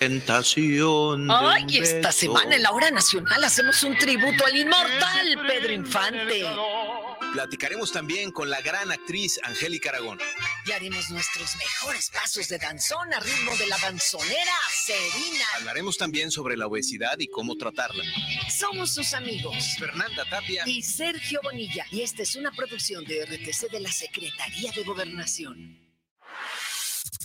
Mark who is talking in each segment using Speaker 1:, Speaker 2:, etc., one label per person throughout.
Speaker 1: Tentación.
Speaker 2: Ay, esta semana en la hora nacional hacemos un tributo al inmortal Pedro Infante.
Speaker 3: Platicaremos también con la gran actriz Angélica Aragón.
Speaker 2: Y haremos nuestros mejores pasos de danzón a ritmo de la danzonera Serina.
Speaker 3: Hablaremos también sobre la obesidad y cómo tratarla.
Speaker 2: Somos sus amigos.
Speaker 3: Fernanda Tapia
Speaker 2: y Sergio Bonilla. Y esta es una producción de RTC de la Secretaría de Gobernación.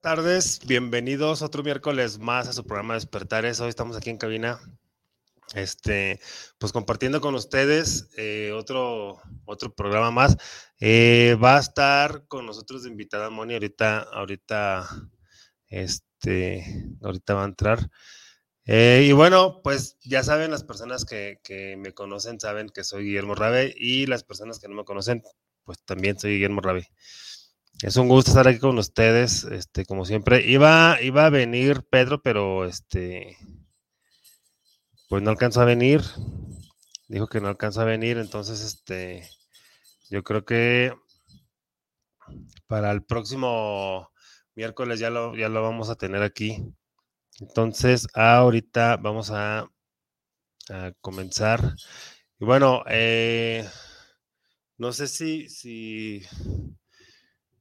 Speaker 4: tardes, bienvenidos otro miércoles más a su programa Despertares. Hoy estamos aquí en cabina, este, pues compartiendo con ustedes eh, otro, otro programa más. Eh, va a estar con nosotros de invitada Moni ahorita, ahorita, este, ahorita va a entrar. Eh, y bueno, pues ya saben, las personas que, que, me conocen saben que soy Guillermo Rabe y las personas que no me conocen, pues también soy Guillermo Rabe. Es un gusto estar aquí con ustedes, este, como siempre. Iba, iba a venir Pedro, pero este, pues no alcanzó a venir. Dijo que no alcanzó a venir, entonces, este, yo creo que para el próximo miércoles ya lo, ya lo vamos a tener aquí. Entonces, ahorita vamos a, a comenzar. Y bueno, eh, no sé si, si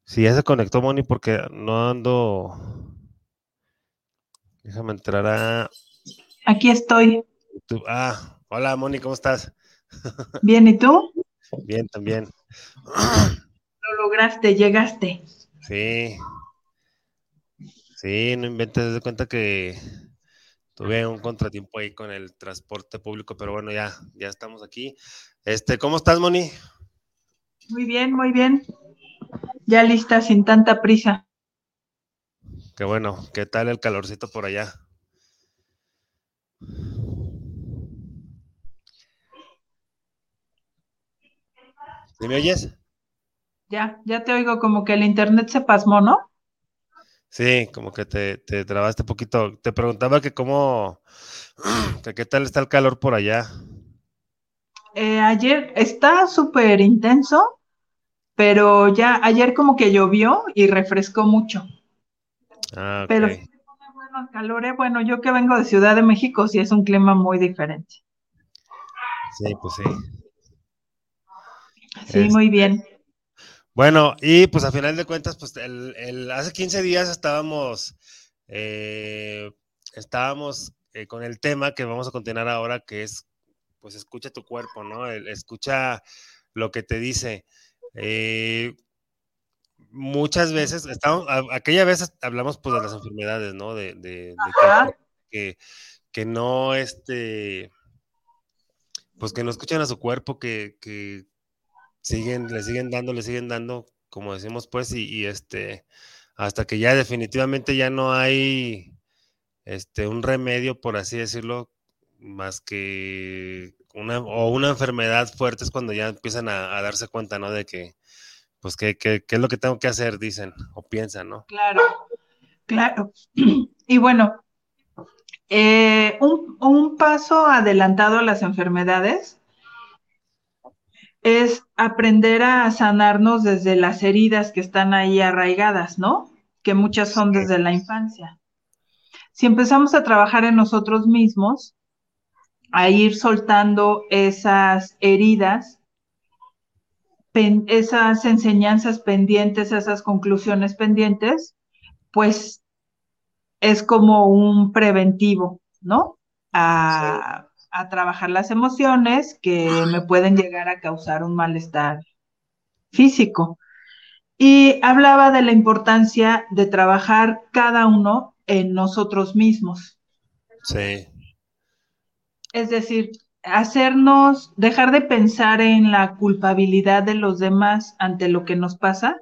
Speaker 4: Sí, ya se conectó Moni porque no ando. Déjame entrar a.
Speaker 5: Aquí estoy.
Speaker 4: Ah, hola Moni, ¿cómo estás?
Speaker 5: Bien, ¿y tú?
Speaker 4: Bien, también.
Speaker 5: Lo lograste, llegaste.
Speaker 4: Sí. Sí, no inventes, de cuenta que tuve un contratiempo ahí con el transporte público, pero bueno, ya, ya estamos aquí. Este, ¿cómo estás, Moni?
Speaker 5: Muy bien, muy bien ya lista, sin tanta prisa.
Speaker 4: Qué bueno, ¿qué tal el calorcito por allá? ¿Sí me oyes?
Speaker 5: Ya, ya te oigo como que el internet se pasmó, ¿no?
Speaker 4: Sí, como que te, te trabaste un poquito. Te preguntaba que cómo, que qué tal está el calor por allá.
Speaker 5: Eh, ayer está súper intenso, pero ya ayer como que llovió y refrescó mucho.
Speaker 4: Ah,
Speaker 5: Pero bueno, el calor, ¿eh? bueno, yo que vengo de Ciudad de México, sí es un clima muy diferente.
Speaker 4: Sí, pues sí.
Speaker 5: Sí, muy este, bien.
Speaker 4: Bueno, y pues a final de cuentas, pues el, hace 15 días estábamos, eh, estábamos eh, con el tema que vamos a continuar ahora, que es, pues escucha tu cuerpo, ¿no? escucha lo que te dice. Eh, muchas veces, estamos, aquella vez hablamos pues de las enfermedades, ¿no? De, que, que, no, este, pues que no escuchan a su cuerpo, que, que siguen, le siguen dando, le siguen dando, como decimos pues, y, este, hasta que ya definitivamente ya no hay, este, un remedio, por así decirlo, más que una, o una enfermedad fuerte es cuando ya empiezan a, darse cuenta, ¿no? De que, pues, ¿qué, qué, es lo que tengo que hacer? Dicen o piensan, ¿no?
Speaker 5: Claro, claro. Y bueno, eh, un, un paso adelantado a las enfermedades es aprender a sanarnos desde las heridas que están ahí arraigadas, ¿no? Que muchas son desde la infancia. Si empezamos a trabajar en nosotros mismos, a ir soltando esas heridas, esas enseñanzas pendientes, esas conclusiones pendientes, pues es como un preventivo, ¿no? A, a, trabajar las emociones que me pueden llegar a causar un malestar físico. Y hablaba de la importancia de trabajar cada uno en nosotros mismos.
Speaker 4: Sí.
Speaker 5: Es decir, hacernos, dejar de pensar en la culpabilidad de los demás ante lo que nos pasa.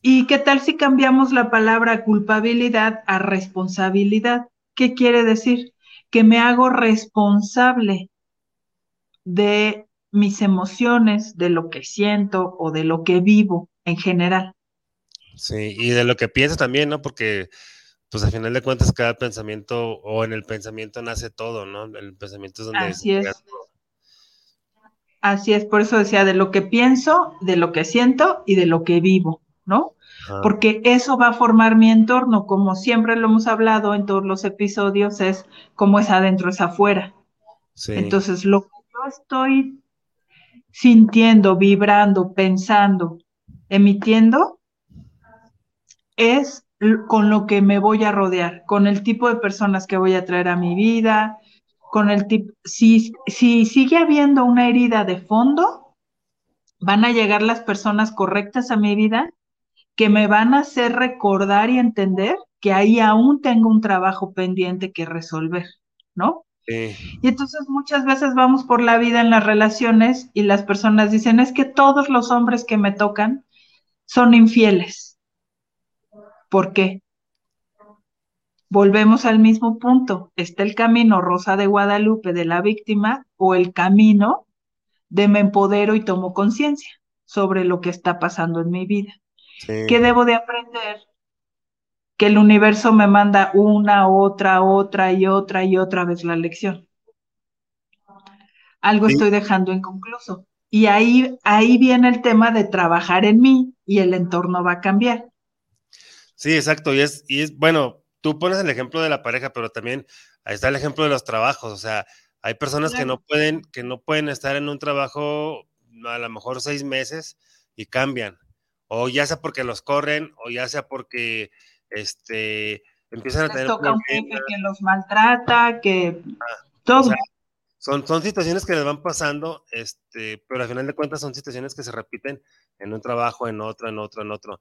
Speaker 5: ¿Y qué tal si cambiamos la palabra culpabilidad a responsabilidad? ¿Qué quiere decir? Que me hago responsable de mis emociones, de lo que siento o de lo que vivo en general.
Speaker 4: Sí, y de lo que pienso también, ¿no? Porque, pues al final de cuentas, cada pensamiento o en el pensamiento nace todo, ¿no? El pensamiento es donde...
Speaker 5: Así es. Así es, por eso decía, de lo que pienso, de lo que siento y de lo que vivo, ¿no? Porque eso va a formar mi entorno, como siempre lo hemos hablado en todos los episodios, es como es adentro, es afuera. Sí. Entonces, lo que yo estoy sintiendo, vibrando, pensando, emitiendo, es con lo que me voy a rodear, con el tipo de personas que voy a traer a mi vida, con el tipo, si, si sigue habiendo una herida de fondo, van a llegar las personas correctas a mi vida que me van a hacer recordar y entender que ahí aún tengo un trabajo pendiente que resolver, ¿no? Y entonces muchas veces vamos por la vida en las relaciones y las personas dicen, es que todos los hombres que me tocan son infieles. ¿Por qué? Volvemos al mismo punto. Está el camino rosa de Guadalupe de la víctima o el camino de me empodero y tomo conciencia sobre lo que está pasando en mi vida. ¿Qué debo de aprender? que el universo me manda una, otra, otra y otra y otra vez la lección. Algo estoy dejando inconcluso. Y ahí, ahí viene el tema de trabajar en mí y el entorno va a cambiar.
Speaker 4: Sí, exacto. Y es, y es, bueno, tú pones el ejemplo de la pareja, pero también ahí está el ejemplo de los trabajos. O sea, hay personas que no pueden, que no pueden estar en un trabajo a lo mejor seis meses y cambian. O ya sea porque los corren, o ya sea porque este, empiezan a tener...
Speaker 5: Toca un jefe que los maltrata, que ah, todo.
Speaker 4: son, son situaciones que les van pasando, este, pero al final de cuentas son situaciones que se repiten en un trabajo, en otro, en otro, en otro.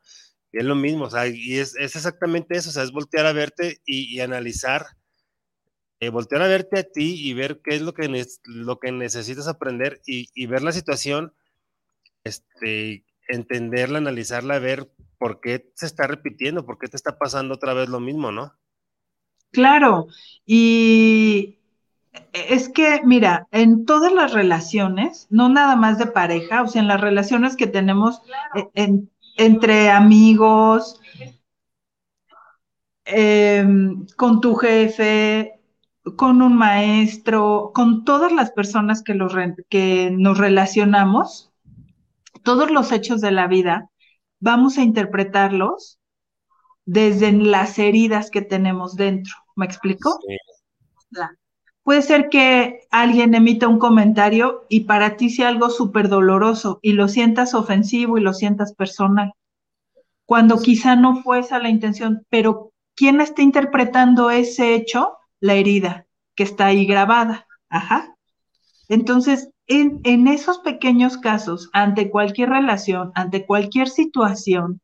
Speaker 4: Y es lo mismo, o sea, y es, es exactamente eso, o sea, es voltear a verte y, analizar, eh, voltear a verte a ti y ver qué es lo que, lo que necesitas aprender y, y ver la situación, este, entenderla, analizarla, ver por qué se está repitiendo, por qué te está pasando otra vez lo mismo, ¿no?
Speaker 5: Claro, y es que, mira, en todas las relaciones, no nada más de pareja, o sea, en las relaciones que tenemos e, entre amigos, em, con tu jefe, con un maestro, con todas las personas que, los, que nos relacionamos, todos los hechos de la vida, vamos a interpretarlos desde las heridas que tenemos dentro. ¿Me explico? Puede ser que alguien emita un comentario y para ti sea algo súper doloroso y lo sientas ofensivo y lo sientas personal, cuando quizá no fue esa la intención, pero ¿quién está interpretando ese hecho? La herida que está ahí grabada. Ajá. Entonces, en, esos pequeños casos, ante cualquier relación, ante cualquier situación,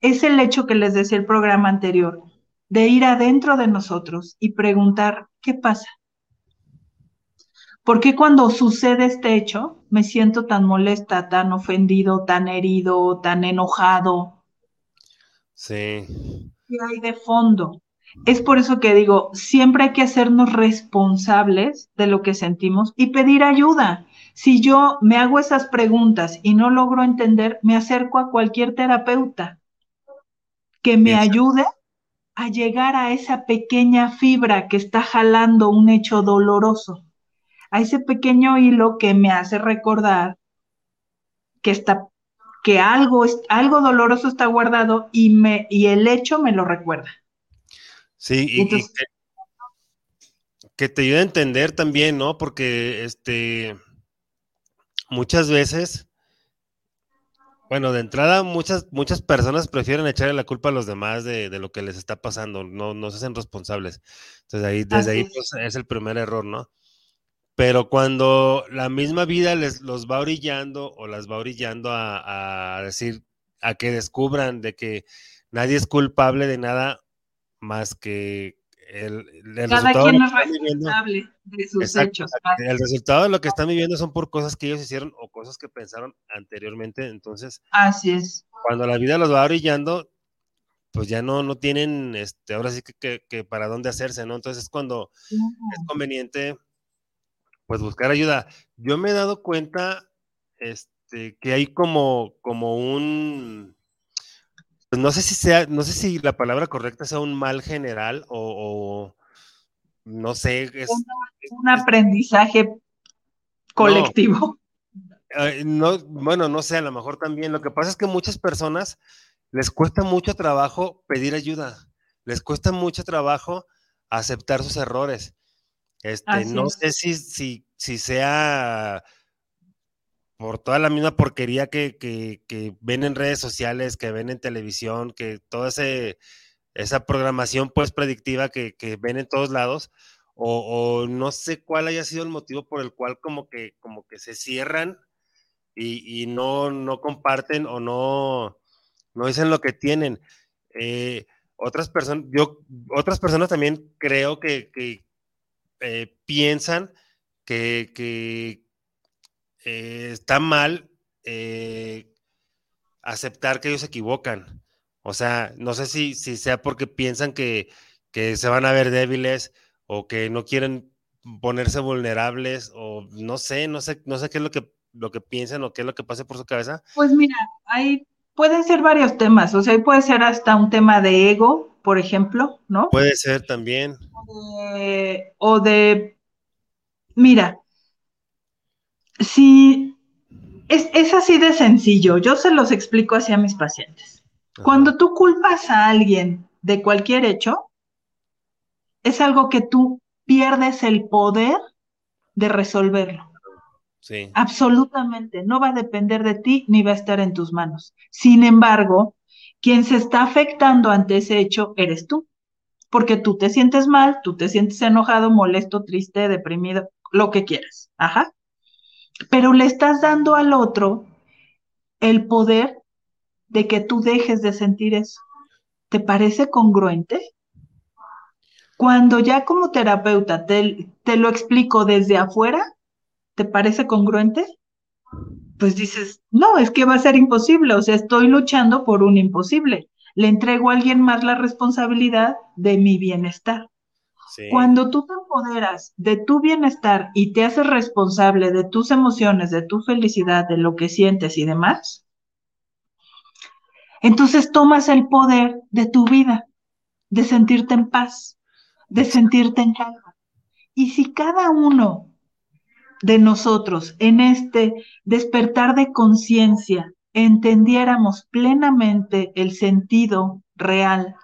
Speaker 5: es el hecho que les decía el programa anterior, de ir adentro de nosotros y preguntar, ¿qué pasa? ¿Por qué cuando sucede este hecho me siento tan molesta, tan ofendido, tan herido, tan enojado?
Speaker 4: Sí.
Speaker 5: ¿Qué hay de fondo? Es por eso que digo, siempre hay que hacernos responsables de lo que sentimos y pedir ayuda. Si yo me hago esas preguntas y no logro entender, me acerco a cualquier terapeuta que me ayude a llegar a esa pequeña fibra que está jalando un hecho doloroso, a ese pequeño hilo que me hace recordar que está que algo algo doloroso está guardado y me y el hecho me lo recuerda.
Speaker 4: Sí, y, que, te ayude a entender también, ¿no? Porque este muchas veces, bueno, de entrada, muchas, muchas personas prefieren echarle la culpa a los demás de, lo que les está pasando, no, no se hacen responsables. Entonces ahí, desde ahí pues, es el primer error, ¿no? Pero cuando la misma vida les los va orillando o las va orillando a, a decir, a que descubran de que nadie es culpable de nada, más que el,
Speaker 5: Cada quien es responsable de sus hechos.
Speaker 4: El resultado de lo que están viviendo son por cosas que ellos hicieron o cosas que pensaron anteriormente. Entonces,
Speaker 5: así es.
Speaker 4: Cuando la vida los va brillando, pues ya no, no tienen, este, ahora sí que, que, para dónde hacerse, ¿no? Entonces es cuando es conveniente, pues buscar ayuda. Yo me he dado cuenta, este, que hay como, como un, no sé si sea, no sé si la palabra correcta sea un mal general o, no sé. Es,
Speaker 5: un, aprendizaje colectivo.
Speaker 4: No, bueno, no sé, a lo mejor también. Lo que pasa es que muchas personas les cuesta mucho trabajo pedir ayuda, les cuesta mucho trabajo aceptar sus errores. Este, no sé si, si, si sea por toda la misma porquería que, ven en redes sociales, que ven en televisión, que toda esa programación pues predictiva que, ven en todos lados, o, no sé cuál haya sido el motivo por el cual como que, como que se cierran y, no, no comparten o no, no dicen lo que tienen. Eh, otras personas, yo, otras personas también creo que, eh, piensan que, que eh, está mal eh, aceptar que ellos se equivocan. O sea, no sé si, si sea porque piensan que, se van a ver débiles o que no quieren ponerse vulnerables o no sé, no sé, no sé qué es lo que, lo que piensan o qué es lo que pase por su cabeza.
Speaker 5: Pues mira, hay, pueden ser varios temas, o sea, puede ser hasta un tema de ego, por ejemplo, ¿no?
Speaker 4: Puede ser también.
Speaker 5: o de mira, Sí, es, así de sencillo. Yo se los explico así a mis pacientes. Cuando tú culpas a alguien de cualquier hecho, es algo que tú pierdes el poder de resolverlo.
Speaker 4: Sí.
Speaker 5: Absolutamente. No va a depender de ti ni va a estar en tus manos. Sin embargo, quien se está afectando ante ese hecho eres tú. Porque tú te sientes mal, tú te sientes enojado, molesto, triste, deprimido, lo que quieras. Ajá pero le estás dando al otro el poder de que tú dejes de sentir eso. ¿Te parece congruente? Cuando ya como terapeuta te, lo explico desde afuera, ¿te parece congruente? Pues dices, no, es que va a ser imposible, o sea, estoy luchando por un imposible. Le entrego a alguien más la responsabilidad de mi bienestar. Cuando tú te empoderas de tu bienestar y te haces responsable de tus emociones, de tu felicidad, de lo que sientes y demás, entonces tomas el poder de tu vida, de sentirte en paz, de sentirte en calma. Y si cada uno de nosotros en este despertar de conciencia entendiéramos plenamente el sentido real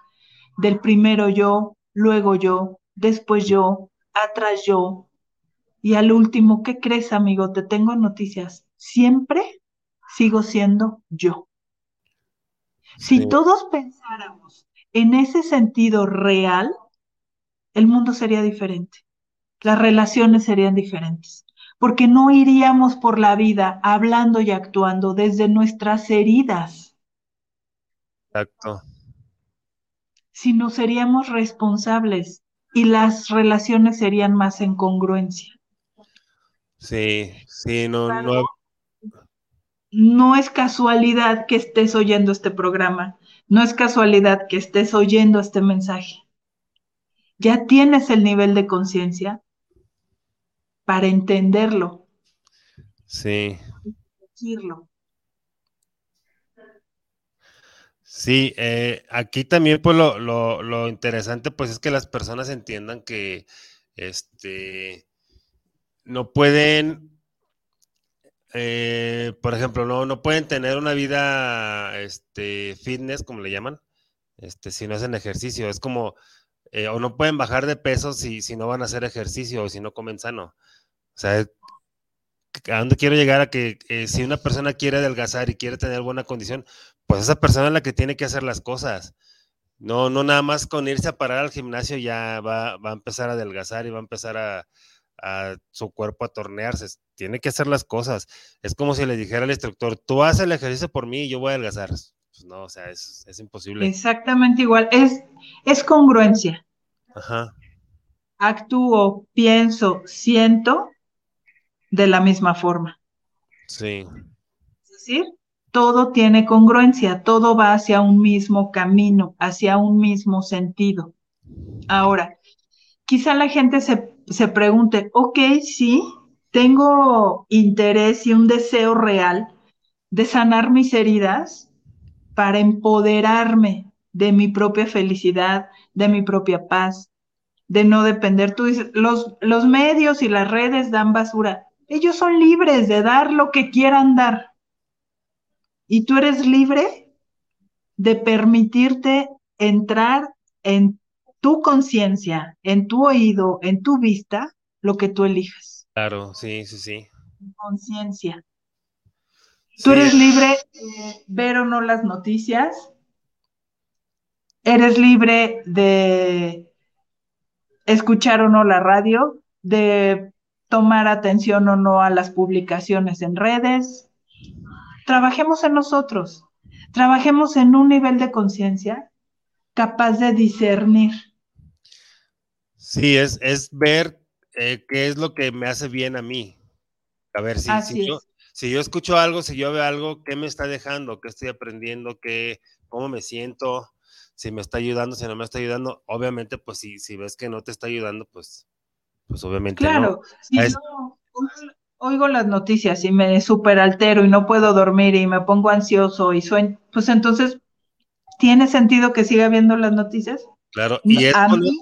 Speaker 5: del primero yo, luego yo, después yo, atrás yo. Y al último, ¿qué crees, amigo? Te tengo noticias. Siempre sigo siendo yo. Si todos pensáramos en ese sentido real, el mundo sería diferente. Las relaciones serían diferentes. Porque no iríamos por la vida hablando y actuando desde nuestras heridas.
Speaker 4: Exacto.
Speaker 5: Sino seríamos responsables y las relaciones serían más en congruencia.
Speaker 4: Sí, sí, no, no.
Speaker 5: No es casualidad que estés oyendo este programa, no es casualidad que estés oyendo este mensaje. Ya tienes el nivel de conciencia para entenderlo.
Speaker 4: Sí.
Speaker 5: Decirlo.
Speaker 4: Sí, eh, aquí también pues lo, lo, interesante pues es que las personas entiendan que este no pueden, eh, por ejemplo, no, no pueden tener una vida este, fitness, como le llaman, este, si no hacen ejercicio. Es como, eh, o no pueden bajar de peso si, si no van a hacer ejercicio o si no comen sano. O sea, a dónde quiero llegar a que si una persona quiere adelgazar y quiere tener buena condición, pues esa persona es la que tiene que hacer las cosas. No, no nada más con irse a parar al gimnasio ya va, va a empezar a adelgazar y va a empezar a, su cuerpo a tornearse. Tiene que hacer las cosas. Es como si le dijera al instructor, tú haces el ejercicio por mí y yo voy a adelgazar. Pues no, o sea, es, es imposible.
Speaker 5: Exactamente igual. Es, es congruencia.
Speaker 4: Ajá.
Speaker 5: actúo, pienso, siento de la misma forma.
Speaker 4: Sí.
Speaker 5: Es decir, todo tiene congruencia, todo va hacia un mismo camino, hacia un mismo sentido. Ahora, quizá la gente se, se pregunte, ok, sí, tengo interés y un deseo real de sanar mis heridas para empoderarme de mi propia felicidad, de mi propia paz, de no depender. Tú dices, los, los medios y las redes dan basura. Ellos son libres de dar lo que quieran dar. Y tú eres libre de permitirte entrar en tu conciencia, en tu oído, en tu vista, lo que tú elijas.
Speaker 4: Claro, sí, sí, sí.
Speaker 5: Conciencia. Tú eres libre de ver o no las noticias. Eres libre de escuchar o no la radio, de tomar atención o no a las publicaciones en redes. Trabajemos en nosotros. Trabajemos en un nivel de conciencia capaz de discernir.
Speaker 4: Sí, es, es ver eh, qué es lo que me hace bien a mí. A ver, si, si yo, si yo escucho algo, si yo veo algo, ¿qué me está dejando? ¿Qué estoy aprendiendo? ¿Qué, ¿Cómo me siento? Si me está ayudando, si no me está ayudando. Obviamente, pues si, si ves que no te está ayudando, pues, pues obviamente no.
Speaker 5: Claro, si
Speaker 4: Es-
Speaker 5: yo oigo las noticias y me superaltero y no puedo dormir y me pongo ansioso y sueño, pues entonces, ¿tiene sentido que siga viendo las noticias?
Speaker 4: Claro, y es poner,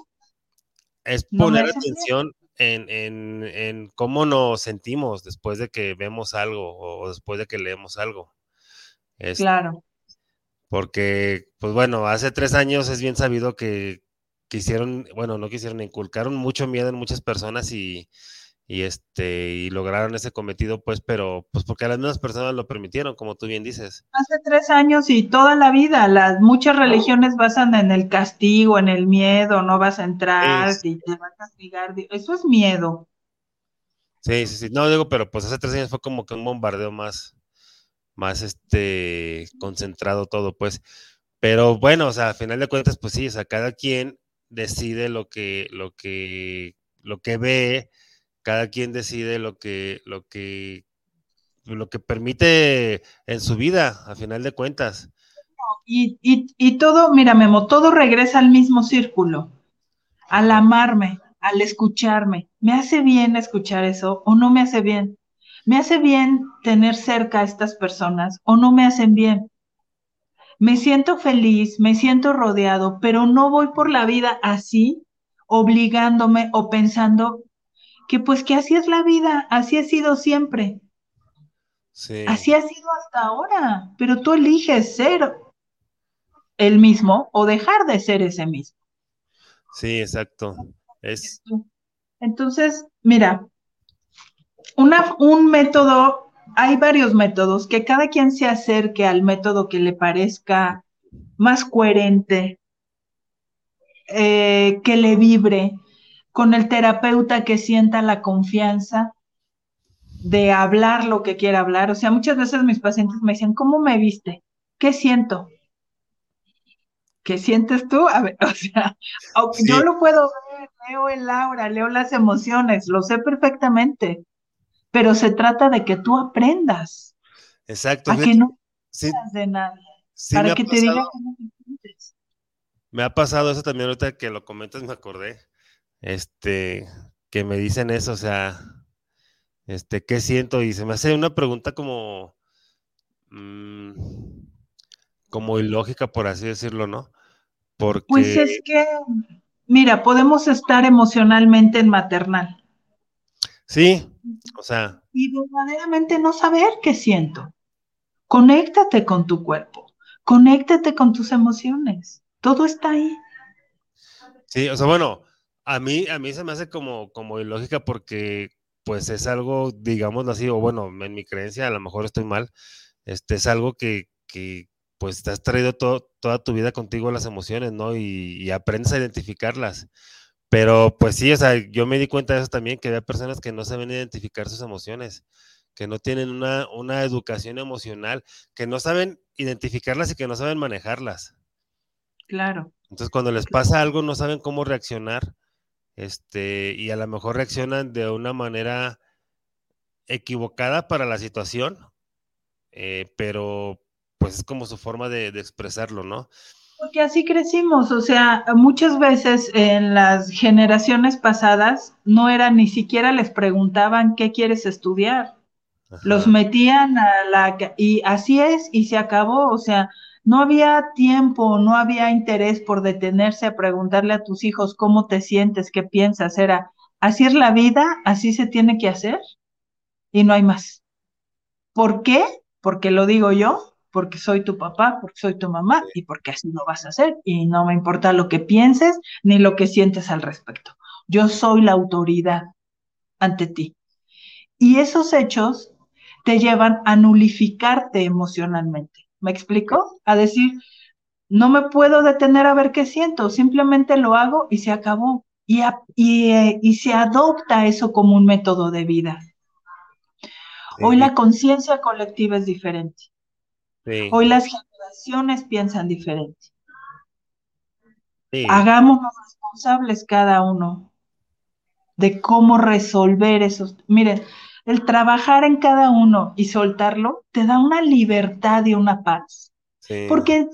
Speaker 4: es atención en, en, en cómo nos sentimos después de que vemos algo o después de que leemos algo. Es,
Speaker 5: Claro,
Speaker 4: porque, pues bueno, hace tres años es bien sabido que quisieron, bueno, no quisieron, inculcaron mucho miedo en muchas personas y, y este, y lograron ese cometido, pues, pero, pues porque las mismas personas lo permitieron, como tú bien dices.
Speaker 5: hace tres años y toda la vida, las muchas religiones basan en el castigo, en el miedo, no vas a entrar
Speaker 4: Es-
Speaker 5: y te va a castigar, eso es miedo.
Speaker 4: Sí, sí, sí. No digo, pero pues hace tres años fue como que un bombardeo más, más este, concentrado todo, pues. Pero bueno, o sea, a final de cuentas, pues sí, o sea, cada quien decide lo que, lo que, lo que ve, cada quien decide lo que, lo que, lo que permite en su vida, a final de cuentas.
Speaker 5: Y, y, y todo, mira, Memo, todo regresa al mismo círculo, al amarme, al escucharme. ¿Me hace bien escuchar eso o no me hace bien? ¿Me hace bien tener cerca a estas personas o no me hacen bien? Me siento feliz, me siento rodeado, pero no voy por la vida así, obligándome o pensando que pues que así es la vida, así ha sido siempre,
Speaker 4: Sí,
Speaker 5: así ha sido hasta ahora, pero tú eliges ser el mismo o dejar de ser ese mismo.
Speaker 4: sí, exacto. Es,
Speaker 5: Entonces, mira, una, un método, hay varios métodos, que cada quien se acerque al método que le parezca más coherente, eh, que le vibre, con el terapeuta que sienta la confianza de hablar lo que quiera hablar. O sea, muchas veces mis pacientes me dicen, ¿cómo me viste? ¿Qué siento? ¿Qué sientes tú? A ver, o sea,
Speaker 4: Sí.
Speaker 5: yo lo puedo ver, leo el aura, leo las emociones, lo sé perfectamente, pero se trata de que tú aprendas
Speaker 4: exacto.
Speaker 5: a que no
Speaker 4: sí,
Speaker 5: de nadie,
Speaker 4: sí
Speaker 5: para que te diga cómo te sientes.
Speaker 4: Me ha pasado eso también ahorita que lo comentas, me acordé. Este, que me dicen eso, o sea, este, ¿qué siento? Y se me hace una pregunta como, mm, como ilógica, por así decirlo, ¿no?
Speaker 5: Pues
Speaker 4: Porque,
Speaker 5: es que, mira, podemos estar emocionalmente en maternal
Speaker 4: sí, o sea,
Speaker 5: y verdaderamente no saber qué siento. Conéctate con tu cuerpo, conéctate con tus emociones, todo está ahí.
Speaker 4: sí, o sea, bueno, a mí, a mí se me hace como, como ilógica porque, pues, es algo, digámoslo así, o bueno, en mi creencia, a lo mejor estoy mal, este, es algo que, que pues, te has traído todo- toda tu vida contigo las emociones, ¿no? Y, y aprendes a identificarlas. Pero, pues sí, o sea, yo me di cuenta de eso también, que había personas que no saben identificar sus emociones, que no tienen una, una educación emocional, que no saben identificarlas y que no saben manejarlas.
Speaker 5: Claro.
Speaker 4: Entonces, cuando les pasa algo, no saben cómo reaccionar, este, y a lo mejor reaccionan de una manera equivocada para la situación, eh, pero pues es como su forma de, expresarlo, ¿no?
Speaker 5: Porque así crecimos, o sea, muchas veces en las generaciones pasadas no era ni siquiera les preguntaban qué quieres estudiar. Los metían a la y así es y se acabó, o sea, no había tiempo, no había interés por detenerse a preguntarle a tus hijos cómo te sientes, qué piensas, era así es la vida, así se tiene que hacer y no hay más. ¿Por qué? Porque lo digo yo, porque soy tu papá, porque soy tu mamá y porque así lo vas a hacer y no me importa lo que pienses ni lo que sientes al respecto. Yo soy la autoridad ante ti. Y esos hechos te llevan a nulificarte emocionalmente. ¿Me explico? A decir, no me puedo detener a ver qué siento, simplemente lo hago y se acabó. Y, y, eh, y se adopta eso como un método de vida. Hoy la conciencia colectiva es diferente. Hoy las generaciones piensan diferente. Hagámonos responsables cada uno de cómo resolver esos. Miren, el trabajar en cada uno y soltarlo te da una libertad y una paz. Porque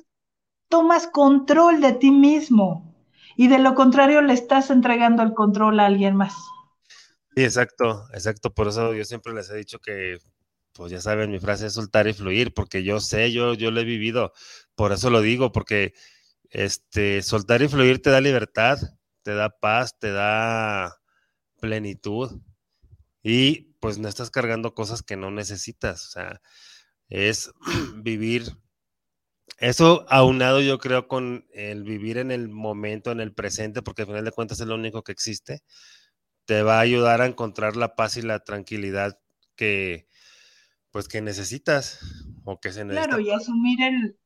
Speaker 5: tomas control de ti mismo y de lo contrario le estás entregando el control a alguien más.
Speaker 4: Sí, exacto, exacto. Por eso yo siempre les he dicho que, pues ya saben, mi frase es soltar y fluir, porque yo sé, yo, yo lo he vivido. Por eso lo digo, porque este, soltar y fluir te da libertad, te da paz, te da plenitud. Y pues no estás cargando cosas que no necesitas. O sea, es vivir. Eso aunado yo creo con el vivir en el momento, en el presente, porque al final de cuentas es lo único que existe te va a ayudar a encontrar la paz y la tranquilidad que, pues, que necesitas o que se necesita.
Speaker 5: Claro, y asumir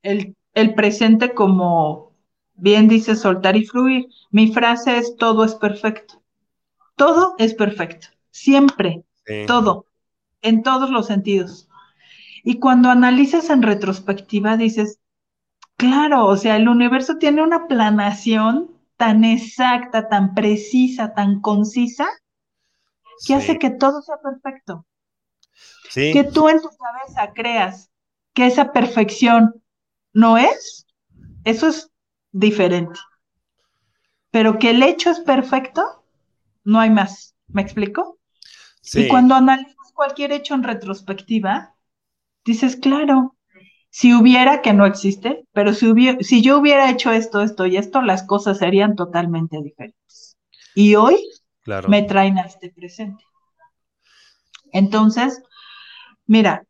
Speaker 5: el, el, presente como, bien dice, soltar y fluir. Mi frase es, todo es perfecto. Todo es perfecto. Siempre. Todo. En todos los sentidos. Y cuando analizas en retrospectiva, dices, claro, o sea, el universo tiene una planación tan exacta, tan precisa, tan concisa, que hace que todo sea perfecto. Que tú en tu cabeza creas que esa perfección no es, eso es diferente. Pero que el hecho es perfecto, no hay más. ¿Me explico? Y cuando analizas cualquier hecho en retrospectiva, dices, claro, si hubiera, que no existe, pero si, si yo hubiera hecho esto, esto y esto, las cosas serían totalmente diferentes. Y hoy me traen a este presente. Entonces, mira,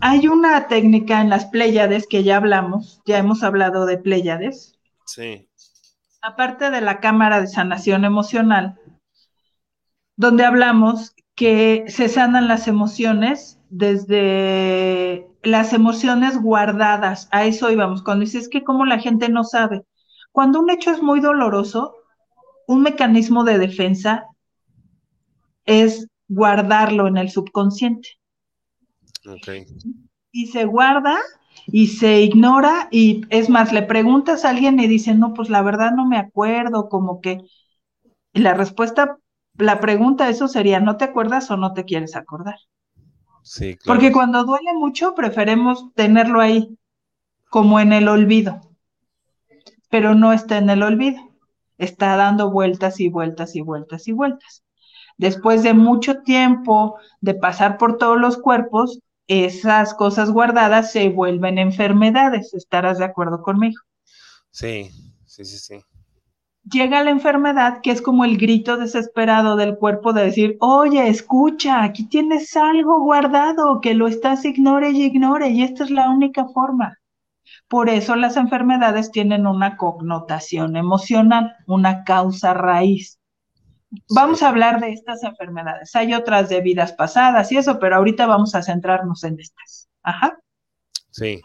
Speaker 5: hay una técnica en las Pléyades que ya hablamos, ya hemos hablado de Pléyades.
Speaker 4: Sí.
Speaker 5: Aparte de la cámara de sanación emocional, donde hablamos que se sanan las emociones desde las emociones guardadas, a eso íbamos, cuando dices que como la gente no sabe. Cuando un hecho es muy doloroso, un mecanismo de defensa es guardarlo en el subconsciente.
Speaker 4: Okay.
Speaker 5: Y se guarda y se ignora y es más, le preguntas a alguien y dice, no, pues la verdad no me acuerdo, como que la respuesta, la pregunta eso sería, ¿no te acuerdas o no te quieres acordar? Porque cuando duele mucho, preferemos tenerlo ahí, como en el olvido. Pero no está en el olvido. Está dando vueltas y vueltas y vueltas y vueltas. Después de mucho tiempo de pasar por todos los cuerpos, esas cosas guardadas se vuelven enfermedades. ¿Estarás de acuerdo conmigo?
Speaker 4: Sí, sí, sí, sí
Speaker 5: llega la enfermedad, que es como el grito desesperado del cuerpo de decir, oye, escucha, aquí tienes algo guardado que lo estás ignore y ignore, y esta es la única forma. Por eso las enfermedades tienen una connotación emocional, una causa raíz. Vamos a hablar de estas enfermedades. Hay otras de vidas pasadas y eso, pero ahorita vamos a centrarnos en estas. Ajá.
Speaker 4: Sí.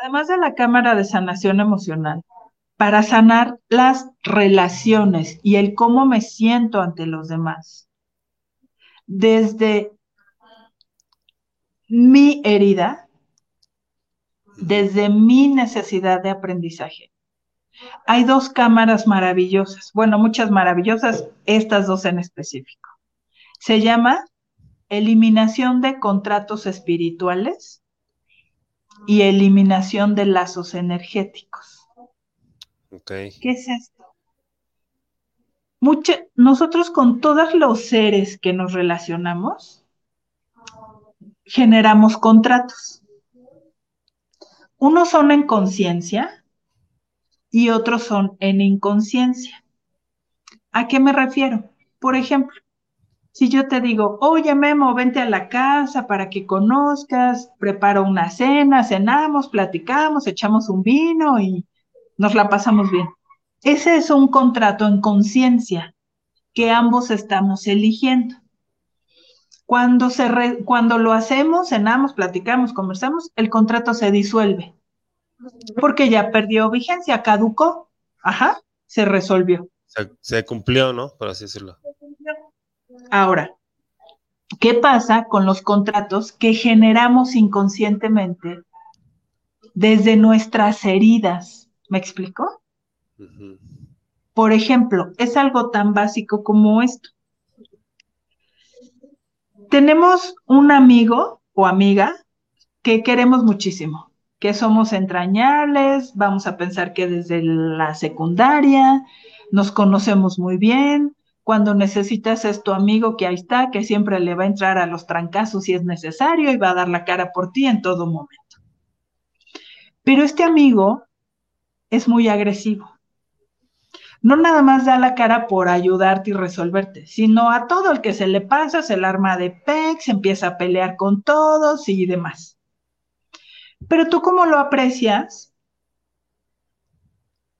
Speaker 5: además de la cámara de sanación emocional, para sanar las relaciones y el cómo me siento ante los demás. Desde mi herida, desde mi necesidad de aprendizaje. Hay dos cámaras maravillosas, bueno, muchas maravillosas, estas dos en específico. Se llama eliminación de contratos espirituales y eliminación de lazos energéticos.
Speaker 4: Okay.
Speaker 5: ¿Qué es esto? nosotros con todos los seres que nos relacionamos, generamos contratos. Unos son en conciencia y otros son en inconsciencia. ¿A qué me refiero? Por ejemplo, si yo te digo, oye Memo, vente a la casa para que conozcas, preparo una cena, cenamos, platicamos, echamos un vino y nos la pasamos bien. Ese es un contrato en conciencia que ambos estamos eligiendo. Cuando, se cuando lo hacemos, cenamos, platicamos, conversamos, el contrato se disuelve porque ya perdió vigencia, caducó, ajá, se resolvió.
Speaker 4: Se, se cumplió, ¿no? Por así decirlo.
Speaker 5: Ahora, ¿qué pasa con los contratos que generamos inconscientemente desde nuestras heridas? ¿Me explico? Por ejemplo, es algo tan básico como esto. Tenemos un amigo o amiga que queremos muchísimo, que somos entrañables, vamos a pensar que desde la secundaria nos conocemos muy bien, cuando necesitas es tu amigo que ahí está, que siempre le va a entrar a los trancazos si es necesario y va a dar la cara por ti en todo momento. Pero este amigo es muy agresivo. No nada más da la cara por ayudarte y resolverte, sino a todo el que se le pasa, se le arma de pex, empieza a pelear con todos y demás. Pero tú cómo lo aprecias,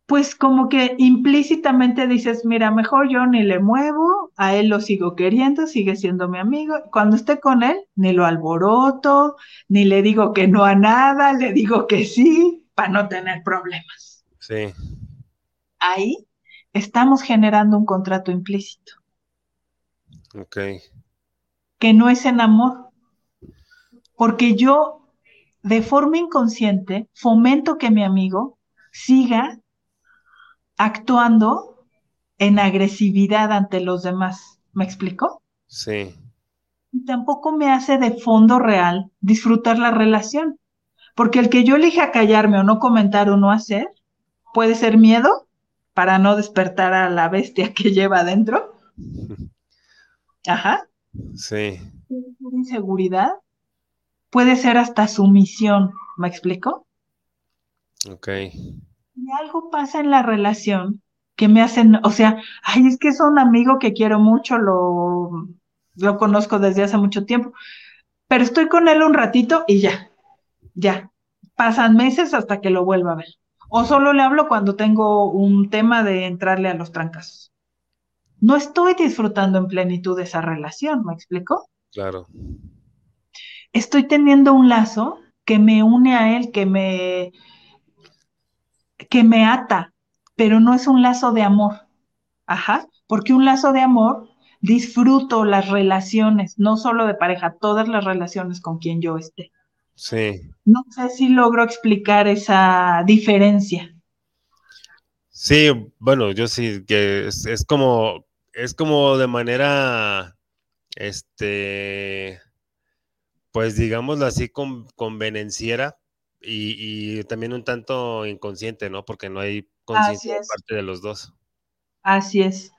Speaker 5: pues como que implícitamente dices, mira, mejor yo ni le muevo, a él lo sigo queriendo, sigue siendo mi amigo. Cuando esté con él, ni lo alboroto, ni le digo que no a nada, le digo que sí, para no tener problemas.
Speaker 4: Sí.
Speaker 5: Ahí estamos generando un contrato implícito.
Speaker 4: Ok.
Speaker 5: Que no es en amor. Porque yo, de forma inconsciente, fomento que mi amigo siga actuando en agresividad ante los demás. ¿Me explico?
Speaker 4: Sí.
Speaker 5: Y tampoco me hace de fondo real disfrutar la relación. Porque el que yo elija callarme o no comentar o no hacer, puede ser miedo para no despertar a la bestia que lleva adentro. Ajá.
Speaker 4: Sí.
Speaker 5: Inseguridad. Puede ser hasta sumisión. ¿Me explico?
Speaker 4: Ok.
Speaker 5: Y algo pasa en la relación que me hacen, o sea, ay, es que es un amigo que quiero mucho, lo, lo conozco desde hace mucho tiempo, pero estoy con él un ratito y ya, ya, pasan meses hasta que lo vuelva a ver. O solo le hablo cuando tengo un tema de entrarle a los trancas. No estoy disfrutando en plenitud de esa relación, ¿me explico?
Speaker 4: Claro.
Speaker 5: Estoy teniendo un lazo que me une a él, que me, que me ata, pero no es un lazo de amor. Ajá, porque un lazo de amor disfruto las relaciones, no solo de pareja, todas las relaciones con quien yo esté.
Speaker 4: Sí.
Speaker 5: No sé si logro explicar esa diferencia.
Speaker 4: Sí, bueno, yo sí, que es, es como, es como de manera, este, pues digámoslo así, con, convenenciera, y, también un tanto inconsciente, ¿no? Porque no hay conciencia de parte de los dos.
Speaker 5: Así es.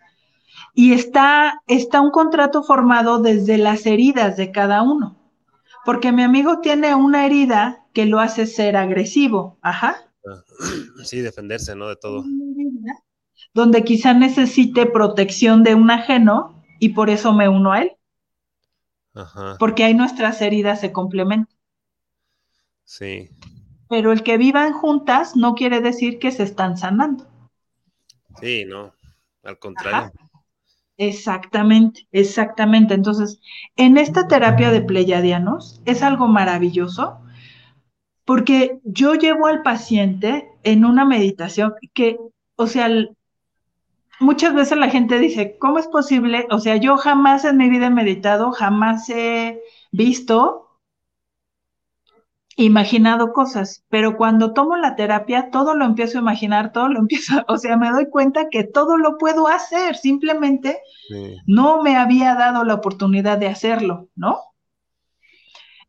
Speaker 5: Y está, está un contrato formado desde las heridas de cada uno. Porque mi amigo tiene una herida que lo hace ser agresivo. Ajá.
Speaker 4: Ah, sí, defenderse, ¿no? De todo.
Speaker 5: Donde quizá necesite protección de un ajeno y por eso me uno a él.
Speaker 4: Ajá.
Speaker 5: Porque ahí nuestras heridas se complementan.
Speaker 4: Sí
Speaker 5: pero el que vivan juntas no quiere decir que se están sanando.
Speaker 4: Sí, no, al contrario.
Speaker 5: Exactamente, exactamente. Entonces, en esta terapia de pleyadianos es algo maravilloso porque yo llevo al paciente en una meditación que, o sea, muchas veces la gente dice, ¿cómo es posible? O sea, yo jamás en mi vida he meditado, jamás he visto imaginado cosas, pero cuando tomo la terapia, todo lo empiezo a imaginar, todo lo empiezo, o sea, me doy cuenta que todo lo puedo hacer, simplemente
Speaker 4: Sí.
Speaker 5: no me había dado la oportunidad de hacerlo, ¿no?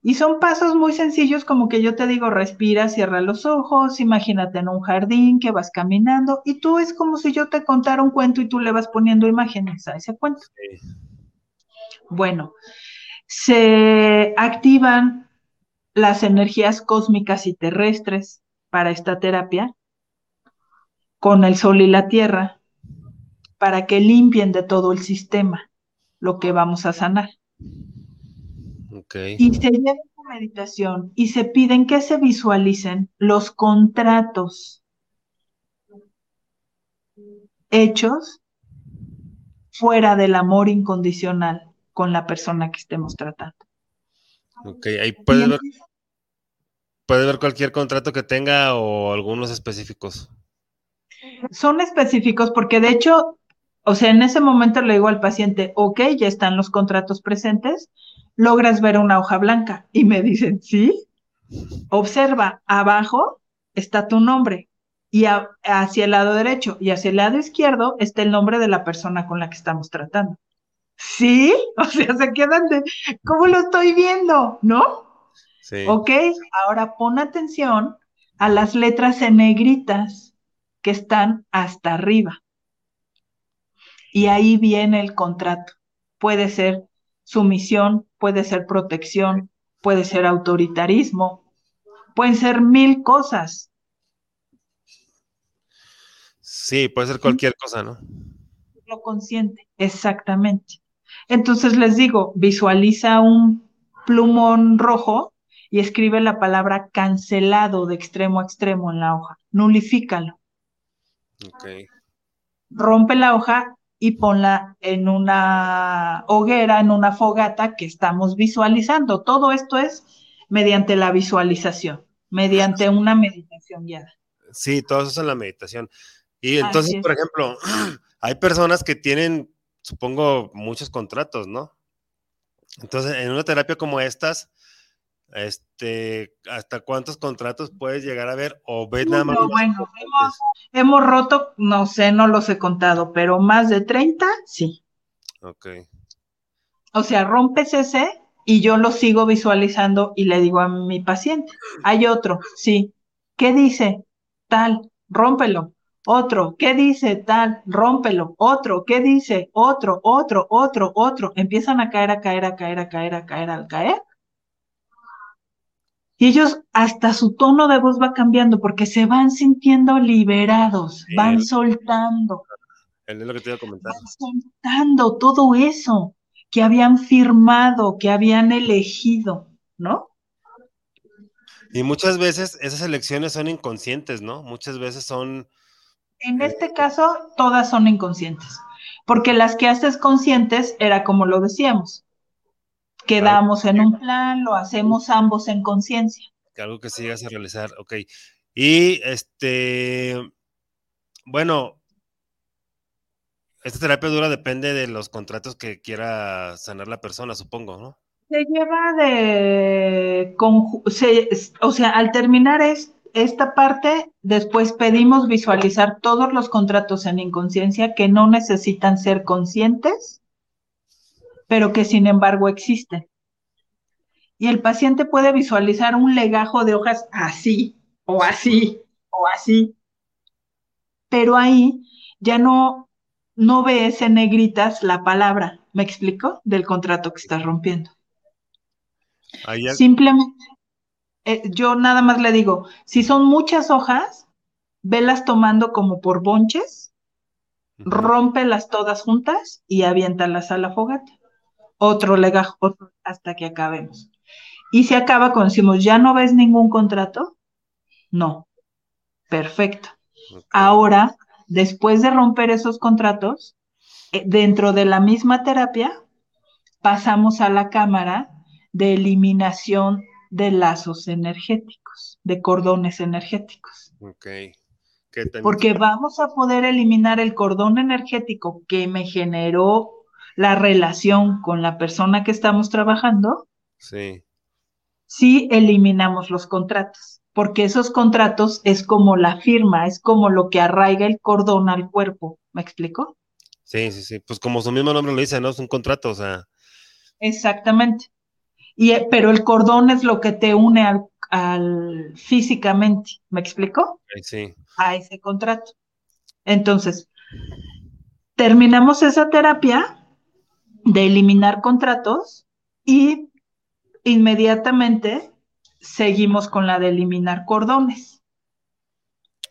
Speaker 5: Y son pasos muy sencillos como que yo te digo, respira, cierra los ojos, imagínate en un jardín que vas caminando y tú es como si yo te contara un cuento y tú le vas poniendo imágenes a ese cuento.
Speaker 4: Sí.
Speaker 5: Bueno, se activan las energías cósmicas y terrestres para esta terapia con el sol y la tierra para que limpien de todo el sistema lo que vamos a sanar. Y se lleva a meditación y se piden que se visualicen los contratos hechos fuera del amor incondicional con la persona que estemos tratando.
Speaker 4: Ok, ahí
Speaker 5: Y
Speaker 4: puede ver,
Speaker 5: empieza-
Speaker 4: puede ver cualquier contrato que tenga o algunos específicos.
Speaker 5: Son específicos porque de hecho, o sea, en ese momento le digo al paciente, ok, ya están los contratos presentes, logras ver una hoja blanca y me dicen, sí, observa, abajo está tu nombre y a- hacia el lado derecho y hacia el lado izquierdo está el nombre de la persona con la que estamos tratando. Sí, o sea, se quedan de, ¿cómo lo estoy viendo? ¿No?
Speaker 4: Sí.
Speaker 5: Ok, ahora pon atención a las letras en negritas que están hasta arriba. Y ahí viene el contrato. Puede ser sumisión, puede ser protección, puede ser autoritarismo, pueden ser mil cosas.
Speaker 4: Sí, puede ser cualquier cosa, ¿no?
Speaker 5: Lo consciente, exactamente. Entonces les digo, visualiza un plumón rojo y escribe la palabra cancelado de extremo a extremo en la hoja. Nulifícalo.
Speaker 4: Ok.
Speaker 5: rompe la hoja y ponla en una hoguera, en una fogata que estamos visualizando. Todo esto es mediante la visualización, mediante una meditación guiada.
Speaker 4: Sí, todo eso es en la meditación. Y entonces,
Speaker 5: es.
Speaker 4: por ejemplo, hay personas que tienen, supongo, muchos contratos, ¿no? Entonces, en una terapia como estas, este, ¿hasta cuántos contratos puedes llegar a ver? O ves nada más.
Speaker 5: No, bueno, hemos roto, no sé, no los he contado, pero más de 30, sí.
Speaker 4: Ok.
Speaker 5: O sea, rompes ese y yo lo sigo visualizando y le digo a mi paciente, hay otro, sí. ¿Qué dice? Tal, rómpelo. Otro, ¿qué dice? Tal, rómpelo. Otro, ¿qué dice? Otro, otro, otro, otro. Empiezan a caer, a caer, a caer, a caer, a caer, al caer. Y ellos, hasta su tono de voz va cambiando porque se van sintiendo liberados,
Speaker 4: Sí.
Speaker 5: van soltando
Speaker 4: Es lo que te iba a comentar.
Speaker 5: van soltando todo eso que habían firmado, que habían elegido, ¿no?
Speaker 4: Y muchas veces esas elecciones son inconscientes, ¿no? Muchas veces son.
Speaker 5: En este caso, todas son inconscientes, porque las que haces conscientes era como lo decíamos, quedamos en un plan, lo hacemos ambos en conciencia.
Speaker 4: algo que sí llegas a realizar, ok. Y este, bueno, esta terapia dura depende de los contratos que quiera sanar la persona, supongo, ¿no?
Speaker 5: Se lleva de, se- o sea, al terminar es, esta parte, después pedimos visualizar todos los contratos en inconsciencia que no necesitan ser conscientes, pero que sin embargo existen. Y el paciente puede visualizar un legajo de hojas así, o así, o así. Pero ahí ya no, no ves en negritas la palabra, ¿me explico? Del contrato que estás rompiendo. Simplemente, eh, yo nada más le digo, si son muchas hojas, velas tomando como por bonches,
Speaker 4: Ujú.
Speaker 5: rómpelas todas juntas y aviéntalas a la fogata. Otro legajo, otro, hasta que acabemos. Y se acaba cuando decimos, ¿ya no ves ningún contrato? No. Perfecto. Ahora, después de romper esos contratos, eh, dentro de la misma terapia, pasamos a la cámara de eliminación de lazos energéticos, de cordones energéticos.
Speaker 4: Ok.
Speaker 5: Porque vamos a poder eliminar el cordón energético que me generó la relación con la persona que estamos trabajando
Speaker 4: Sí.
Speaker 5: si eliminamos los contratos, porque esos contratos es como la firma, es como lo que arraiga el cordón al cuerpo. ¿Me explico?
Speaker 4: Sí, sí, sí. Pues como su mismo nombre lo dice, ¿no? Es un contrato, o sea.
Speaker 5: Exactamente. Y, eh, pero el cordón es lo que te une al, al físicamente, ¿me explico?
Speaker 4: Sí.
Speaker 5: A ese contrato. Entonces, terminamos esa terapia de eliminar contratos y inmediatamente seguimos con la de eliminar cordones.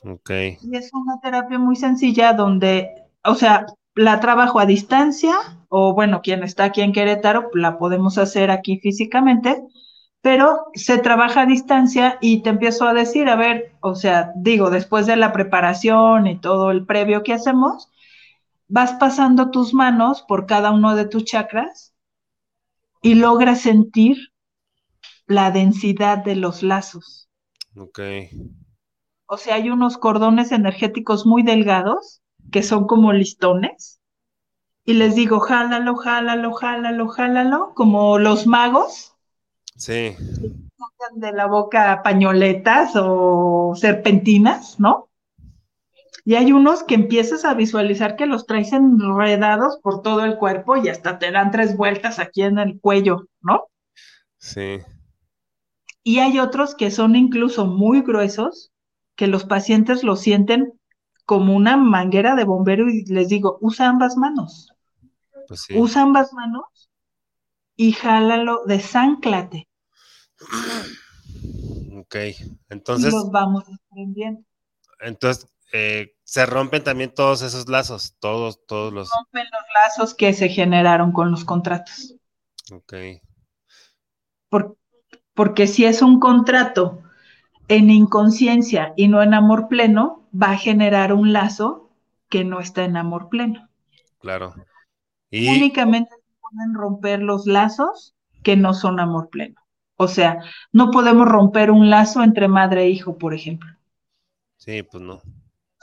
Speaker 4: Ok.
Speaker 5: Y es una terapia muy sencilla donde, o sea, la trabajo a distancia o bueno, quien está aquí en Querétaro, la podemos hacer aquí físicamente, pero se trabaja a distancia y te empiezo a decir, a ver, o sea, digo, después de la preparación y todo el previo que hacemos, vas pasando tus manos por cada uno de tus chakras y logras sentir la densidad de los lazos.
Speaker 4: Ok.
Speaker 5: O sea, hay unos cordones energéticos muy delgados que son como listones. Y les digo, jálalo, jálalo, jálalo, jálalo, como los magos.
Speaker 4: Sí.
Speaker 5: De la boca pañoletas o serpentinas, ¿no? Y hay unos que empiezas a visualizar que los traes enredados por todo el cuerpo y hasta te dan tres vueltas aquí en el cuello, ¿no?
Speaker 4: Sí.
Speaker 5: Y hay otros que son incluso muy gruesos, que los pacientes lo sienten como una manguera de bombero y les digo, usa ambas manos.
Speaker 4: Pues sí.
Speaker 5: Usa ambas manos y jálalo, desánclate.
Speaker 4: Ok, entonces,
Speaker 5: y los vamos desprendiendo.
Speaker 4: entonces eh, se rompen también todos esos lazos, todos, todos los.
Speaker 5: Rompen los lazos que se generaron con los contratos.
Speaker 4: Ok,
Speaker 5: Por- porque si es un contrato en inconsciencia y no en amor pleno, va a generar un lazo que no está en amor pleno.
Speaker 4: claro. Y
Speaker 5: Únicamente se pueden romper los lazos que no son amor pleno. O sea, no podemos romper un lazo entre madre e hijo, por ejemplo.
Speaker 4: sí, pues no.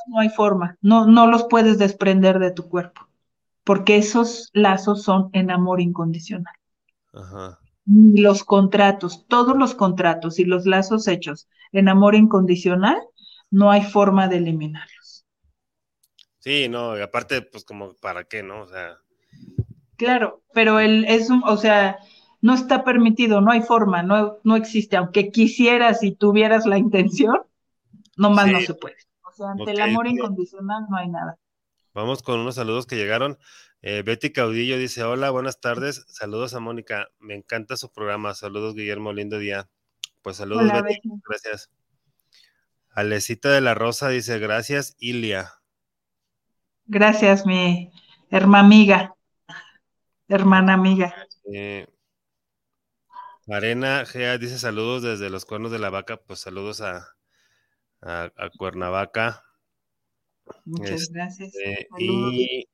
Speaker 5: No hay forma, no, no los puedes desprender de tu cuerpo, porque esos lazos son en amor incondicional.
Speaker 4: Ajá.
Speaker 5: Los contratos, todos los contratos y los lazos hechos en amor incondicional, no hay forma de eliminarlos.
Speaker 4: Sí, no, y aparte, pues como, ¿para qué, no? O sea,
Speaker 5: Claro, pero el es un, o sea, no está permitido, no hay forma, no, no existe, aunque quisieras y tuvieras la intención, nomás no
Speaker 4: Sí.
Speaker 5: se puede. Sea, ante el amor incondicional no hay nada.
Speaker 4: vamos con unos saludos que llegaron. Eh, Betty Caudillo dice, hola, buenas tardes. Saludos a Mónica. Me encanta su programa. Saludos, Guillermo. Lindo día. Pues saludos,
Speaker 5: Hola,
Speaker 4: Betty.
Speaker 5: Betty.
Speaker 4: Gracias. Alecita de la Rosa dice, gracias, Ilia.
Speaker 5: Gracias, mi hermana amiga, hermana amiga.
Speaker 4: Eh, Arena Gea dice saludos desde los cuernos de la vaca. Pues saludos a, a, a Cuernavaca.
Speaker 5: Muchas
Speaker 4: Este,
Speaker 5: gracias.
Speaker 4: Y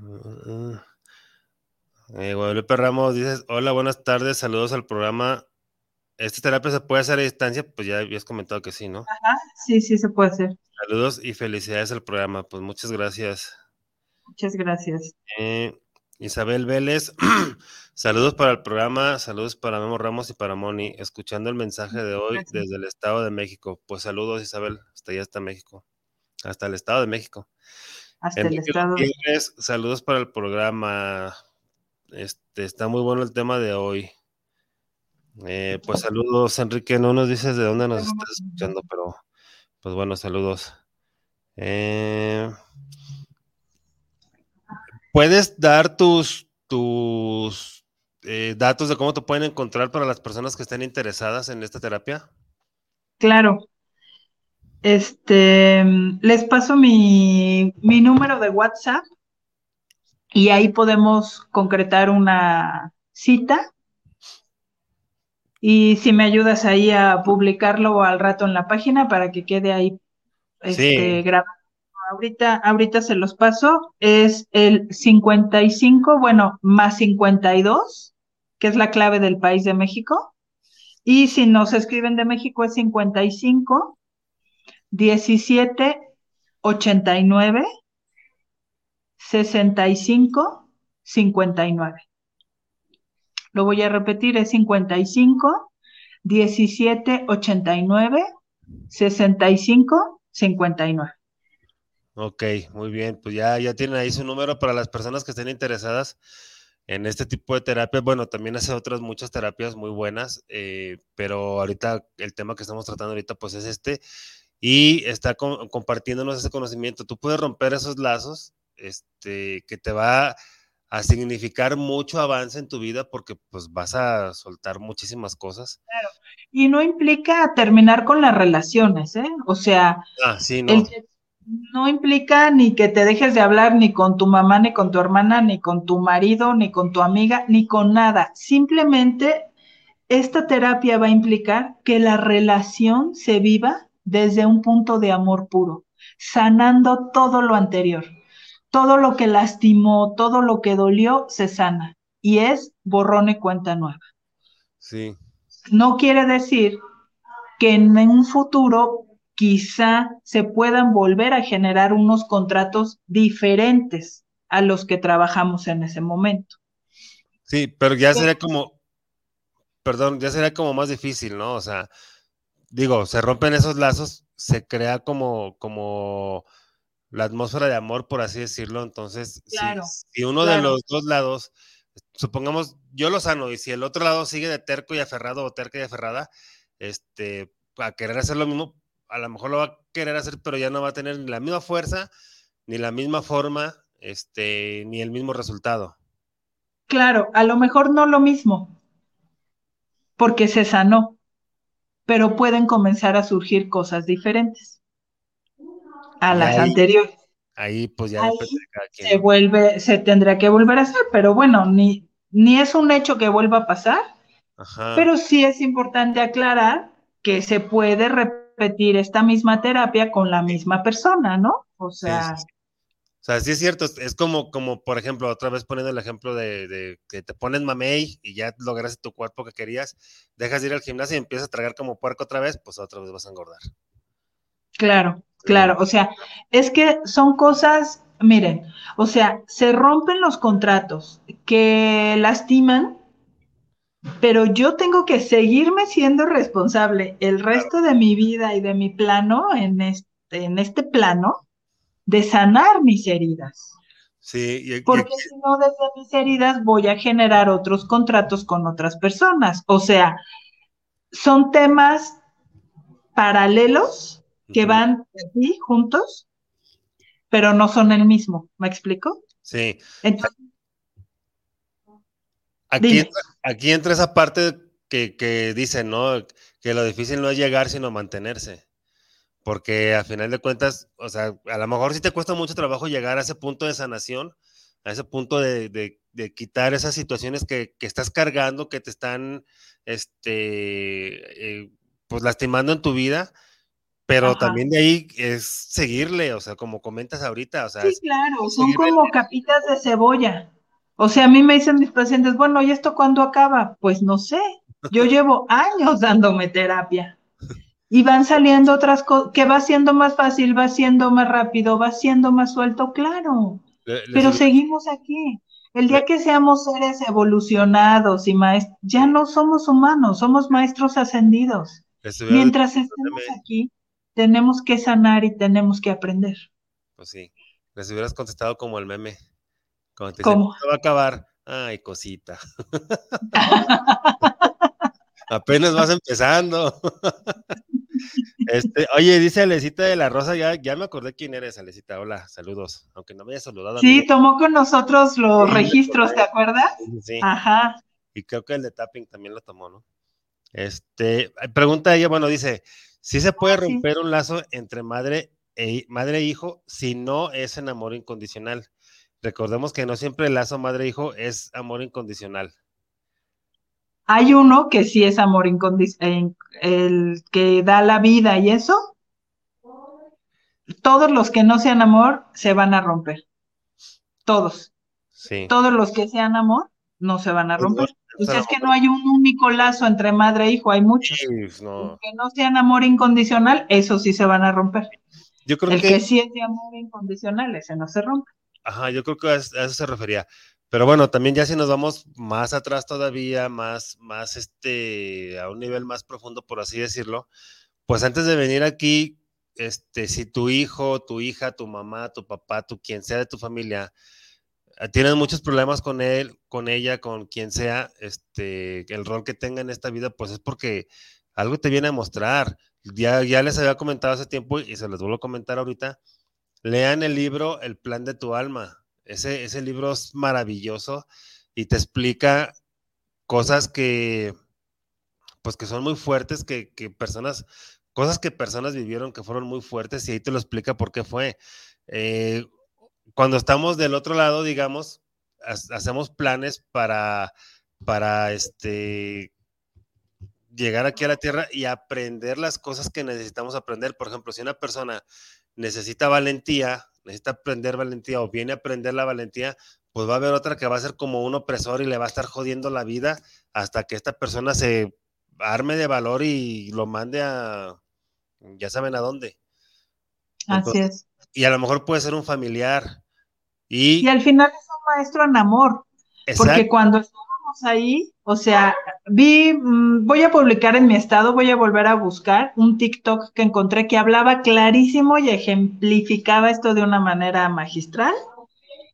Speaker 4: Uh, eh, Guadalupe Ramos dices, hola, buenas tardes, saludos al programa. ¿Esta terapia se puede hacer a distancia? Pues ya habías comentado que sí, ¿no?
Speaker 5: Ajá, sí, sí se puede hacer.
Speaker 4: Saludos y felicidades al programa. Pues muchas gracias.
Speaker 5: Muchas gracias.
Speaker 4: Eh, Isabel Vélez, saludos para el programa, saludos para Memo Ramos y para Moni, escuchando el mensaje de hoy
Speaker 5: Gracias.
Speaker 4: desde el Estado de México. Pues saludos Isabel, hasta allá hasta México, hasta el Estado de México.
Speaker 5: Hasta el estado.
Speaker 4: Gutiérrez, saludos para el programa. Este está muy bueno el tema de hoy. Eh, pues saludos, Enrique. No nos dices de dónde nos estás escuchando, pero pues bueno, saludos. Eh, ¿Puedes dar tus, tus eh, datos de cómo te pueden encontrar para las personas que estén interesadas en esta terapia?
Speaker 5: Claro. Este, les paso mi, mi número de WhatsApp y ahí podemos concretar una cita. Y si me ayudas ahí a publicarlo al rato en la página para que quede ahí este,
Speaker 4: Sí.
Speaker 5: grabado. Ahorita, ahorita se los paso. Es el 55, bueno, más 52, que es la clave del país de México. Y si nos escriben de México es 55 17 89 65 59. Lo voy a repetir, es 55 17 89 65 59.
Speaker 4: Ok, muy bien. Pues ya, ya tienen ahí su número para las personas que estén interesadas en este tipo de terapia. Bueno, también hace otras muchas terapias muy buenas, eh, pero ahorita el tema que estamos tratando ahorita pues es este y está compartiéndonos ese conocimiento. Tú puedes romper esos lazos este, que te va a significar mucho avance en tu vida porque pues vas a soltar muchísimas cosas.
Speaker 5: Claro. Y no implica terminar con las relaciones, ¿eh? O sea,
Speaker 4: ah, sí, no.
Speaker 5: No implica ni que te dejes de hablar ni con tu mamá, ni con tu hermana, ni con tu marido, ni con tu amiga, ni con nada. Simplemente esta terapia va a implicar que la relación se viva desde un punto de amor puro, sanando todo lo anterior todo lo que lastimó, todo lo que dolió, se sana. Y es borrón y cuenta nueva.
Speaker 4: Sí.
Speaker 5: No quiere decir que en un futuro quizá se puedan volver a generar unos contratos diferentes a los que trabajamos en ese momento.
Speaker 4: Sí, pero ya sería como, perdón, ya sería como más difícil, ¿no? O sea, digo, se rompen esos lazos, se crea como, como la atmósfera de amor, por así decirlo. Entonces, si, uno de los dos lados, supongamos, yo lo sano, y si el otro lado sigue de terco y aferrado o terca y aferrada, este, a querer hacer lo mismo, a lo mejor lo va a querer hacer, pero ya no va a tener ni la misma fuerza, ni la misma forma, este, ni el mismo resultado.
Speaker 5: Claro, a lo mejor no lo mismo, porque se sanó, pero pueden comenzar a surgir cosas diferentes a las anteriores.
Speaker 4: Ahí pues ya
Speaker 5: se vuelve, se tendrá que volver a hacer, pero bueno, ni, ni es un hecho que vuelva a pasar, pero sí es importante aclarar que se puede repetir esta misma terapia con la misma persona, ¿no? O sea...
Speaker 4: O sea, sí es cierto, es como, como por ejemplo, otra vez poniendo el ejemplo de, de, que te pones mamey y ya lograste tu cuerpo que querías, dejas de ir al gimnasio y empiezas a tragar como puerco otra vez, pues otra vez vas a engordar.
Speaker 5: Claro, Claro, o sea, es que son cosas, miren, o sea, se rompen los contratos que lastiman, pero yo tengo que seguirme siendo responsable el resto de mi vida y de mi plano en este, en este plano de sanar mis heridas.
Speaker 4: Sí,
Speaker 5: porque si no, desde mis heridas voy a generar otros contratos con otras personas. O sea, son temas paralelos que van aquí juntos, pero no son el mismo. ¿Me explico?
Speaker 4: Sí. Aquí, entra, aquí entra esa parte que, que dicen, ¿no? Que lo difícil no es llegar, sino mantenerse. Porque a final de cuentas, o sea, a lo mejor sí te cuesta mucho trabajo llegar a ese punto de sanación, a ese punto de, quitar esas situaciones que, estás cargando, que te están, este, eh, pues lastimando en tu vida, pero también de ahí es seguirle, o sea, como comentas ahorita, o sea.
Speaker 5: Sí, claro, son como capitas de cebolla. O sea, a mí me dicen mis pacientes, bueno, ¿y esto cuándo acaba? Pues no sé. Yo llevo años dándome terapia. Y van saliendo otras cosas, que va siendo más fácil, va siendo más rápido, va siendo más suelto, claro. Pero seguimos aquí. El día que seamos seres evolucionados y maestros, ya no somos humanos, somos maestros ascendidos. Mientras estemos aquí, tenemos que sanar y tenemos que aprender.
Speaker 4: Pues sí, les hubieras contestado como el meme. Cuando te
Speaker 5: ¿Cómo?
Speaker 4: va a acabar. Ay, cosita. Apenas vas empezando. este, oye, dice Alecita de la Rosa, ya, ya me acordé quién eres, Alecita. Hola, saludos. Aunque no me haya saludado.
Speaker 5: Sí, tomó con nosotros los registros, ¿te acuerdas?
Speaker 4: Sí.
Speaker 5: Ajá.
Speaker 4: Y creo que el de tapping también lo tomó, ¿no? Este, pregunta ella, bueno, dice, Sí se puede ah, romper un lazo entre madre e, madre e hijo si no es en amor incondicional. Recordemos que no siempre el lazo madre-hijo es amor incondicional.
Speaker 5: Hay uno que sí es amor incondicional, el que da la vida y eso. Todos los que no sean amor se van a romper. Todos.
Speaker 4: Sí.
Speaker 5: Todos los que sean amor no se van a romper. O sea, es que no hay un único lazo entre madre e hijo, hay muchos.
Speaker 4: no.
Speaker 5: Que no sean amor incondicional, eso sí se van a romper.
Speaker 4: Yo creo
Speaker 5: El que... sí es de amor incondicional, ese no se rompe.
Speaker 4: Ajá, yo creo que a eso se refería. Pero bueno, también ya si nos vamos más atrás todavía, más, más este, a un nivel más profundo, por así decirlo, pues antes de venir aquí, este, si tu hijo, tu hija, tu mamá, tu papá, tu quien sea de tu familia, eh, tienes muchos problemas con él, con ella, con quien sea, este, el rol que tenga en esta vida, pues es porque algo te viene a mostrar. Ya, ya les había comentado hace tiempo y se los vuelvo a comentar ahorita. Lean el libro El plan de tu alma. Ese, ese libro es maravilloso y te explica cosas que, pues que son muy fuertes, que, que personas cosas que personas vivieron que fueron muy fuertes y ahí te lo explica por qué fue. Eh, cuando estamos del otro lado, digamos, hacemos planes para, para este, llegar aquí a la Tierra y aprender las cosas que necesitamos aprender. Por ejemplo, si una persona necesita valentía, necesita aprender valentía o viene a aprender la valentía, pues va a haber otra que va a ser como un opresor y le va a estar jodiendo la vida hasta que esta persona se arme de valor y lo mande a, ya saben a dónde.
Speaker 5: Así es.
Speaker 4: Y a lo mejor puede ser un familiar. Y,
Speaker 5: y al final es un maestro en amor. Porque cuando estábamos ahí, o sea, vi, mm, voy a publicar en mi estado, voy a volver a buscar un TikTok que encontré que hablaba clarísimo y ejemplificaba esto de una manera magistral.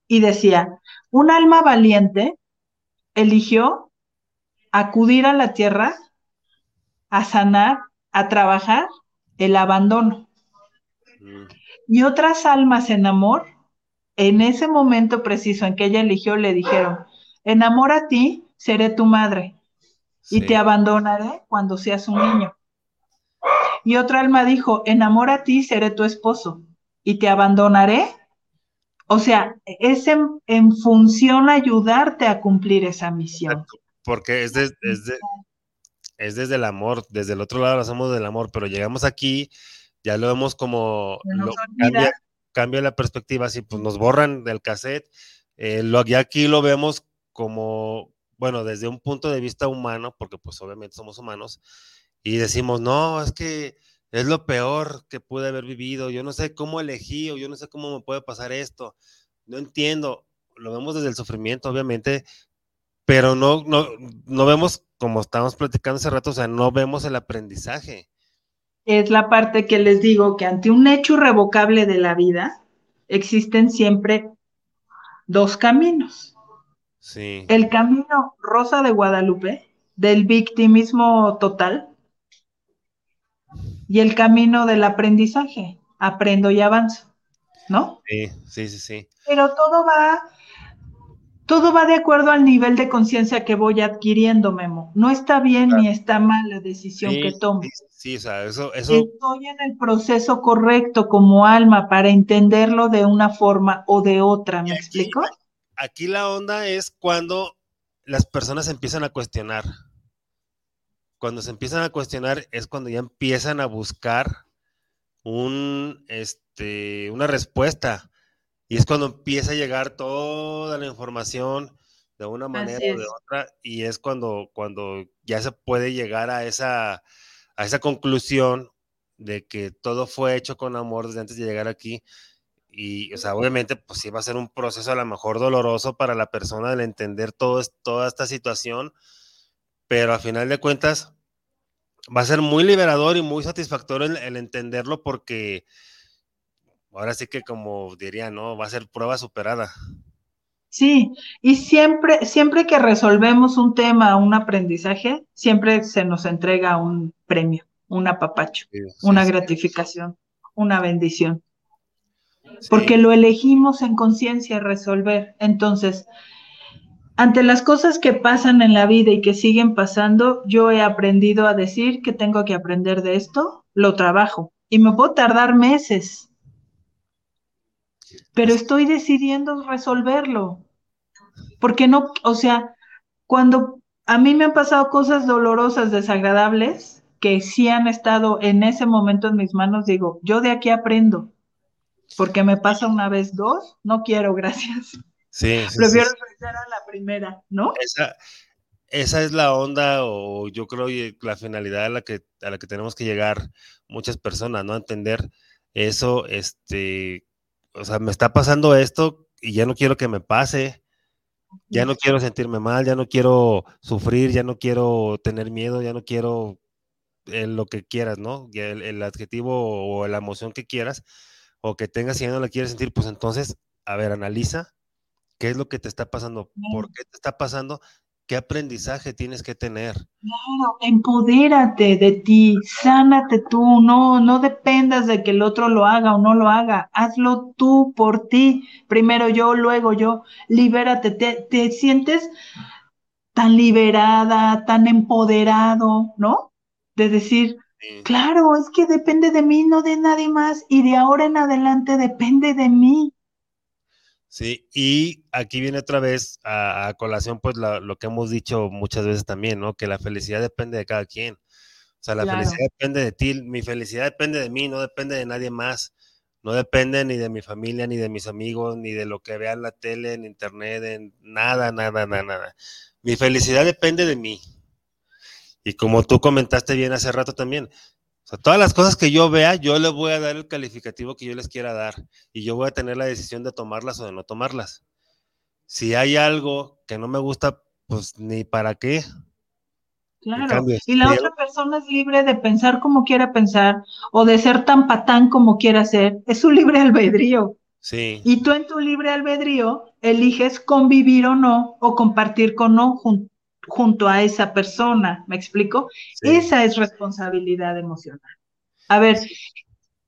Speaker 5: Y decía, un alma valiente eligió acudir a la tierra a sanar, a trabajar el abandono. Mm. Y otras almas en amor, en ese momento preciso en que ella eligió, le dijeron, enamora a ti, seré tu madre y te abandonaré cuando seas un niño. Y otra alma dijo, enamora a ti, seré tu esposo y te abandonaré. O sea, es en, función ayudarte a cumplir esa misión.
Speaker 4: Porque es de, es desde el amor, desde el otro lado lo hacemos del amor, pero llegamos aquí, ya lo vemos como cambia, la perspectiva, así pues nos borran del cassette, eh, lo, ya aquí lo vemos como, bueno, desde un punto de vista humano, porque pues obviamente somos humanos, y decimos, no, es que es lo peor que pude haber vivido, yo no sé cómo elegí o yo no sé cómo me puede pasar esto, no entiendo, lo vemos desde el sufrimiento, obviamente, pero no, no, no vemos, como estábamos platicando hace rato, o sea, no vemos el aprendizaje.
Speaker 5: Es la parte que les digo, que ante un hecho irrevocable de la vida, existen siempre dos caminos.
Speaker 4: Sí.
Speaker 5: El camino rosa de Guadalupe, del victimismo total, y el camino del aprendizaje, aprendo y avanzo, ¿no?
Speaker 4: Sí, sí, sí, sí.
Speaker 5: Pero todo va todo va de acuerdo al nivel de conciencia que voy adquiriendo, Memo. No está bien ni está mal la decisión que tomo.
Speaker 4: Sí, o sea, eso, eso...
Speaker 5: Estoy en el proceso correcto como alma para entenderlo de una forma o de otra, ¿me explico?
Speaker 4: Aquí la onda es cuando las personas empiezan a cuestionar. Cuando se empiezan a cuestionar es cuando ya empiezan a buscar un, este, una respuesta y es cuando empieza a llegar toda la información de una manera o de otra, y es cuando, cuando ya se puede llegar a esa, a esa conclusión de que todo fue hecho con amor desde antes de llegar aquí. Y, o sea, obviamente, pues sí va a ser un proceso a lo mejor doloroso para la persona el entender todo, toda esta situación, pero a final de cuentas va a ser muy liberador y muy satisfactorio el entenderlo porque ahora sí que como diría, ¿no? Va a ser prueba superada.
Speaker 5: Sí, y siempre, siempre que resolvemos un tema, un aprendizaje, siempre se nos entrega un premio, un apapacho, una gratificación, una bendición. Porque lo elegimos en conciencia resolver. Entonces, ante las cosas que pasan en la vida y que siguen pasando, yo he aprendido a decir que tengo que aprender de esto, lo trabajo. Y me puedo tardar meses, pero estoy decidiendo resolverlo. Porque no, o sea, cuando a mí me han pasado cosas dolorosas, desagradables, que sí han estado en ese momento en mis manos, digo, yo de aquí aprendo. Porque me pasa una vez dos, no quiero, gracias.
Speaker 4: Sí,
Speaker 5: Prefiero sí, a la primera, ¿no?
Speaker 4: Esa, esa es la onda o yo creo la finalidad a la que a la que tenemos que llegar muchas personas, ¿no? Entender eso, este, o sea, me está pasando esto y ya no quiero que me pase. Ya no quiero sentirme mal, ya no quiero sufrir, ya no quiero tener miedo, ya no quiero eh, lo que quieras, ¿no? El, el, adjetivo o la emoción que quieras o que tengas y ya no la quieres sentir, pues entonces, a ver, analiza qué es lo que te está pasando, por qué te está pasando ¿Qué aprendizaje tienes que tener?
Speaker 5: Claro, empodérate de ti, sánate tú, no, no dependas de que el otro lo haga o no lo haga, hazlo tú por ti, primero yo, luego yo, libérate, te, te sientes tan liberada, tan empoderado, ¿no? De decir, sí. claro, es que depende de mí, no de nadie más, y de ahora en adelante depende de mí.
Speaker 4: Sí, y aquí viene otra vez a, a colación, pues la, lo que hemos dicho muchas veces también, ¿no? Que la felicidad depende de cada quien. O sea, la claro. felicidad depende de ti, mi felicidad depende de mí, no depende de nadie más. No depende ni de mi familia, ni de mis amigos, ni de lo que vea en la tele, en internet, en nada, nada, nada, nada. Mi felicidad depende de mí. Y como tú comentaste bien hace rato también, sea, todas las cosas que yo vea, yo les voy a dar el calificativo que yo les quiera dar y yo voy a tener la decisión de tomarlas o de no tomarlas. Si hay algo que no me gusta, pues ni para qué.
Speaker 5: Claro, cambio, y la otra persona es libre de pensar como quiera pensar o de ser tan patán como quiera ser. Es su libre albedrío.
Speaker 4: Sí.
Speaker 5: Y tú en tu libre albedrío eliges convivir o no o compartir con no junto a esa persona, ¿me explico? Sí. Esa es responsabilidad emocional. A ver,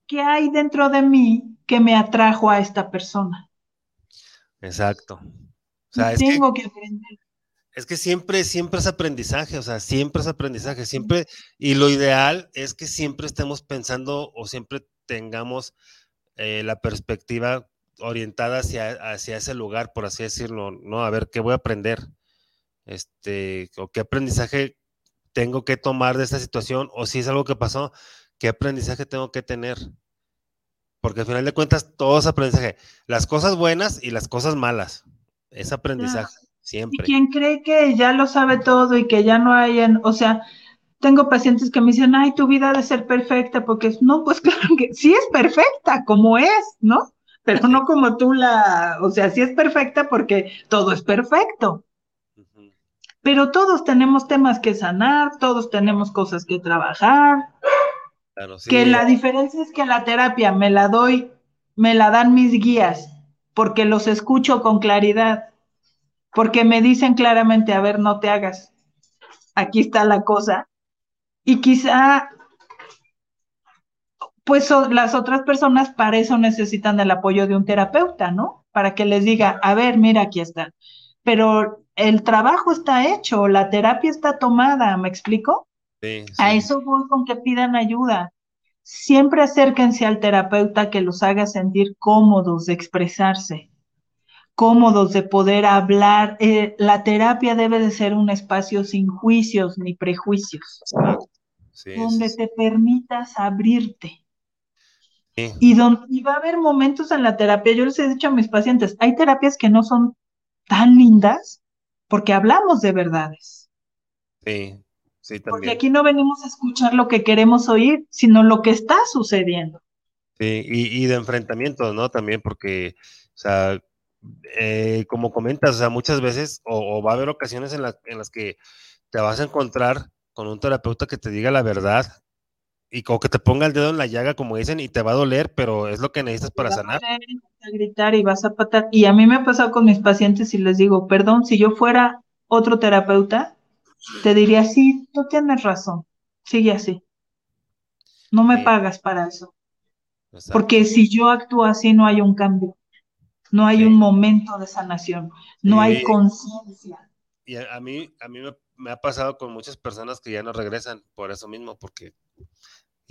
Speaker 5: ¿qué hay dentro de mí que me atrajo a esta persona?
Speaker 4: Exacto. O sea,
Speaker 5: es tengo que, que, aprender.
Speaker 4: Es que siempre, siempre es aprendizaje, o sea, siempre es aprendizaje, siempre, y lo ideal es que siempre estemos pensando o siempre tengamos eh, la perspectiva orientada hacia, hacia ese lugar, por así decirlo, ¿no? A ver, ¿qué voy a aprender? Este, o qué aprendizaje tengo que tomar de esta situación, o si es algo que pasó, qué aprendizaje tengo que tener. Porque al final de cuentas, todo es aprendizaje. Las cosas buenas y las cosas malas. Es aprendizaje, siempre.
Speaker 5: Y quien cree que ya lo sabe todo y que ya no hay, en, o sea, tengo pacientes que me dicen, ay, tu vida ha de ser perfecta, porque no, pues claro que sí es perfecta, como es, ¿no? Pero no como tú la, o sea, sí es perfecta porque todo es perfecto pero todos tenemos temas que sanar, todos tenemos cosas que trabajar.
Speaker 4: Claro, sí.
Speaker 5: Que la diferencia es que la terapia me la doy, me la dan mis guías, porque los escucho con claridad, porque me dicen claramente, a ver, no te hagas, aquí está la cosa. Y quizá, pues las otras personas para eso necesitan el apoyo de un terapeuta, ¿no? Para que les diga, a ver, mira, aquí está. Pero el trabajo está hecho, la terapia está tomada, ¿me explico?
Speaker 4: Sí, sí.
Speaker 5: A eso voy con que pidan ayuda. Siempre acérquense al terapeuta que los haga sentir cómodos de expresarse, cómodos de poder hablar. Eh, la terapia debe de ser un espacio sin juicios ni prejuicios,
Speaker 4: sí,
Speaker 5: donde te permitas abrirte. Y, donde, y va a haber momentos en la terapia, yo les he dicho a mis pacientes, hay terapias que no son tan lindas porque hablamos de verdades.
Speaker 4: Sí, sí, también.
Speaker 5: Porque aquí no venimos a escuchar lo que queremos oír, sino lo que está sucediendo.
Speaker 4: Sí, y, y de enfrentamientos, ¿no? También porque, o sea, eh, como comentas, o sea, muchas veces, o, o va a haber ocasiones en, la, en las que te vas a encontrar con un terapeuta que te diga la verdad, y como que te ponga el dedo en la llaga, como dicen, y te va a doler, pero es lo que necesitas para
Speaker 5: vas
Speaker 4: sanar.
Speaker 5: A, a gritar y vas a patar. Y a mí me ha pasado con mis pacientes y les digo, perdón, si yo fuera otro terapeuta, te diría, sí, tú tienes razón, sigue así. No me
Speaker 4: Sí.
Speaker 5: pagas para eso.
Speaker 4: Exacto.
Speaker 5: Porque si yo actúo así, no hay un cambio. No hay
Speaker 4: Sí.
Speaker 5: un momento de sanación. No hay conciencia.
Speaker 4: Y a, a mí, a mí me, me ha pasado con muchas personas que ya no regresan por eso mismo, porque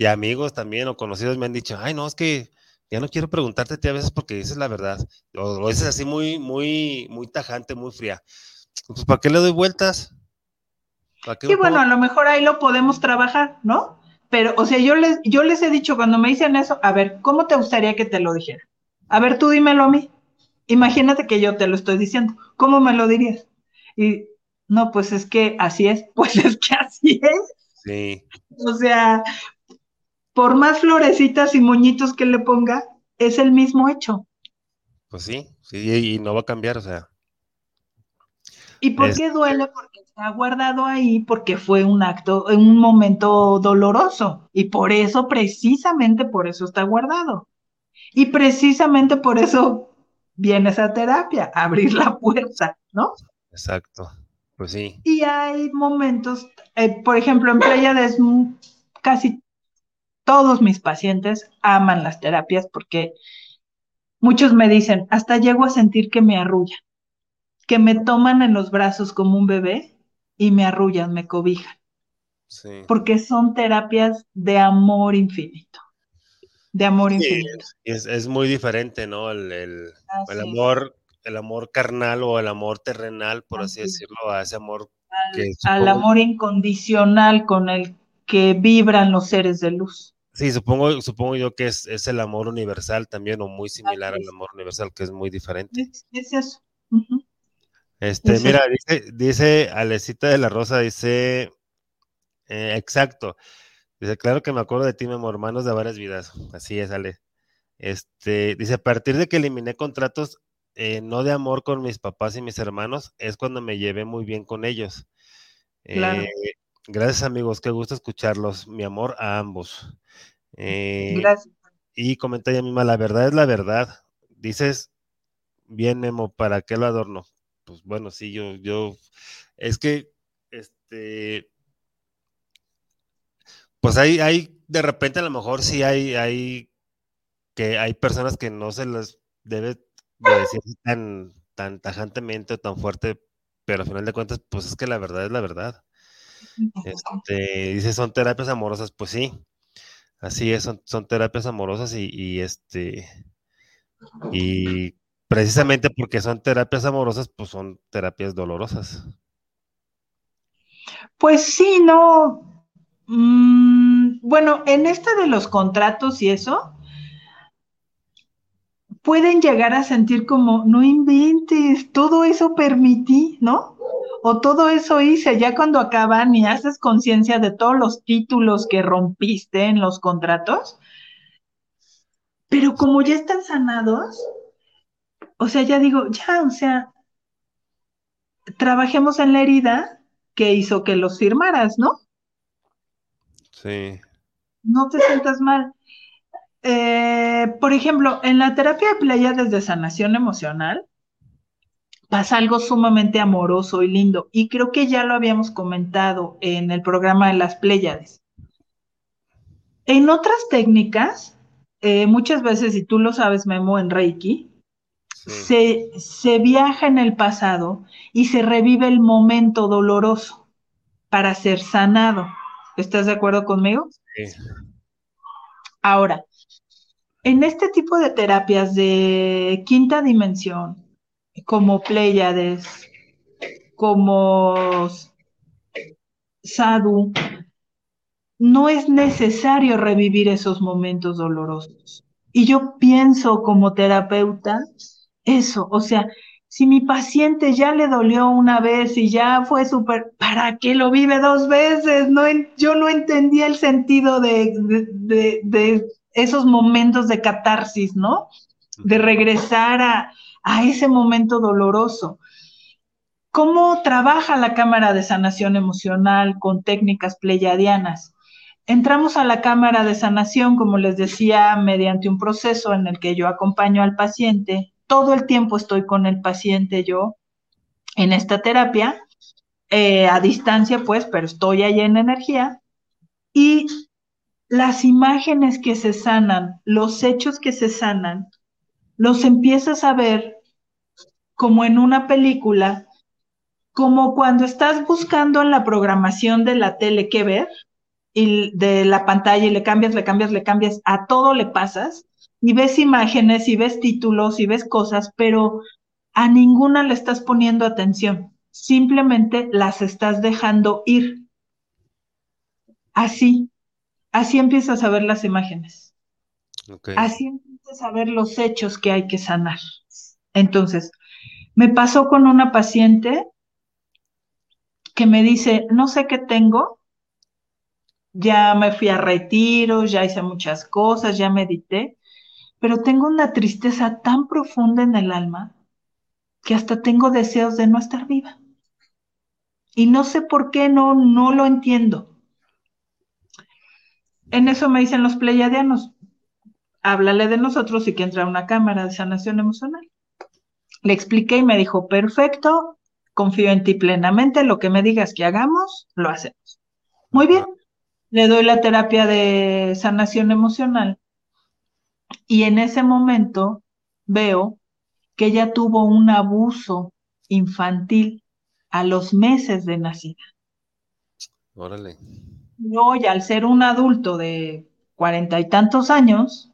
Speaker 4: y amigos también o conocidos me han dicho, ay, no, es que ya no quiero preguntarte a ti a veces porque dices la verdad, o lo dices así muy, muy, muy tajante, muy fría. Pues, ¿para qué le doy vueltas? ¿Para qué
Speaker 5: Sí, bueno, a lo mejor ahí lo podemos trabajar, ¿no? Pero, o sea, yo les, yo les he dicho cuando me dicen eso, a ver, ¿cómo te gustaría que te lo dijera? A ver, tú dímelo a mí. Imagínate que yo te lo estoy diciendo. ¿Cómo me lo dirías? Y no, pues es que así es, pues es que así es.
Speaker 4: Sí,
Speaker 5: O sea, por más florecitas y moñitos que le ponga, es el mismo hecho.
Speaker 4: pues sí, sí, y, no va a cambiar, o sea.
Speaker 5: ¿Y por qué duele? Porque está guardado ahí, porque fue un acto, un momento doloroso. Y por eso, precisamente por eso está guardado. Y precisamente por eso viene esa terapia, abrir la puerta, ¿no?
Speaker 4: Exacto. Pues sí.
Speaker 5: Y hay momentos, eh, por ejemplo, en Pleiades, casi todos mis pacientes aman las terapias porque muchos me dicen, hasta llego a sentir que me arrullan, que me toman en los brazos como un bebé y me arrullan, me cobijan. Sí. Porque son terapias de amor infinito. De amor infinito.
Speaker 4: Es, es, muy diferente, ¿no? El, el, el amor el amor carnal o el amor terrenal, por así, decirlo, a ese amor
Speaker 5: al amor incondicional con el que vibran los seres de luz.
Speaker 4: Sí, supongo, supongo yo que es, es el amor universal también, o muy similar al amor universal, que es muy diferente.
Speaker 5: Es, eso.
Speaker 4: Este, mira, dice, dice Alecita de la Rosa, dice, eh, exacto. Dice, claro que me acuerdo de ti, mi amor, hermanos de varias vidas. Así es, Ale. Este, dice, a partir de que eliminé contratos, eh, no de amor con mis papás y mis hermanos, es cuando me llevé muy bien con ellos. Eh, gracias amigos, qué gusto escucharlos. Mi amor a ambos. Eh, gracias. Y comenta ella misma, la verdad es la verdad. Dices, bien Memo, ¿para qué lo adorno? Pues bueno, sí, yo, yo, es que, este, pues hay, hay, de repente a lo mejor sí hay, hay, que hay personas que no se les debe de decir tan, tan tajantemente o tan fuerte, pero al final de cuentas, pues es que la verdad es la verdad. Este, dice, son terapias amorosas, pues sí, así es, son, son terapias amorosas y, este, y precisamente porque son terapias amorosas, pues son terapias dolorosas.
Speaker 5: Pues sí, no. Mm, bueno, en este de los contratos y eso, pueden llegar a sentir como, no inventes, todo eso permití, ¿no? O todo eso hice, ya cuando acaban y haces conciencia de todos los títulos que rompiste en los contratos, pero como ya están sanados, o sea, ya digo, ya, o sea, trabajemos en la herida que hizo que los firmaras, ¿no?
Speaker 4: Sí.
Speaker 5: No te sientas mal. Eh, por ejemplo, en la terapia de playa desde sanación emocional pasa algo sumamente amoroso y lindo. Y creo que ya lo habíamos comentado en el programa de las Pléyades. En otras técnicas, eh, muchas veces, y tú lo sabes, Memo, en Reiki, se, se viaja en el pasado y se revive el momento doloroso para ser sanado. ¿Estás de acuerdo conmigo? Sí. Ahora, en este tipo de terapias de quinta dimensión, como Pleiades, como Sadhu, no es necesario revivir esos momentos dolorosos. Y yo pienso como terapeuta eso, o sea, si mi paciente ya le dolió una vez y ya fue súper, ¿para qué lo vive dos veces? No, yo no entendía el sentido de, de esos momentos de catarsis, ¿no? De regresar a, ese momento doloroso. ¿Cómo trabaja la Cámara de Sanación Emocional con técnicas pleyadianas? Entramos a la Cámara de Sanación, como les decía, mediante un proceso en el que yo acompaño al paciente. Todo el tiempo estoy con el paciente yo en esta terapia, eh, a distancia pues, pero estoy ahí en energía. Y las imágenes que se sanan, los hechos que se sanan, los empiezas a ver como en una película, como cuando estás buscando en la programación de la tele qué ver y de la pantalla y le cambias, le cambias, le cambias, a todo le pasas y ves imágenes y ves títulos y ves cosas, pero a ninguna le estás poniendo atención, simplemente las estás dejando ir. Así, Así empiezas a ver las imágenes. Así empiezas a ver los hechos que hay que sanar. Entonces, me pasó con una paciente que me dice, no sé qué tengo, ya me fui a retiro, ya hice muchas cosas, ya medité, pero tengo una tristeza tan profunda en el alma que hasta tengo deseos de no estar viva. Y no sé por qué, no, no lo entiendo. En eso me dicen los pleiadianos, háblale de nosotros y que entra una cámara de sanación emocional. Le expliqué y me dijo, perfecto, confío en ti plenamente, lo que me digas que hagamos, lo hacemos. Muy bien, le doy la terapia de sanación emocional y en ese momento veo que ella tuvo un abuso infantil a los meses de nacida.
Speaker 4: Órale.
Speaker 5: Y hoy, al ser un adulto de cuarenta y tantos años,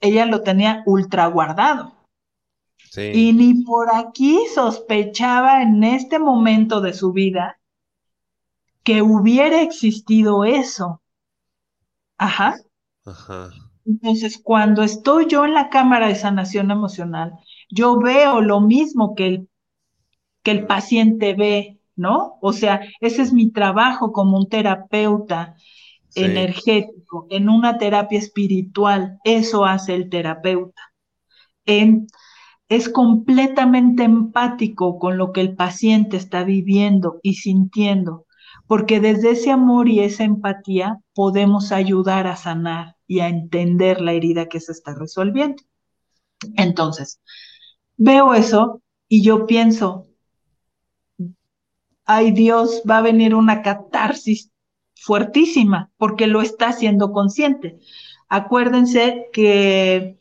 Speaker 5: ella lo tenía ultra guardado. Sí. Y ni por aquí sospechaba en este momento de su vida que hubiera existido eso. Ajá. Ajá. Entonces, cuando estoy yo en la cámara de sanación emocional, yo veo lo mismo que el, que el paciente ve, ¿no? O sea, ese es mi trabajo como un terapeuta energético, en una terapia espiritual, eso hace el terapeuta. Es completamente empático con lo que el paciente está viviendo y sintiendo, porque desde ese amor y esa empatía podemos ayudar a sanar y a entender la herida que se está resolviendo. Entonces, veo eso y yo pienso, ay Dios, va a venir una catarsis fuertísima porque lo está haciendo consciente. Acuérdense que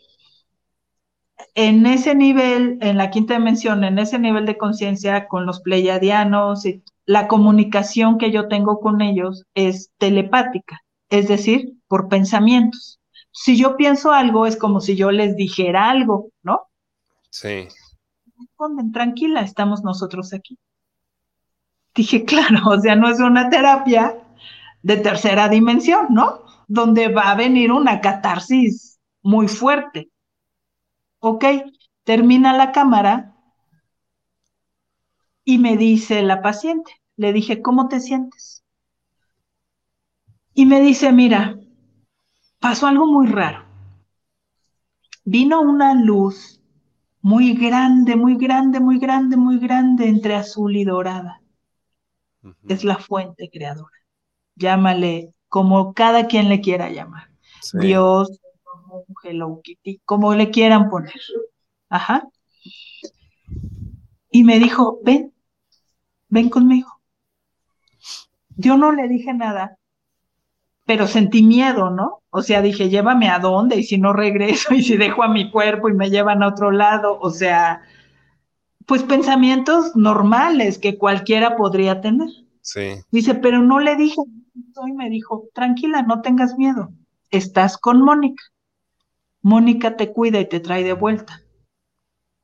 Speaker 5: en ese nivel, en la quinta dimensión, en ese nivel de conciencia con los pleiadianos, la comunicación que yo tengo con ellos es telepática, es decir, por pensamientos. Si yo pienso algo, es como si yo les dijera algo, ¿no?
Speaker 4: Sí.
Speaker 5: tranquila, estamos nosotros aquí. Dije, claro, o sea, no es una terapia de tercera dimensión, ¿no? Donde va a venir una catarsis muy fuerte. Ok, termina la cámara y me dice la paciente, le dije, ¿cómo te sientes? Y me dice, mira, pasó algo muy raro. Vino una luz muy grande, muy grande, muy grande, muy grande entre azul y dorada. Es la fuente creadora llámale como cada quien le quiera llamar. Dios, Hello Kitty, como le quieran poner. Ajá. Y me dijo, ven, ven conmigo. Yo no le dije nada, pero sentí miedo, ¿no? O sea, dije, llévame a dónde y si no regreso y si dejo a mi cuerpo y me llevan a otro lado, o sea, pues pensamientos normales que cualquiera podría tener.
Speaker 4: Sí.
Speaker 5: Dice, pero no le dije y me dijo, tranquila, no tengas miedo, estás con Mónica. Mónica te cuida y te trae de vuelta.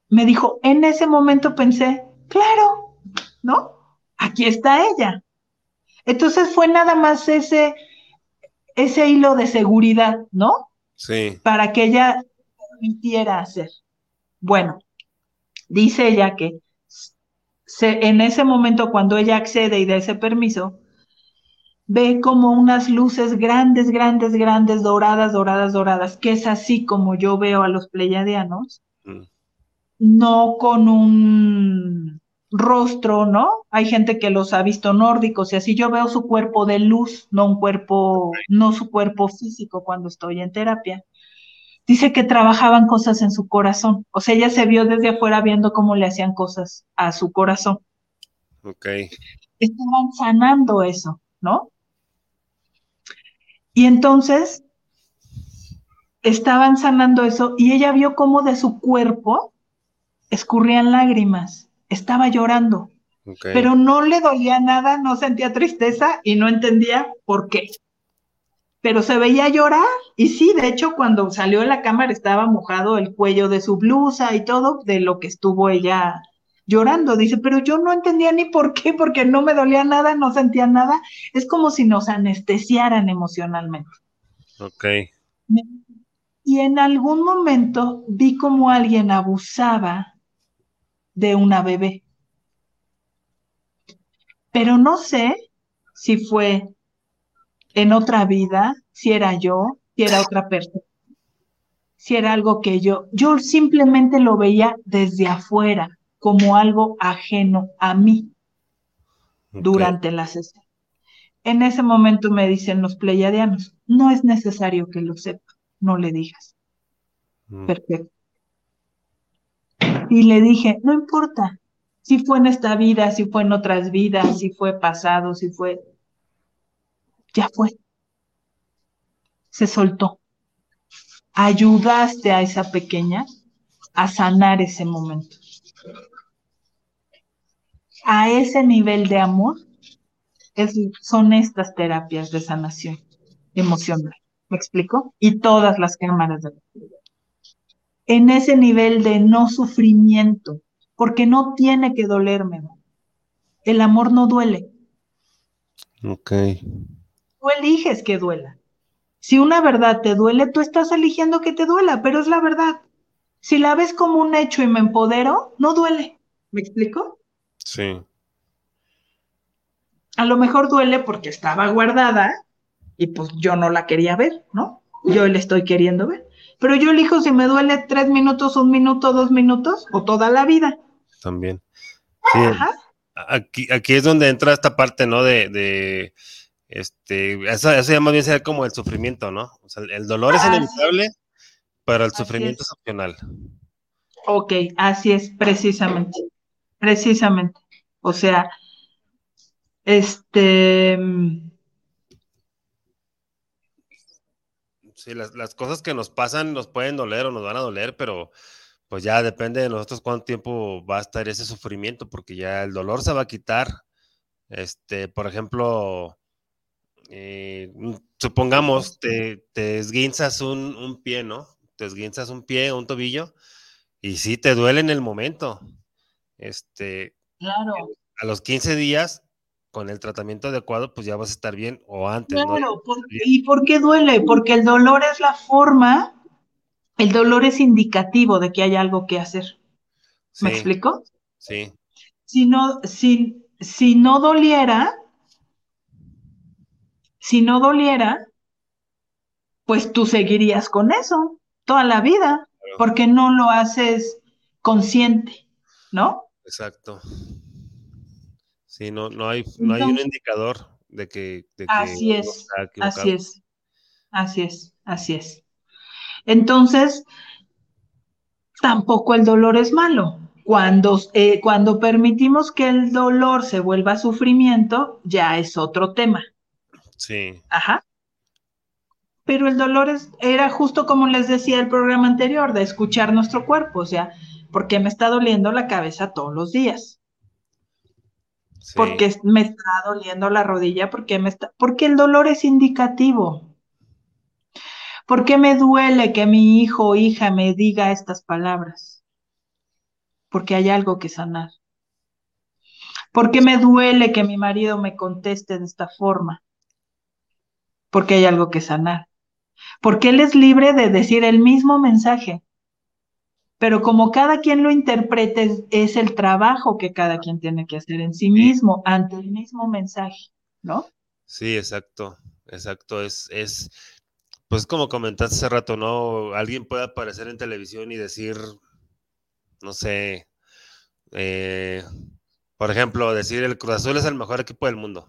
Speaker 5: Me dijo, en ese momento pensé, claro, ¿no? Aquí está ella. Entonces fue nada más ese, ese hilo de seguridad, ¿no?
Speaker 4: Sí.
Speaker 5: Para que ella permitiera hacer. Bueno, dice ella que se, en ese momento cuando ella accede y da ese permiso, ve como unas luces grandes, grandes, grandes, doradas, doradas, doradas, que es así como yo veo a los pleiadianos, mm. no con un rostro, ¿no? Hay gente que los ha visto nórdicos y así yo veo su cuerpo de luz, no un cuerpo, no su cuerpo físico cuando estoy en terapia. Dice que trabajaban cosas en su corazón, o sea, ella se vio desde afuera viendo cómo le hacían cosas a su corazón.
Speaker 4: Ok.
Speaker 5: Estaban sanando eso, ¿no? Y entonces estaban sanando eso y ella vio cómo de su cuerpo escurrían lágrimas, estaba llorando, pero no le dolía nada, no sentía tristeza y no entendía por qué. Pero se veía llorar y sí, de hecho cuando salió de la cámara estaba mojado el cuello de su blusa y todo de lo que estuvo ella llorando. Dice, pero yo no entendía ni por qué, porque no me dolía nada, no sentía nada. Es como si nos anestesiaran emocionalmente.
Speaker 4: Ok.
Speaker 5: Y en algún momento vi como alguien abusaba de una bebé. Pero no sé si fue en otra vida, si era yo, si era otra persona, si era algo que yo, yo simplemente lo veía desde afuera como algo ajeno a mí. durante la sesión. En ese momento me dicen los pleiadianos, no es necesario que lo sepa, no le digas.
Speaker 4: Mm.
Speaker 5: Perfecto. Y le dije, no importa si fue en esta vida, si fue en otras vidas, si fue pasado, si fue... Ya fue. Se soltó. Ayudaste a esa pequeña a sanar ese momento. A ese nivel de amor son estas terapias de sanación emocional. ¿Me explico? Y todas las cámaras de en ese nivel de no sufrimiento, porque no tiene que dolerme. El amor no duele,
Speaker 4: Ok.
Speaker 5: Tú eliges que duela. Si una verdad te duele, tú estás eligiendo que te duela, pero es la verdad. Si la ves como un hecho y me empodero, no duele. ¿Me explico?
Speaker 4: Sí.
Speaker 5: A lo mejor duele porque estaba guardada y pues yo no la quería ver, ¿no? Yo la estoy queriendo ver. Pero yo elijo si me duele tres minutos, un minuto, dos minutos o toda la vida.
Speaker 4: También. Sí,
Speaker 5: Ajá.
Speaker 4: aquí, aquí es donde entra esta parte, ¿no? De, de este, eso, eso ya más bien sería como el sufrimiento, ¿no? O sea, el dolor es
Speaker 5: Así
Speaker 4: inevitable, pero el
Speaker 5: Así
Speaker 4: sufrimiento
Speaker 5: es.
Speaker 4: es opcional.
Speaker 5: Ok, así es, precisamente. Precisamente. O sea, este,
Speaker 4: Sí, las, las cosas que nos pasan nos pueden doler o nos van a doler, pero pues ya depende de nosotros cuánto tiempo va a estar ese sufrimiento, porque ya el dolor se va a quitar. Este, por ejemplo, eh, supongamos te, te esguinzas un, un pie, ¿no? Te esguinzas un pie, un tobillo, y sí te duele en el momento. Este,
Speaker 5: claro,
Speaker 4: a los 15 días, con el tratamiento adecuado, pues ya vas a estar bien, o antes, ¿no?
Speaker 5: claro. ¿por- ¿Y por qué duele? Porque el dolor es la forma, el dolor es indicativo de que hay algo que hacer. ¿Me
Speaker 4: Sí,
Speaker 5: explico?
Speaker 4: sí,
Speaker 5: Si no, si, si no doliera, si no doliera, pues tú seguirías con eso toda la vida, porque no lo haces consciente, ¿no?
Speaker 4: exacto. Sí, no, no hay, no hay un indicador de que, de que
Speaker 5: Así es, así es, así es, así es. Entonces, tampoco el dolor es malo. Cuando, eh, cuando permitimos que el dolor se vuelva sufrimiento, ya es otro tema.
Speaker 4: Sí,
Speaker 5: Ajá. Pero el dolor es, era justo como les decía el programa anterior, de escuchar nuestro cuerpo, o sea, ¿por qué me está doliendo la cabeza todos los días?
Speaker 4: sí,
Speaker 5: ¿Por qué me está doliendo la rodilla? ¿Por qué me está? Porque el dolor es indicativo. ¿Por qué me duele que mi hijo o hija me diga estas palabras? Porque hay algo que sanar. ¿Por qué me duele que mi marido me conteste de esta forma? Porque hay algo que sanar. Porque él es libre de decir el mismo mensaje. Pero como cada quien lo interprete, es, es el trabajo que cada quien tiene que hacer en sí mismo ante el mismo mensaje, ¿no?
Speaker 4: sí, exacto, exacto. Es, es, pues como comentaste hace rato, ¿no? Alguien puede aparecer en televisión y decir, no sé, eh, por ejemplo, decir el Cruz Azul es el mejor equipo del mundo.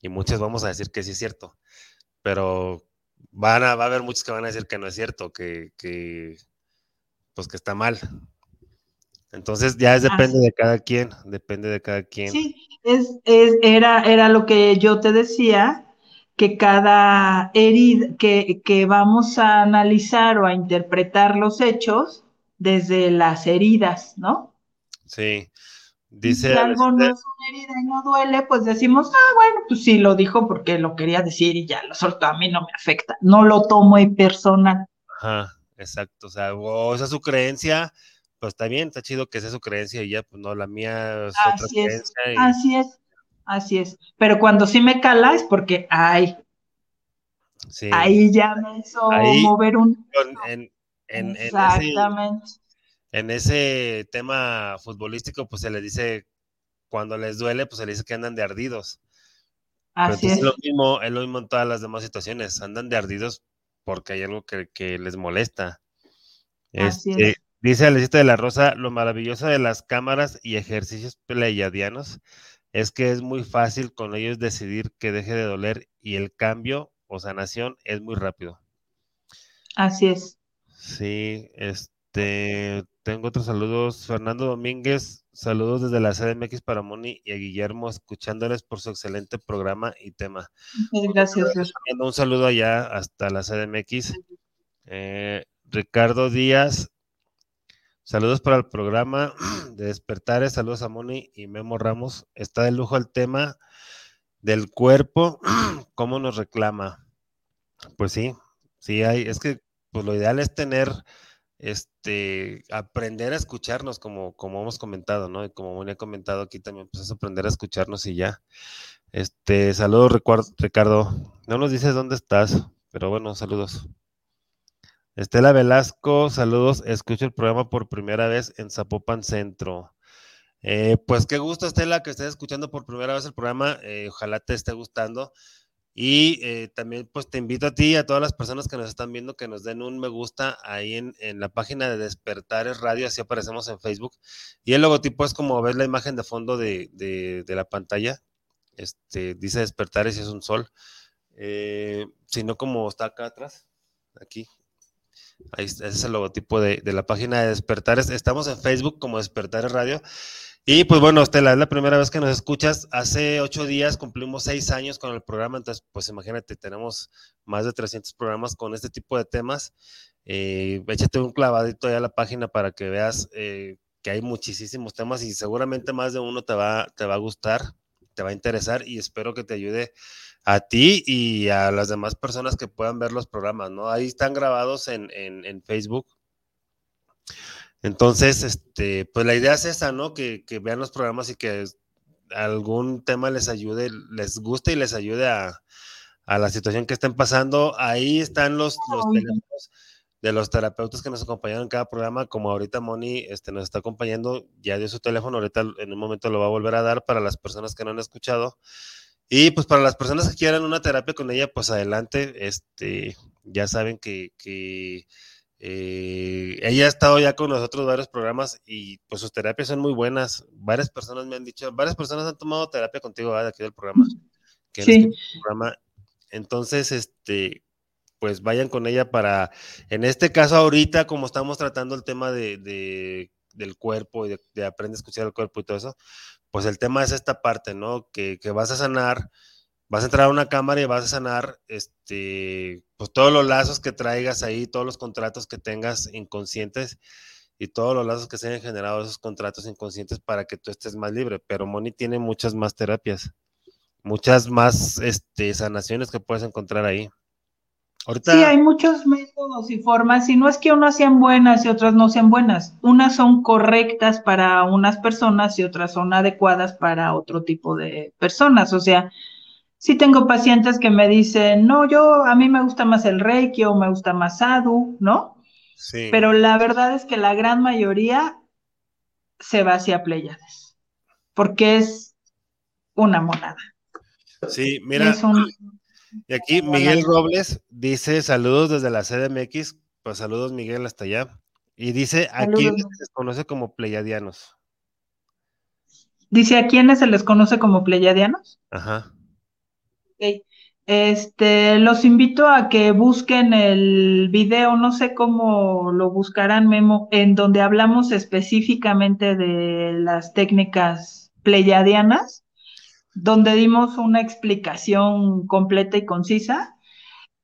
Speaker 4: Y muchos vamos a decir que sí es cierto. Pero van a, va a haber muchos que van a decir que no es cierto, que, que pues que está mal. Entonces ya es depende
Speaker 5: Así.
Speaker 4: de cada quien, depende de cada quien.
Speaker 5: Sí, es, es, era, era lo que yo te decía, que cada herida, que, que vamos a analizar o a interpretar los hechos desde las heridas, ¿no?
Speaker 4: Sí. Dice
Speaker 5: si algo no es una herida y no duele, pues decimos, ah, bueno, pues sí, lo dijo porque lo quería decir y ya lo soltó, a mí no me afecta, no lo tomo en personal.
Speaker 4: Ajá, exacto. O sea, o esa es su creencia, pues está bien, está chido que sea su creencia y ya, pues no, la mía es otra
Speaker 5: Así es,
Speaker 4: creencia. y-
Speaker 5: así es, así es. Pero cuando sí me cala es porque, ay,
Speaker 4: sí.
Speaker 5: ahí ya me hizo
Speaker 4: Ahí-
Speaker 5: mover un...
Speaker 4: En, en- en ese,
Speaker 5: Exactamente.
Speaker 4: En ese tema futbolístico, pues se les dice, cuando les duele, pues se les dice que andan de ardidos.
Speaker 5: Así es.
Speaker 4: es lo mismo, es lo mismo en todas las demás situaciones, andan de ardidos porque hay algo que, que les molesta.
Speaker 5: Así
Speaker 4: Este,
Speaker 5: es.
Speaker 4: dice Alecita de la Rosa, lo maravilloso de las cámaras y ejercicios pleiadianos es que es muy fácil con ellos decidir que deje de doler y el cambio o sanación es muy rápido.
Speaker 5: Así es.
Speaker 4: Sí, este, tengo otros saludos. Fernando Domínguez, saludos desde la CDMX para Moni y a Guillermo, escuchándoles por su excelente programa y tema.
Speaker 5: gracias.
Speaker 4: Un saludo allá hasta la CDMX. Eh, Ricardo Díaz, saludos para el programa de Despertares, saludos a Moni y Memo Ramos. Está de lujo el tema del cuerpo, cómo nos reclama. Pues sí, sí hay, es que pues lo ideal es tener, este, aprender a escucharnos, como, como hemos comentado, ¿no? Y como Moni ha comentado aquí también, pues es aprender a escucharnos y ya. Este, saludos Ricardo, no nos dices dónde estás, pero bueno, saludos. Estela Velasco, saludos. Escucho el programa por primera vez en Zapopan Centro. Eh, pues qué gusto, Estela, que estés escuchando por primera vez el programa. Eh, ojalá te esté gustando. Y eh, también pues te invito a ti y a todas las personas que nos están viendo que nos den un me gusta ahí en, la página de Despertares Radio, así aparecemos en Facebook. Y el logotipo es como ves la imagen de fondo de, de, la pantalla. Este, dice Despertares y es un sol. sino como está acá atrás, aquí, Ahí ese es el logotipo de, la página de Despertares. Estamos en Facebook como Despertares Radio. Y pues bueno, Estela, es la primera vez que nos escuchas. Hace ocho días cumplimos seis años con el programa, entonces pues imagínate, tenemos más de 300 programas con este tipo de temas. Eh, échate un clavadito ahí a la página para que veas eh, que hay muchísimos temas y seguramente más de uno te va, te va a gustar, te va a interesar y espero que te ayude a ti y a las demás personas que puedan ver los programas, ¿no? Ahí están grabados en, Facebook. Entonces, este, pues la idea es esa, ¿no? Que, vean los programas y que algún tema les ayude, les guste y les ayude a, la situación que estén pasando. Ahí están los, los teléfonos de los terapeutas que nos acompañaron en cada programa, como ahorita Moni este, nos está acompañando, ya dio su teléfono, ahorita en un momento lo va a volver a dar para las personas que no han escuchado. Y pues para las personas que quieran una terapia con ella, pues adelante. Este, ya saben que, eh, ella ha estado ya con nosotros varios programas y pues sus terapias son muy buenas. Varias personas me han dicho, varias personas han tomado terapia contigo de aquí del programa. sí. Este programa. Entonces, este, pues vayan con ella para, en este caso ahorita, como estamos tratando el tema de, de del cuerpo y de, de aprender a escuchar el cuerpo y todo eso, pues el tema es esta parte, ¿no? Que, vas a sanar, vas a entrar a una cámara y vas a sanar, este, pues todos los lazos que traigas ahí, todos los contratos que tengas inconscientes y todos los lazos que se hayan generado esos contratos inconscientes para que tú estés más libre. Pero Moni tiene muchas más terapias, muchas más este, sanaciones que puedes encontrar ahí.
Speaker 5: Sí, hay muchos métodos y formas, y no es que unas sean buenas y otras no sean buenas. Unas son correctas para unas personas y otras son adecuadas para otro tipo de personas. O sea, sí tengo pacientes que me dicen, no, yo a mí me gusta más el Reiki o me gusta más Sadhu, ¿no? Sí. Pero la verdad es que la gran mayoría se va hacia Pleiades, porque es una monada.
Speaker 4: Sí, mira. Es un, y aquí Miguel Robles dice saludos desde la CDMX, pues saludos Miguel hasta allá. Y dice a quiénes se les conoce como pleyadianos.
Speaker 5: Dice a quiénes se les conoce como pleyadianos.
Speaker 4: Ajá.
Speaker 5: Este, los invito a que busquen el video, no sé cómo lo buscarán, Memo, en donde hablamos específicamente de las técnicas pleyadianas donde dimos una explicación completa y concisa.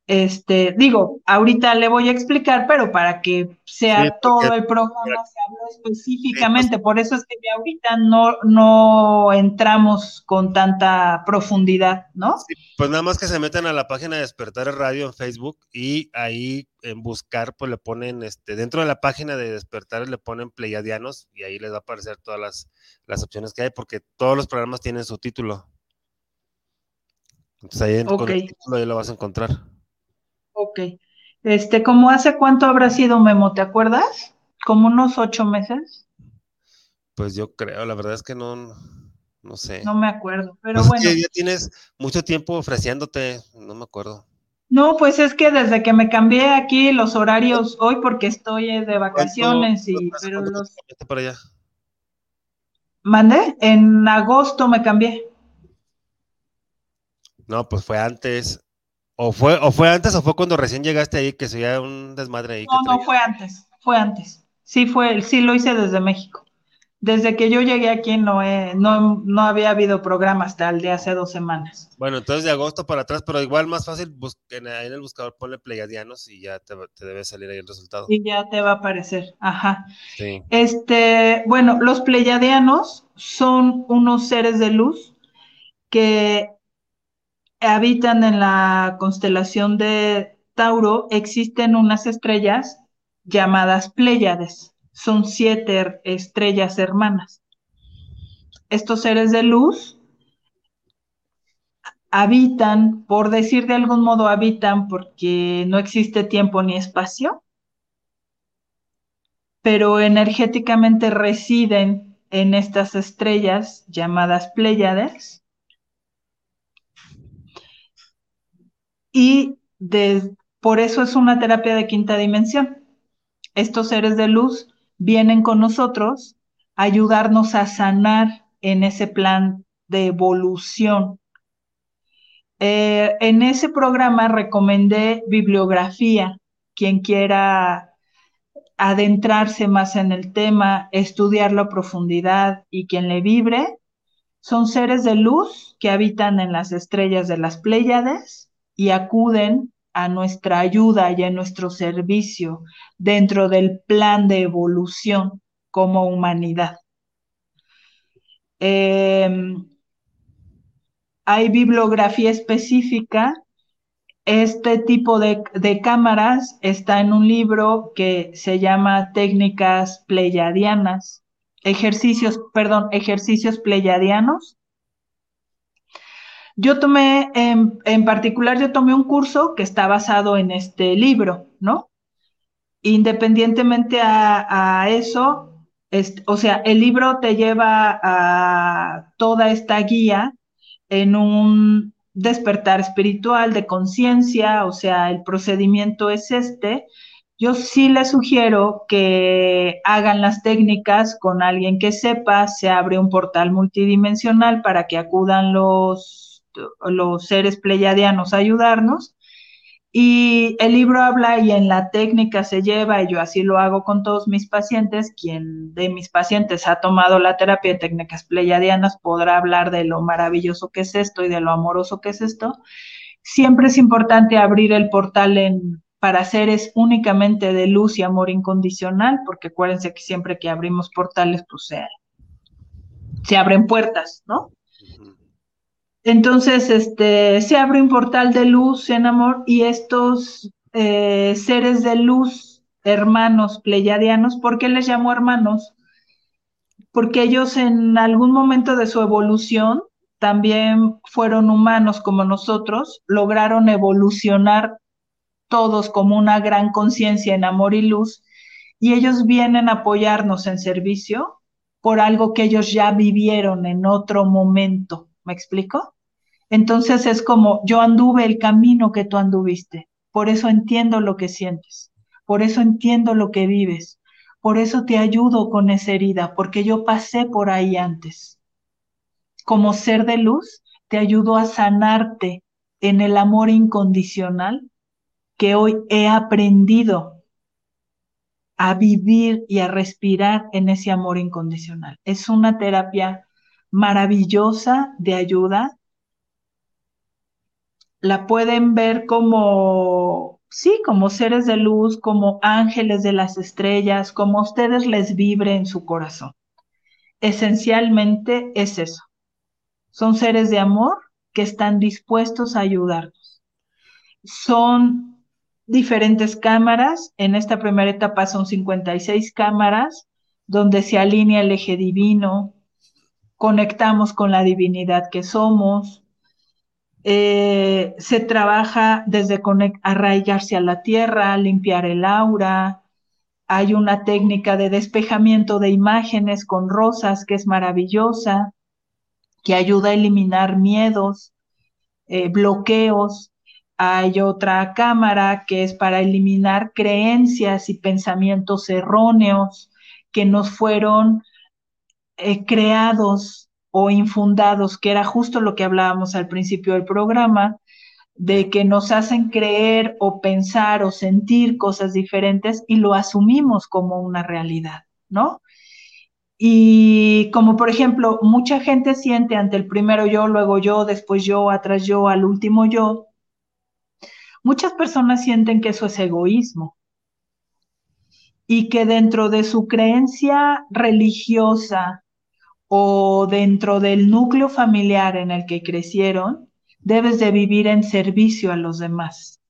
Speaker 5: Este, digo, ahorita le voy a explicar, pero para que sea todo el programa se habló específicamente, por eso es que ahorita no, no entramos con tanta profundidad, ¿no?
Speaker 4: pues nada más que se meten a la página de Despertar Radio en Facebook y ahí en buscar, pues le ponen, este, dentro de la página de Despertar le ponen Pleiadianos y ahí les va a aparecer todas las, las opciones que hay, porque todos los programas tienen su título. Entonces ahí con el título ahí lo vas a encontrar.
Speaker 5: Ok. Este, ¿cómo hace cuánto habrá sido Memo? ¿Te acuerdas? ¿Como unos ocho meses?
Speaker 4: Pues yo creo, la verdad es que no, no sé.
Speaker 5: No me acuerdo, pero pues bueno.
Speaker 4: ya tienes mucho tiempo ofreciéndote, no me acuerdo.
Speaker 5: No, pues es que desde que me cambié aquí los horarios hoy porque estoy de vacaciones y pero los
Speaker 4: para allá?
Speaker 5: Mandé, en agosto me cambié.
Speaker 4: No, pues fue antes. O fue, o fue antes o fue cuando recién llegaste ahí que se veía un desmadre ahí.
Speaker 5: No, no, fue antes, fue antes. Sí, fue, sí lo hice desde México. Desde que yo llegué aquí no, no, no había habido programa hasta el de hace dos semanas.
Speaker 4: Bueno, entonces de agosto para atrás, pero igual más fácil, en, ahí en el buscador ponle Pleiadianos y ya te, debe salir ahí el resultado.
Speaker 5: Y ya te va a aparecer, ajá. Este, bueno, los Pleiadianos son unos seres de luz que habitan en la constelación de Tauro. Existen unas estrellas llamadas Pléyades son siete estrellas hermanas. Estos seres de luz habitan, por decir de algún modo, habitan porque no existe tiempo ni espacio, pero energéticamente residen en estas estrellas llamadas Pléyades. Y por eso es una terapia de quinta dimensión. Estos seres de luz vienen con nosotros a ayudarnos a sanar en ese plan de evolución. Eh, en ese programa recomendé bibliografía, quien quiera adentrarse más en el tema, estudiarlo a profundidad y quien le vibre, son seres de luz que habitan en las estrellas de las Pléyades y acuden a nuestra ayuda y a nuestro servicio dentro del plan de evolución como humanidad. Em, hay bibliografía específica. Este tipo de, de, cámaras está en un libro que se llama Técnicas Pleiadianas, ejercicios, perdón, ejercicios pleiadianos yo tomé, en, particular, yo tomé un curso que está basado en este libro, ¿no? Independientemente a, eso, o sea, el libro te lleva a toda esta guía en un despertar espiritual de conciencia, o sea, el procedimiento es este. Yo sí les sugiero que hagan las técnicas con alguien que sepa, se abre un portal multidimensional para que acudan los los seres pleyadianos a ayudarnos. Y el libro habla y en la técnica se lleva, y yo así lo hago con todos mis pacientes, quien de mis pacientes ha tomado la terapia de técnicas pleyadianas podrá hablar de lo maravilloso que es esto y de lo amoroso que es esto. Siempre es importante abrir el portal en, para seres únicamente de luz y amor incondicional, porque acuérdense que siempre que abrimos portales, pues se, se abren puertas, ¿no? Entonces, este, se abre un portal de luz en amor y estos eh, seres de luz, hermanos pleyadianos, ¿por qué les llamo hermanos? Porque ellos en algún momento de su evolución también fueron humanos como nosotros, lograron evolucionar todos como una gran conciencia en amor y luz, y ellos vienen a apoyarnos en servicio por algo que ellos ya vivieron en otro momento. ¿Me explico? Entonces es como yo anduve el camino que tú anduviste, por eso entiendo lo que sientes, por eso entiendo lo que vives, por eso te ayudo con esa herida, porque yo pasé por ahí antes. Como ser de luz, te ayudo a sanarte en el amor incondicional que hoy he aprendido a vivir y a respirar en ese amor incondicional. Es una terapia maravillosa de ayuda la pueden ver como, sí, como seres de luz, como ángeles de las estrellas, como ustedes les vibre en su corazón. Esencialmente es eso. Son seres de amor que están dispuestos a ayudarnos. Son diferentes cámaras. En esta primera etapa son 56 cámaras donde se alinea el eje divino, conectamos con la divinidad que somos, eh, se trabaja desde arraigarse a la tierra, limpiar el aura. Hay una técnica de despejamiento de imágenes con rosas que es maravillosa, que ayuda a eliminar miedos, eh, bloqueos. Hay otra cámara que es para eliminar creencias y pensamientos erróneos que nos fueron eh, creados o infundados, que era justo lo que hablábamos al principio del programa, de que nos hacen creer o pensar o sentir cosas diferentes y lo asumimos como una realidad, ¿no? Y como por ejemplo, mucha gente siente ante el primero yo, luego yo, después yo, atrás yo, al último yo, muchas personas sienten que eso es egoísmo y que dentro de su creencia religiosa o dentro del núcleo familiar en el que crecieron, debes de vivir en servicio a los demás.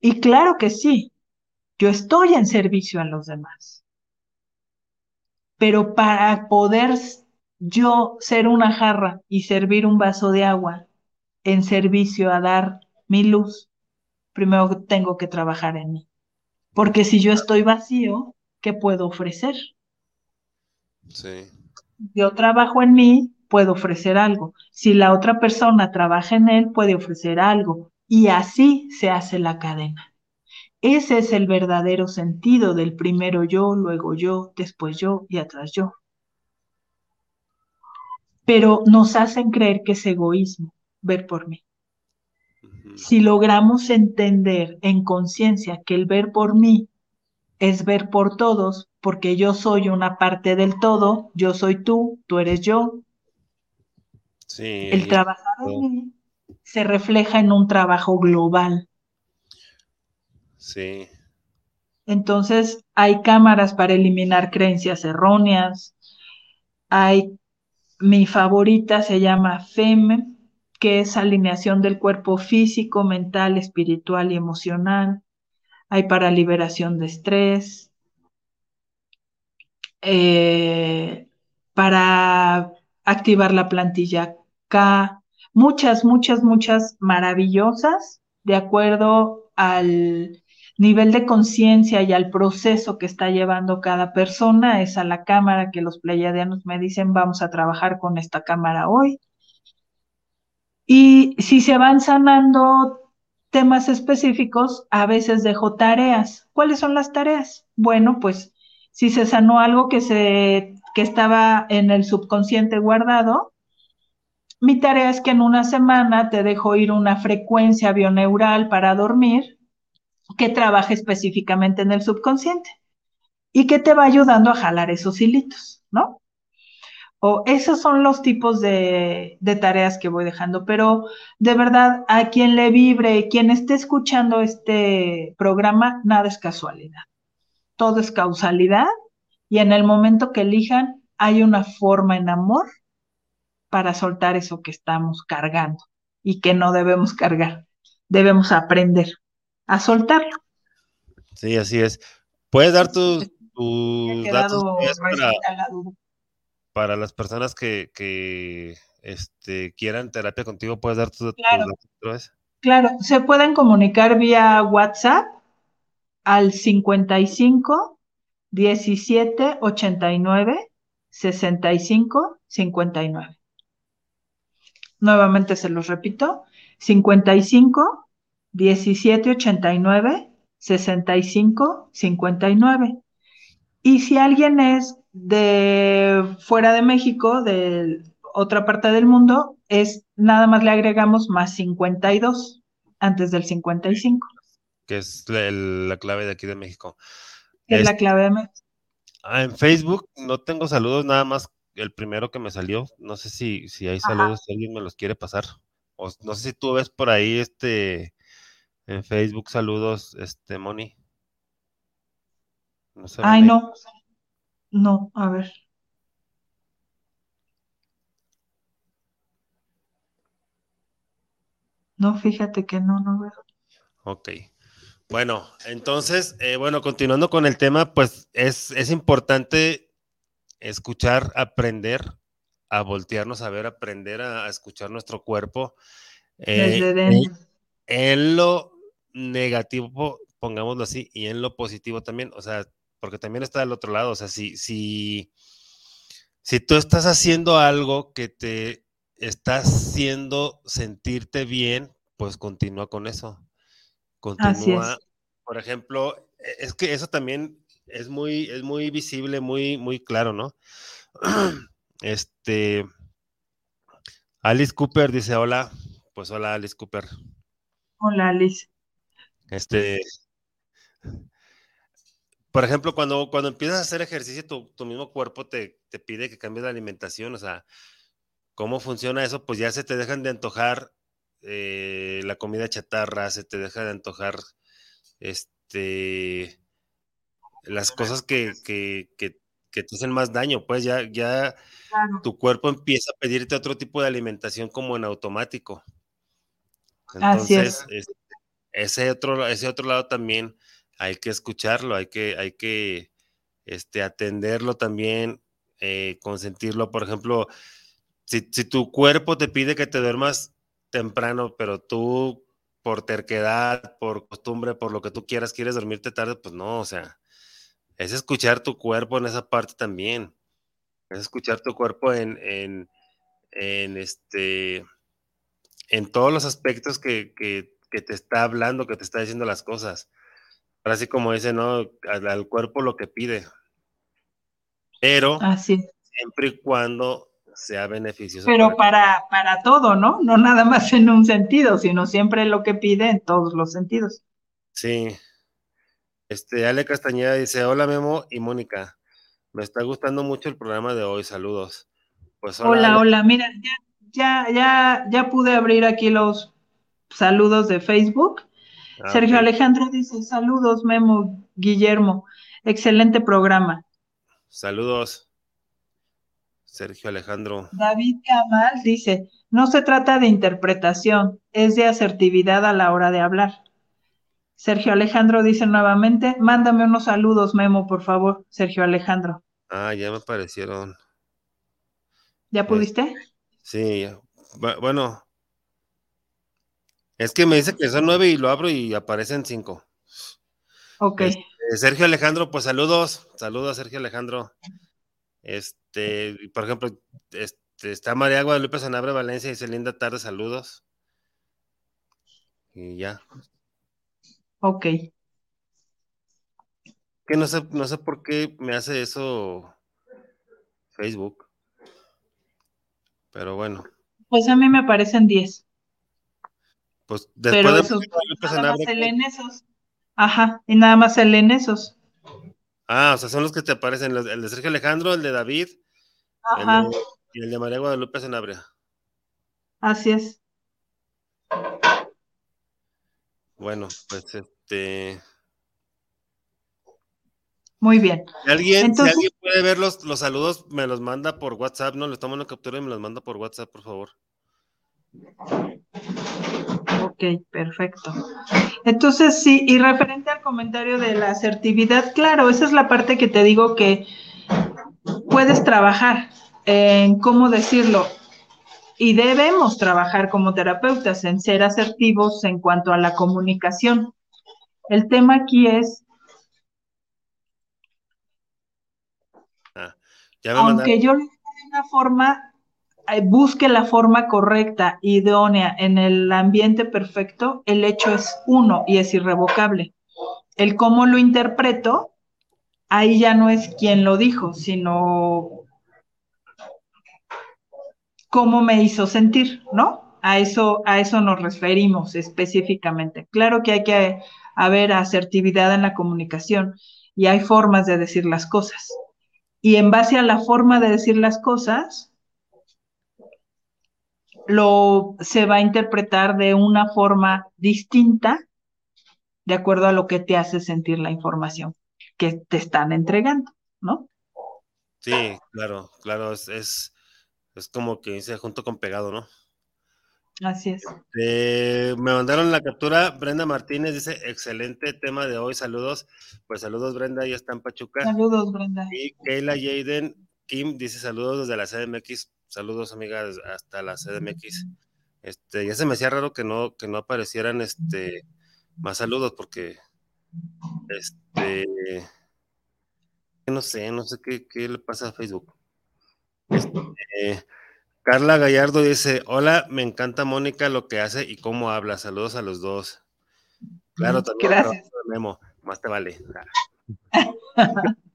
Speaker 5: Y claro que sí, yo estoy en servicio a los demás. Pero para poder yo ser una jarra y servir un vaso de agua en servicio a dar mi luz, primero tengo que trabajar en mí. Porque si yo estoy vacío, ¿qué puedo ofrecer?
Speaker 4: Sí.
Speaker 5: Yo trabajo en mí, puedo ofrecer algo. Si la otra persona trabaja en él, puede ofrecer algo. Y así se hace la cadena. Ese es el verdadero sentido del primero yo, luego yo, después yo y atrás yo. Pero nos hacen creer que es egoísmo ver por mí. Si logramos entender en conciencia que el ver por mí es ver por todos, porque yo soy una parte del todo, yo soy tú, tú eres yo.
Speaker 4: Sí.
Speaker 5: El trabajar en mí se refleja en un trabajo global.
Speaker 4: Sí.
Speaker 5: Entonces, hay cámaras para eliminar creencias erróneas. Hay, mi favorita se llama FEM, que es alineación del cuerpo físico, mental, espiritual y emocional. Hay para liberación de estrés, eh, para activar la plantilla K, muchas, muchas, muchas maravillosas, de acuerdo al nivel de conciencia y al proceso que está llevando cada persona, es a la cámara que los pleiadianos me dicen, vamos a trabajar con esta cámara hoy. Y si se van sanando temas específicos, a veces dejo tareas. ¿Cuáles son las tareas? Bueno, pues si se sanó algo que, se, que estaba en el subconsciente guardado, mi tarea es que en una semana te dejo ir una frecuencia bioneural para dormir que trabaje específicamente en el subconsciente y que te va ayudando a jalar esos hilitos, ¿no? O esos son los tipos de, tareas que voy dejando, pero de verdad, a quien le vibre, quien esté escuchando este programa, nada es casualidad. Todo es causalidad y en el momento que elijan, hay una forma en amor para soltar eso que estamos cargando y que no debemos cargar. Debemos aprender a soltarlo.
Speaker 4: Sí, así es. ¿Puedes dar tus, datos para las personas que, este, quieran terapia contigo, puedes dar tus
Speaker 5: claro. datos. Claro, se pueden comunicar vía WhatsApp al 55 17 89 65 59. Nuevamente se los repito, 55 17 89 65 59. Y si alguien es de fuera de México, de otra parte del mundo, es nada más le agregamos más 52 antes del 55.
Speaker 4: Que es la, clave de aquí de México.
Speaker 5: Es, la clave de México.
Speaker 4: Ah, en Facebook no tengo saludos, nada más el primero que me salió. No sé si, si hay saludos, si alguien me los quiere pasar. O no sé si tú ves por ahí este en Facebook saludos, este Moni.
Speaker 5: No Ay, no. No, a ver. No, fíjate que no, no veo.
Speaker 4: Ok. Bueno, entonces, eh, bueno, continuando con el tema, pues es, es, importante escuchar, aprender, a voltearnos a ver, aprender a, escuchar nuestro cuerpo.
Speaker 5: Eh, Desde dentro.
Speaker 4: En lo negativo, pongámoslo así, y en lo positivo también. O sea, porque también está del otro lado, o sea, si, si, si tú estás haciendo algo que te está haciendo sentirte bien, pues continúa con eso. Continúa. Por ejemplo, e, es que eso también es muy, es muy visible, muy, muy claro, ¿no? Este, Alice Cooper dice, hola, pues hola Alice Cooper.
Speaker 5: Hola Alice.
Speaker 4: Este, por ejemplo, cuando, cuando empiezas a hacer ejercicio, tu, mismo cuerpo te, te, pide que cambies la alimentación, o sea, ¿cómo funciona eso? Pues ya se te dejan de antojar eh, la comida chatarra, se te deja de antojar este las cosas que, que, que, que te hacen más daño, pues ya, ya tu cuerpo empieza a pedirte otro tipo de alimentación como en automático. Entonces, ese, otro, ese otro lado también hay que escucharlo, hay que, hay que este, atenderlo también, eh, consentirlo. Por ejemplo, si, tu cuerpo te pide que te duermas temprano, pero tú por terquedad, por costumbre, por lo que tú quieras, quieres dormirte tarde, pues no, o sea, es escuchar tu cuerpo en esa parte también. Es escuchar tu cuerpo en, en, este, en todos los aspectos que, que, te está hablando, que te está diciendo las cosas. Ahora sí como dice, ¿no? Al, cuerpo lo que pide. Pero
Speaker 5: Así.
Speaker 4: siempre y cuando sea beneficioso.
Speaker 5: Pero para, para todo, ¿no? No nada más en un sentido, sino siempre lo que pide en todos los sentidos.
Speaker 4: Sí. Este, Ale Castañeda dice, hola Memo y Mónica. Me está gustando mucho el programa de hoy, saludos.
Speaker 5: Pues hola, hola, mira, ya, ya, ya, pude abrir aquí los saludos de Facebook. Ah, Sergio Alejandro dice, saludos, Memo, Guillermo, excelente programa.
Speaker 4: Saludos, Sergio Alejandro.
Speaker 5: David Camal dice, no se trata de interpretación, es de asertividad a la hora de hablar. Sergio Alejandro dice nuevamente, mándame unos saludos, Memo, por favor, Sergio Alejandro.
Speaker 4: Ah, ya me aparecieron.
Speaker 5: ¿Ya pudiste?
Speaker 4: Sí, bueno. Es que me dice que son nueve y lo abro y aparecen cinco.
Speaker 5: Ok.
Speaker 4: Este, Sergio Alejandro, pues saludos, saludos Sergio Alejandro. Este, por ejemplo, este, está María Guadalupe Sanabre Valencia y dice linda tarde, saludos. Y ya,
Speaker 5: Ok.
Speaker 4: Que no sé, no sé por qué me hace eso Facebook. Pero bueno.
Speaker 5: Pues a mí me parecen 10.
Speaker 4: Pues después Pero
Speaker 5: de nada más se leen esos. Ajá, y nada más se leen esos.
Speaker 4: Ah, o sea, son los que te aparecen, el de Sergio Alejandro, el de David,
Speaker 5: Ajá.
Speaker 4: y el de María Guadalupe Sanabria.
Speaker 5: Así es.
Speaker 4: Bueno, pues este.
Speaker 5: Muy bien.
Speaker 4: Si alguien, si alguien puede ver los, los, saludos, me los manda por WhatsApp, ¿no? Les tomo una captura y me los manda por WhatsApp, por favor.
Speaker 5: Ok, perfecto. Entonces, sí, y referente al comentario de la asertividad, claro, esa es la parte que te digo que puedes trabajar en cómo decirlo y debemos trabajar como terapeutas en ser asertivos en cuanto a la comunicación. El tema aquí es,
Speaker 4: ah,
Speaker 5: aunque yo le una forma, busque la forma correcta, idónea, en el ambiente perfecto, el hecho es uno y es irrevocable. El cómo lo interpreto, ahí ya no es quien lo dijo, sino cómo me hizo sentir, ¿no? A eso, a eso nos referimos específicamente. Claro que hay que haber asertividad en la comunicación y hay formas de decir las cosas. Y en base a la forma de decir las cosas, lo se va a interpretar de una forma distinta de acuerdo a lo que te hace sentir la información que te están entregando, ¿no?
Speaker 4: Sí, claro, claro, es es como que dice junto con pegado, ¿no?
Speaker 5: Así es.
Speaker 4: me mandaron la captura, Brenda Martínez dice, excelente tema de hoy, saludos. Pues saludos Brenda, ya está en Pachuca.
Speaker 5: Saludos Brenda.
Speaker 4: Y Keila Jaden Kim dice saludos desde la CDMX, saludos amigas hasta la CDMX. Este, ya se me hacía raro que no, que no aparecieran este más saludos porque este no sé, no sé qué, qué le pasa a Facebook. Este, Carla Gallardo dice, hola, me encanta Mónica lo que hace y cómo habla. Saludos a los dos. Claro, también.
Speaker 5: Gracias.
Speaker 4: Memo, más te vale.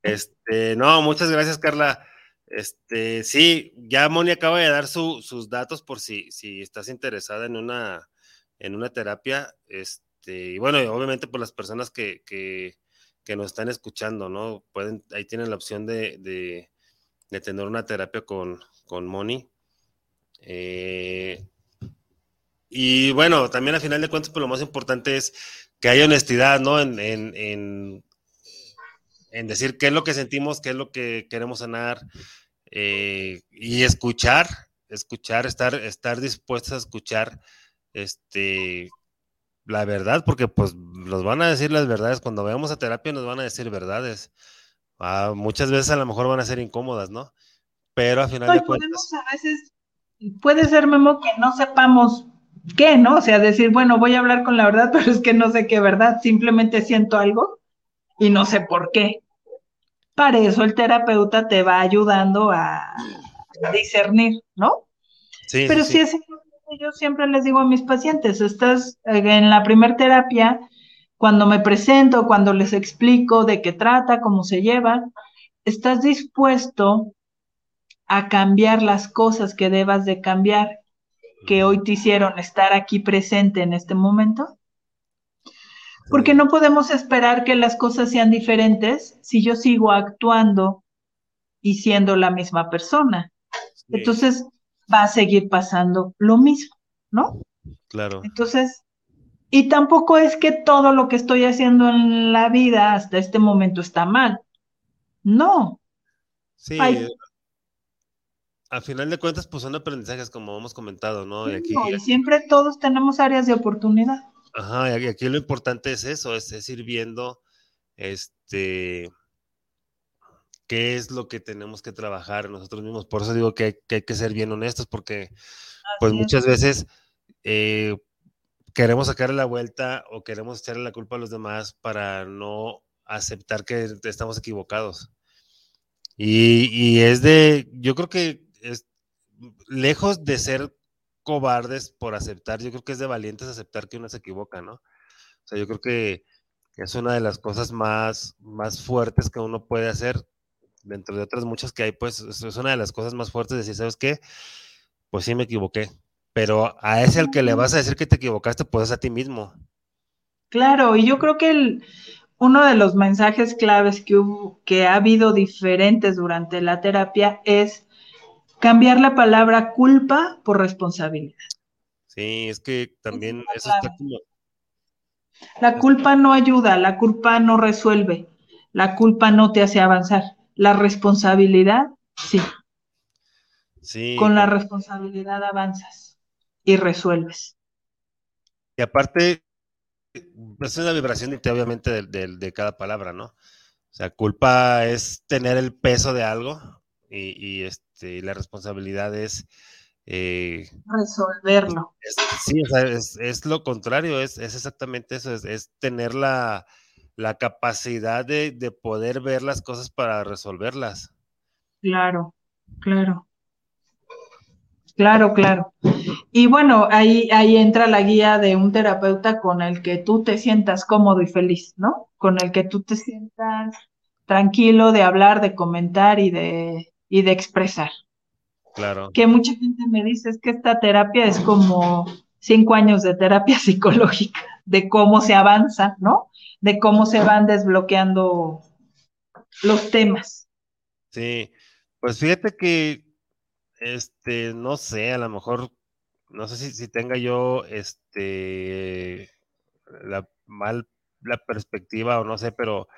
Speaker 4: Este, no, muchas gracias, Carla. Este, sí, ya Moni acaba de dar sus datos por si, si estás interesada en una, en una terapia. Este, y bueno, obviamente por las personas que, que, nos están escuchando, ¿no? Pueden, ahí tienen la opción de, de, tener una terapia con, con Moni. Eh, y bueno, también al final de cuentas, pues lo más importante es que haya honestidad, ¿no? En, en, decir qué es lo que sentimos, qué es lo que queremos sanar eh, y escuchar, escuchar, estar, estar dispuestos a escuchar este, la verdad, porque pues nos van a decir las verdades, cuando vayamos a terapia nos van a decir verdades. Ah, muchas veces a lo mejor van a ser incómodas, ¿no? Pero al final de cuentas...
Speaker 5: A veces puede ser, Memo, que no sepamos qué, ¿no? O sea, decir, bueno, voy a hablar con la verdad, pero es que no sé qué verdad, simplemente siento algo y no sé por qué. Para eso el terapeuta te va ayudando a discernir, ¿no? Sí, pero sí, es yo siempre les digo a mis pacientes, estás eh, en la primer terapia, cuando me presento, cuando les explico de qué trata, cómo se lleva, estás dispuesto a cambiar las cosas que debas de cambiar que hoy te hicieron estar aquí presente en este momento? Porque no podemos esperar que las cosas sean diferentes si yo sigo actuando y siendo la misma persona. Entonces va a seguir pasando lo mismo, ¿no?
Speaker 4: Claro.
Speaker 5: Entonces, y tampoco es que todo lo que estoy haciendo en la vida hasta este momento está mal. No.
Speaker 4: Sí a final de cuentas, pues son aprendizajes, como hemos comentado, ¿no?
Speaker 5: Y, aquí, siempre todos tenemos áreas de oportunidad.
Speaker 4: Ajá, y aquí lo importante es eso, es, ir viendo, este, qué es lo que tenemos que trabajar nosotros mismos. Por eso digo que hay que, ser bien honestos, porque, pues muchas veces eh, queremos sacarle la vuelta o queremos echarle la culpa a los demás para no aceptar que estamos equivocados. Y, y es de, yo creo que es lejos de ser cobardes por aceptar, yo creo que es de valientes aceptar que uno se equivoca, ¿no? O sea, yo creo que es una de las cosas más, más fuertes que uno puede hacer, dentro de otras muchas que hay, pues es una de las cosas más fuertes de decir, ¿sabes qué? Pues sí me equivoqué, pero a ese al que le vas a decir que te equivocaste, pues es a ti mismo.
Speaker 5: Claro, y yo creo que el, uno de los mensajes claves que, hubo, que ha habido diferentes durante la terapia es cambiar la palabra culpa por responsabilidad.
Speaker 4: Sí, es que también eso está como...
Speaker 5: La culpa no ayuda, la culpa no resuelve, la culpa no te hace avanzar. La responsabilidad, sí.
Speaker 4: Sí.
Speaker 5: Con la responsabilidad avanzas y resuelves.
Speaker 4: Y aparte, es una vibración obviamente de, de, cada palabra, ¿no? O sea, culpa es tener el peso de algo y, este, la responsabilidad es...
Speaker 5: Eh, Resolverlo.
Speaker 4: sí, es, lo contrario, es, exactamente eso, es, tener la, capacidad de, poder ver las cosas para resolverlas.
Speaker 5: Claro, claro. Claro, claro. Y bueno, ahí, ahí entra la guía de un terapeuta con el que tú te sientas cómodo y feliz, ¿no? Con el que tú te sientas tranquilo de hablar, de comentar y de, y de expresar.
Speaker 4: Claro.
Speaker 5: Que mucha gente me dice es que esta terapia es como cinco años de terapia psicológica, de cómo se avanza, ¿no? De cómo se van desbloqueando los temas.
Speaker 4: Sí, pues fíjate que, este, no sé, a lo mejor, no sé si, si tenga yo, este, la mal la perspectiva o no sé, pero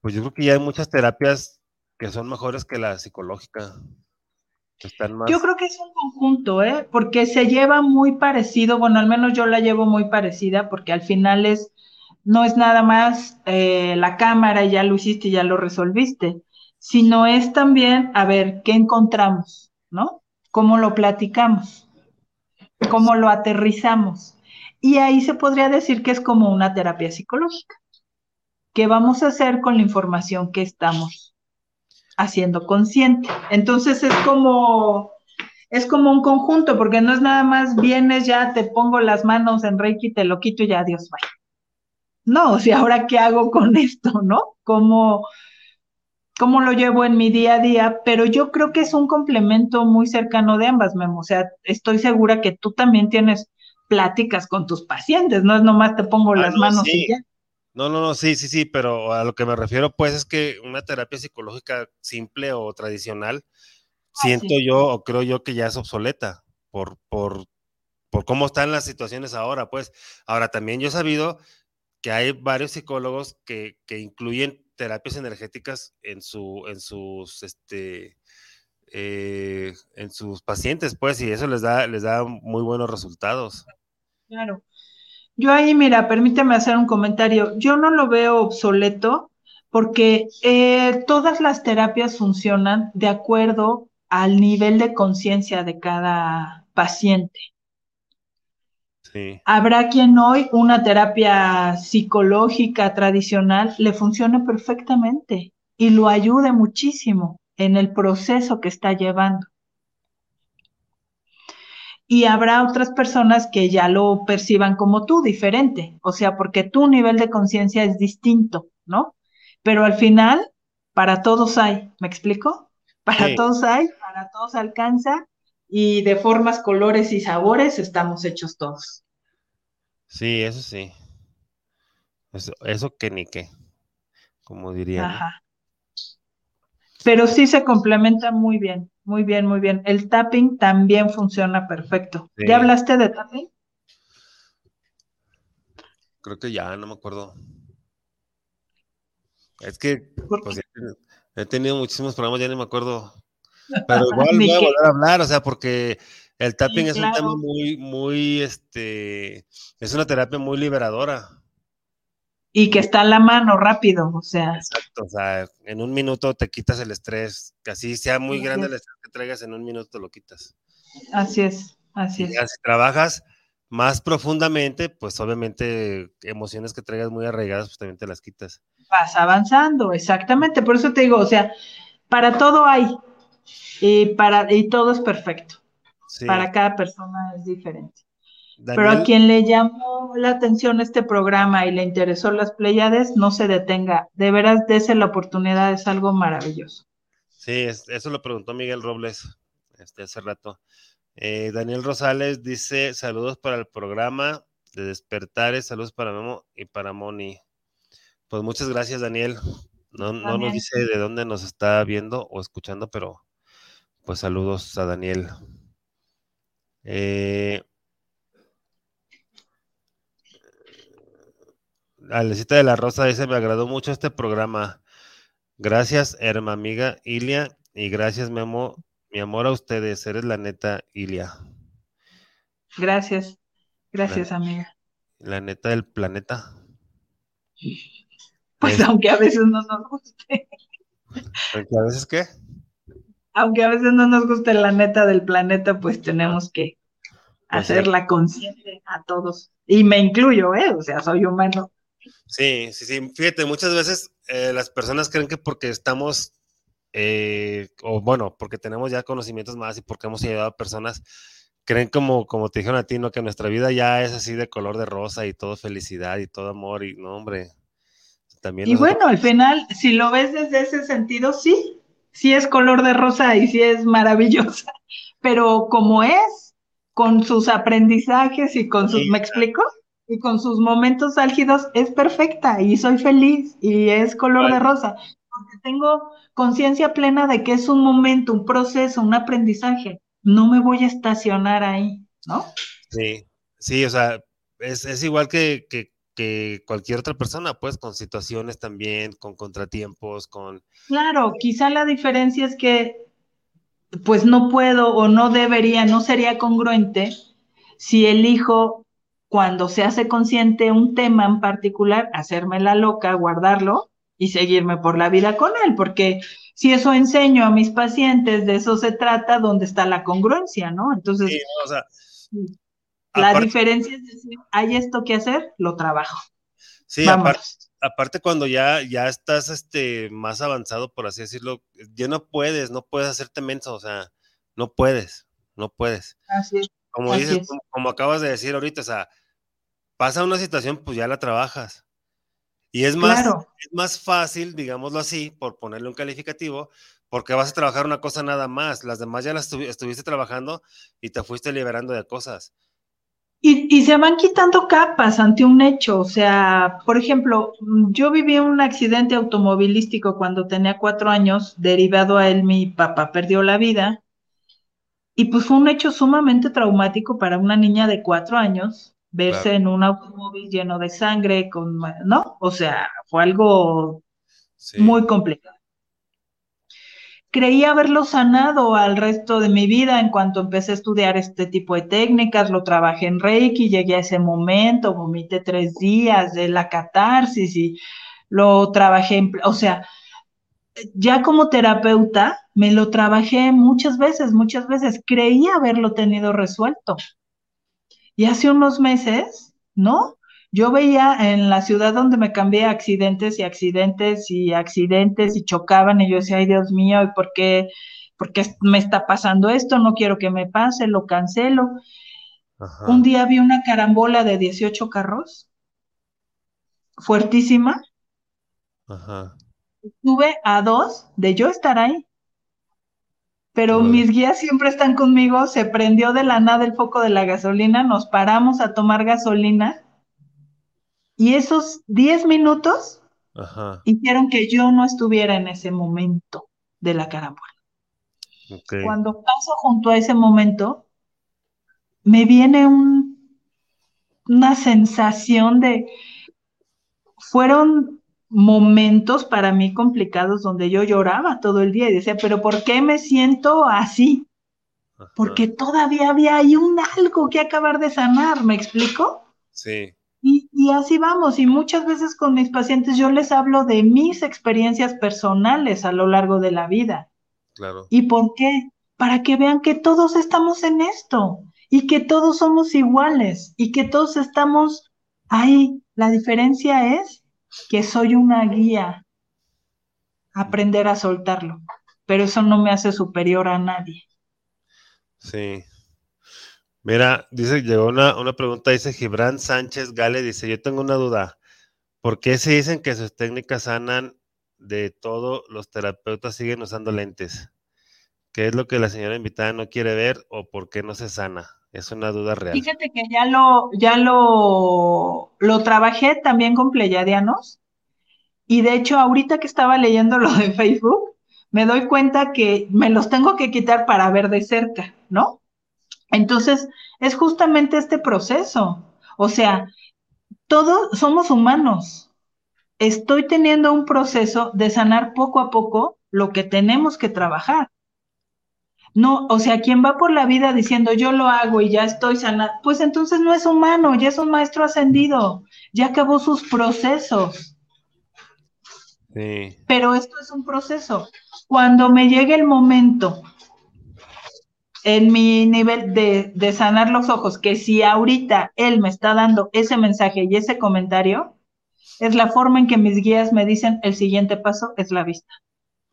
Speaker 4: pues yo creo que ya hay muchas terapias que son mejores que la psicológica.
Speaker 5: Yo creo que es un conjunto, ¿eh? Porque se lleva muy parecido, bueno, al menos yo la llevo muy parecida, porque al final es, no es nada más eh, la cámara, ya lo hiciste, ya lo resolviste, sino es también, a ver, ¿qué encontramos? ¿No? ¿Cómo lo platicamos? ¿Cómo lo aterrizamos? Y ahí se podría decir que es como una terapia psicológica. ¿Qué vamos a hacer con la información que estamos haciendo consciente. Entonces es como, es como un conjunto, porque no es nada más vienes ya, te pongo las manos en Reiki, te lo quito y ya, Dios vaya. no, o sea, ahora qué hago con esto, ¿no? ¿Cómo, cómo lo llevo en mi día a día? Pero yo creo que es un complemento muy cercano de ambas, Memo. O sea, estoy segura que tú también tienes pláticas con tus pacientes, no es nomás te pongo
Speaker 4: Ah,
Speaker 5: las
Speaker 4: no,
Speaker 5: manos
Speaker 4: sí.
Speaker 5: y ya.
Speaker 4: No, no, no, sí, sí, sí, pero a lo que me refiero, pues, es que una terapia psicológica simple o tradicional, siento
Speaker 5: sí.
Speaker 4: yo o creo yo que ya es obsoleta por, por, por cómo están las situaciones ahora, pues. Ahora, también yo he sabido que hay varios psicólogos que, que incluyen terapias energéticas en, su, en sus, este, eh, en sus pacientes, pues, y eso les da, les da muy buenos resultados.
Speaker 5: Claro. Yo ahí, mira, permíteme hacer un comentario. Yo no lo veo obsoleto porque eh, todas las terapias funcionan de acuerdo al nivel de conciencia de cada paciente.
Speaker 4: Sí,
Speaker 5: Habrá quien hoy una terapia psicológica tradicional le funcione perfectamente y lo ayude muchísimo en el proceso que está llevando. Y habrá otras personas que ya lo perciban como tú, diferente, o sea, porque tu nivel de conciencia es distinto, ¿no? Pero al final, para todos hay, ¿me explico? Para
Speaker 4: Sí.
Speaker 5: todos hay, para todos alcanza y de formas, colores y sabores estamos hechos todos.
Speaker 4: sí, eso sí. Eso, eso que ni qué, como dirían. ¿no?
Speaker 5: Ajá. Pero sí se complementa muy bien, muy bien, muy bien. El tapping también funciona perfecto.
Speaker 4: Sí.
Speaker 5: ¿Ya hablaste de tapping?
Speaker 4: Creo que ya, no me acuerdo. Es que
Speaker 5: ¿Por
Speaker 4: pues, he- tenido muchísimos programas, ya ni me acuerdo. Pero igual voy a volver a hablar, o sea, porque el tapping
Speaker 5: Sí,
Speaker 4: es un tema muy, muy, este, es una terapia muy liberadora.
Speaker 5: Y que está a la mano rápido, o sea,
Speaker 4: Exacto, o sea, en un minuto te quitas el estrés, que así sea muy
Speaker 5: Así
Speaker 4: grande
Speaker 5: es.
Speaker 4: el estrés que traigas, en un minuto te lo quitas.
Speaker 5: así es, así
Speaker 4: Y
Speaker 5: es.
Speaker 4: si trabajas más profundamente, pues obviamente emociones que traigas muy arraigadas, pues también te las quitas.
Speaker 5: Vas avanzando, exactamente. Por eso te digo, o sea, para todo hay y para y todo es perfecto.
Speaker 4: Sí.
Speaker 5: Para cada persona es diferente. Pero a quien le llamó la atención este programa y le interesó las Pléyades, no se detenga. De veras, dése la oportunidad, es algo maravilloso.
Speaker 4: Sí, es- eso lo preguntó Miguel Robles este, hace rato. Eh, Daniel Rosales dice: Saludos para el programa de Despertares, saludos para Memo y para Moni. Pues muchas gracias, Daniel. No, no nos dice de dónde nos está viendo o escuchando, pero pues saludos a Daniel. Eh, Alecita de la Rosa dice: Me agradó mucho este programa. Gracias, herma amiga Ilia, y gracias, Memo. Mi amor a ustedes, eres la neta, Ilia.
Speaker 5: Gracias, gracias, amiga.
Speaker 4: La neta del planeta.
Speaker 5: Pues
Speaker 4: Es-
Speaker 5: aunque a veces no nos guste,
Speaker 4: Porque a veces, ¿qué?
Speaker 5: aunque a veces no nos guste la neta del planeta, pues tenemos que
Speaker 4: Pues sí.
Speaker 5: hacerla consciente a todos. Y me incluyo, ¿eh? O sea, soy humano.
Speaker 4: Sí, sí, sí. Fíjate, muchas veces eh, las personas creen que porque estamos, eh, o bueno, porque tenemos ya conocimientos más y porque hemos ayudado a personas, creen como, como te dijeron a ti, ¿no? Que nuestra vida ya es así de color de rosa y todo felicidad y todo amor y no, hombre. También
Speaker 5: Y
Speaker 4: nosotros-
Speaker 5: bueno, al final, si lo ves desde ese sentido, sí, sí es color de rosa y sí es maravillosa, pero como es, con sus aprendizajes y con sus,
Speaker 4: Sí,
Speaker 5: ¿me explico? Y con sus momentos álgidos, es perfecta y soy feliz y es color de rosa, porque tengo conciencia plena de que es un momento, un proceso, un aprendizaje. No me voy a estacionar ahí, ¿no?
Speaker 4: Sí, sí, o sea, es, es igual que, que, que cualquier otra persona, pues, con situaciones también, con contratiempos, con...
Speaker 5: Claro, quizá la diferencia es que pues no puedo o no debería, no sería congruente si elijo cuando se hace consciente un tema en particular, hacerme la loca, guardarlo y seguirme por la vida con él, porque si eso enseño a mis pacientes, de eso se trata, donde está la congruencia, ¿no? Entonces,
Speaker 4: Sí, o sea,
Speaker 5: la
Speaker 4: aparte-
Speaker 5: diferencia es decir, hay esto que hacer, lo trabajo.
Speaker 4: sí, aparte, aparte cuando ya, ya estás este, más avanzado, por así decirlo, ya no puedes, no puedes hacerte menso, o sea, no puedes, no puedes.
Speaker 5: Así es.
Speaker 4: Como
Speaker 5: Así
Speaker 4: dices,
Speaker 5: es.
Speaker 4: como, como acabas de decir ahorita, o sea, pasa una situación, pues ya la trabajas. Y es más, es más fácil, digámoslo así, por ponerle un calificativo, porque vas a trabajar una cosa nada más. Las demás ya las estuviste trabajando y te fuiste liberando de cosas.
Speaker 5: Y, se van quitando capas ante un hecho. O sea, por ejemplo, yo viví un accidente automovilístico cuando tenía cuatro años, derivado a él mi papá perdió la vida. Y pues fue un hecho sumamente traumático para una niña de cuatro años, verse en un automóvil lleno de sangre, con, ¿no? O sea, fue algo muy complicado creí haberlo sanado al resto de mi vida en cuanto empecé a estudiar este tipo de técnicas, lo trabajé en Reiki, llegué a ese momento, vomité tres días de la catarsis y lo trabajé, en, o sea, ya como terapeuta me lo trabajé muchas veces, muchas veces, creí haberlo tenido resuelto. Y hace unos meses, ¿no? Yo veía en la ciudad donde me cambié accidentes y accidentes y accidentes y chocaban y yo decía, ay Dios mío, ¿y por qué, por qué me está pasando esto? No quiero que me pase, lo cancelo. Un día vi una carambola de 18 carros, fuertísima. Ajá. Estuve a dos de yo estar ahí. Pero mis guías siempre están conmigo, se prendió de la nada el foco de la gasolina, nos paramos a tomar gasolina y esos 10 minutos hicieron que yo no estuviera en ese momento de la carambola. Cuando paso junto a ese momento, me viene un, una sensación de, fueron momentos para mí complicados donde yo lloraba todo el día y decía, pero ¿por qué me siento así? Porque todavía había ahí un algo que acabar de sanar, ¿me explico?
Speaker 4: Sí.
Speaker 5: Y, así vamos, y muchas veces con mis pacientes yo les hablo de mis experiencias personales a lo largo de la vida.
Speaker 4: Claro.
Speaker 5: ¿Y por qué? Para que vean que todos estamos en esto y que todos somos iguales y que todos estamos ahí. La diferencia es que soy una guía. Aprender a soltarlo, pero eso no me hace superior a nadie.
Speaker 4: Sí, Mira, dice, llegó una, pregunta, dice Gibran Sánchez Gale, dice, yo tengo una duda. ¿Por qué se dicen que sus técnicas sanan de todo, los terapeutas siguen usando lentes? ¿Qué es lo que la señora invitada no quiere ver o por qué no se sana? Es una duda real.
Speaker 5: Fíjate que ya lo, ya lo, lo trabajé también con pleyadianos y de hecho ahorita que estaba leyendo lo de Facebook, me doy cuenta que me los tengo que quitar para ver de cerca, ¿no? Entonces, es justamente este proceso. O sea, todos somos humanos. Estoy teniendo un proceso de sanar poco a poco lo que tenemos que trabajar. No, o sea, quien va por la vida diciendo yo lo hago y ya estoy sanando, pues entonces no es humano, ya es un maestro ascendido, ya acabó sus procesos.
Speaker 4: Sí.
Speaker 5: Pero esto es un proceso. Cuando me llegue el momento en mi nivel de, sanar los ojos, que si ahorita él me está dando ese mensaje y ese comentario, es la forma en que mis guías me dicen el siguiente paso es la vista.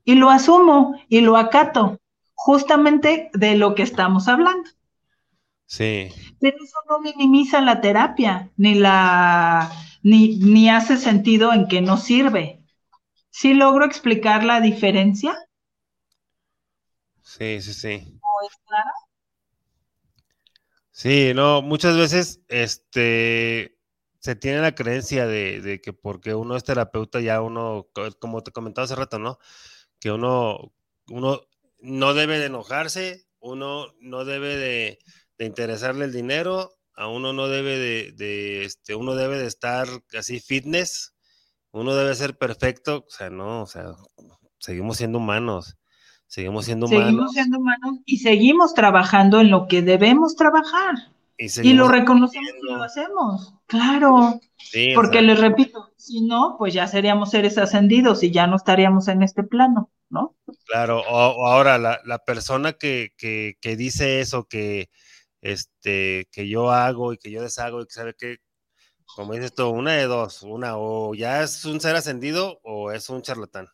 Speaker 5: Y lo asumo y lo acato, justamente de lo que estamos hablando.
Speaker 4: Sí.
Speaker 5: Pero eso no minimiza la terapia, ni la, ni, ni hace sentido en que no sirve. ¿Sí logro explicar la diferencia?
Speaker 4: Sí, sí, sí. Sí, no, muchas veces este se tiene la creencia de, que porque uno es terapeuta ya uno, como te comentaba hace rato, ¿no? Que uno, uno no debe de enojarse, uno no debe de, interesarle el dinero, a uno no debe de, este, uno debe de estar así fitness, uno debe ser perfecto, o sea, no, o sea, seguimos siendo humanos. Seguimos siendo humanos.
Speaker 5: Seguimos siendo humanos y seguimos trabajando en lo que debemos trabajar. Y, lo reconocemos y lo hacemos. Claro. porque les repito, si no, pues ya seríamos seres ascendidos y ya no estaríamos en este plano, ¿no?
Speaker 4: Claro, o, ahora la, la persona que, que, que, dice eso, que, este, que yo hago y que yo deshago y que sabe que, como dices tú, una de dos, una o ya es un ser ascendido o es un charlatán.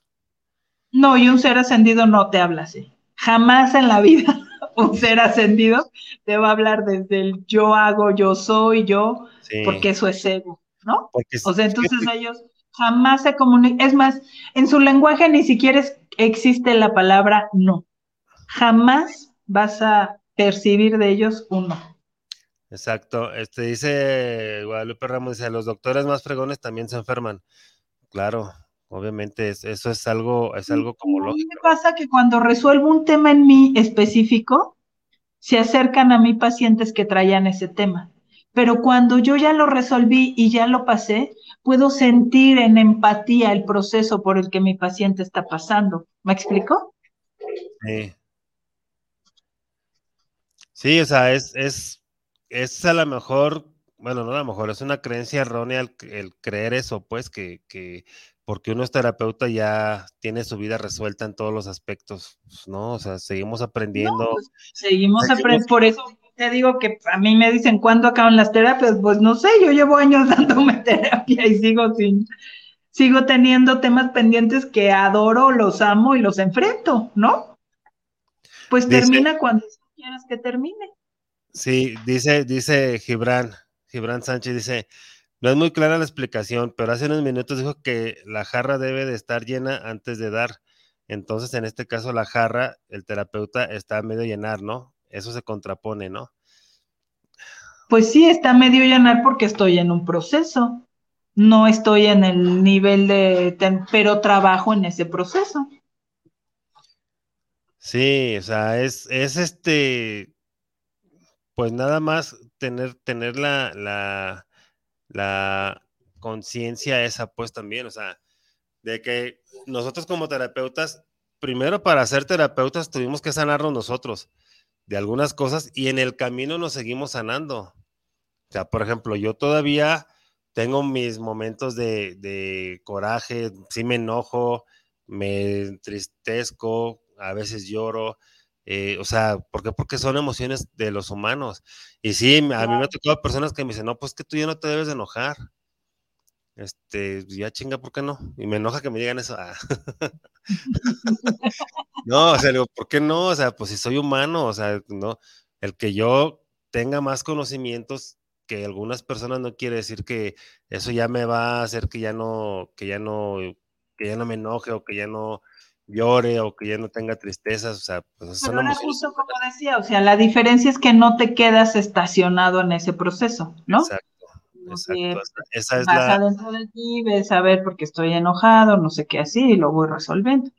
Speaker 5: No, y un ser ascendido no te habla así. Jamás en la vida un ser ascendido te va a hablar desde el yo hago, yo soy, yo, porque eso es ego, ¿no? o sea, entonces ellos jamás se comunica. Es más, en su lenguaje ni siquiera existe la palabra no. Jamás vas a percibir de ellos uno.
Speaker 4: Exacto. Este dice Guadalupe Ramos, dice, los doctores más fregones también se enferman. Claro, obviamente eso es algo, es algo como lógico.
Speaker 5: me pasa que cuando resuelvo un tema en mí específico, se acercan a mí pacientes que traían ese tema. Pero cuando yo ya lo resolví y ya lo pasé, puedo sentir en empatía el proceso por el que mi paciente está pasando. ¿Me explico?
Speaker 4: Sí. Sí, o sea, es, es es a lo mejor, bueno, no a lo mejor, es una creencia errónea el, creer eso, pues, que, que, porque uno es terapeuta ya tiene su vida resuelta en todos los aspectos, ¿no? O sea, seguimos aprendiendo.
Speaker 5: Pues, seguimos aprendiendo, por eso te digo que a mí me dicen, ¿cuándo acaban las terapias? Pues no sé, yo llevo años dándome terapia y sigo sin, sigo teniendo temas pendientes que adoro, los amo y los enfrento, ¿no? Pues termina cuando quieras que termine.
Speaker 4: Sí, dice, dice Gibran, Gibran Sánchez dice, no es muy clara la explicación, pero hace unos minutos dijo que la jarra debe de estar llena antes de dar. Entonces, en este caso, la jarra, el terapeuta está medio llenar, ¿no? Eso se contrapone, ¿no?
Speaker 5: Pues sí, está medio llenar porque estoy en un proceso. No estoy en el nivel de, pero trabajo en ese proceso.
Speaker 4: Sí, o sea, es, es este, pues nada más tener, tener la, la, la conciencia esa, pues también, o sea, de que nosotros como terapeutas, primero para ser terapeutas tuvimos que sanarnos nosotros de algunas cosas y en el camino nos seguimos sanando. O sea, por ejemplo, yo todavía tengo mis momentos de, de coraje, sí me enojo, me entristezco, a veces lloro, eh, o sea, ¿por Porque son emociones de los humanos. Y sí, a mí me ha tocado personas que me dicen, no, pues que tú ya no te debes de enojar. Este, ya chinga, ¿por qué no? Y me enoja que me digan eso. Ah. no, o sea, digo, ¿por qué no? O sea, pues si soy humano, o sea, no, el que yo tenga más conocimientos que algunas personas no quiere decir que eso ya me va a hacer que ya no, que ya no, que ya no me enoje o que ya no llore o que ya no tenga tristezas, o sea, pues
Speaker 5: Pero era justo como decía, o sea, la diferencia es que no te quedas estacionado en ese proceso, ¿no? Exacto. Exacto. Esa es vas la... adentro de ti, ves a ver porque estoy enojado, no sé qué así, y lo voy resolviendo.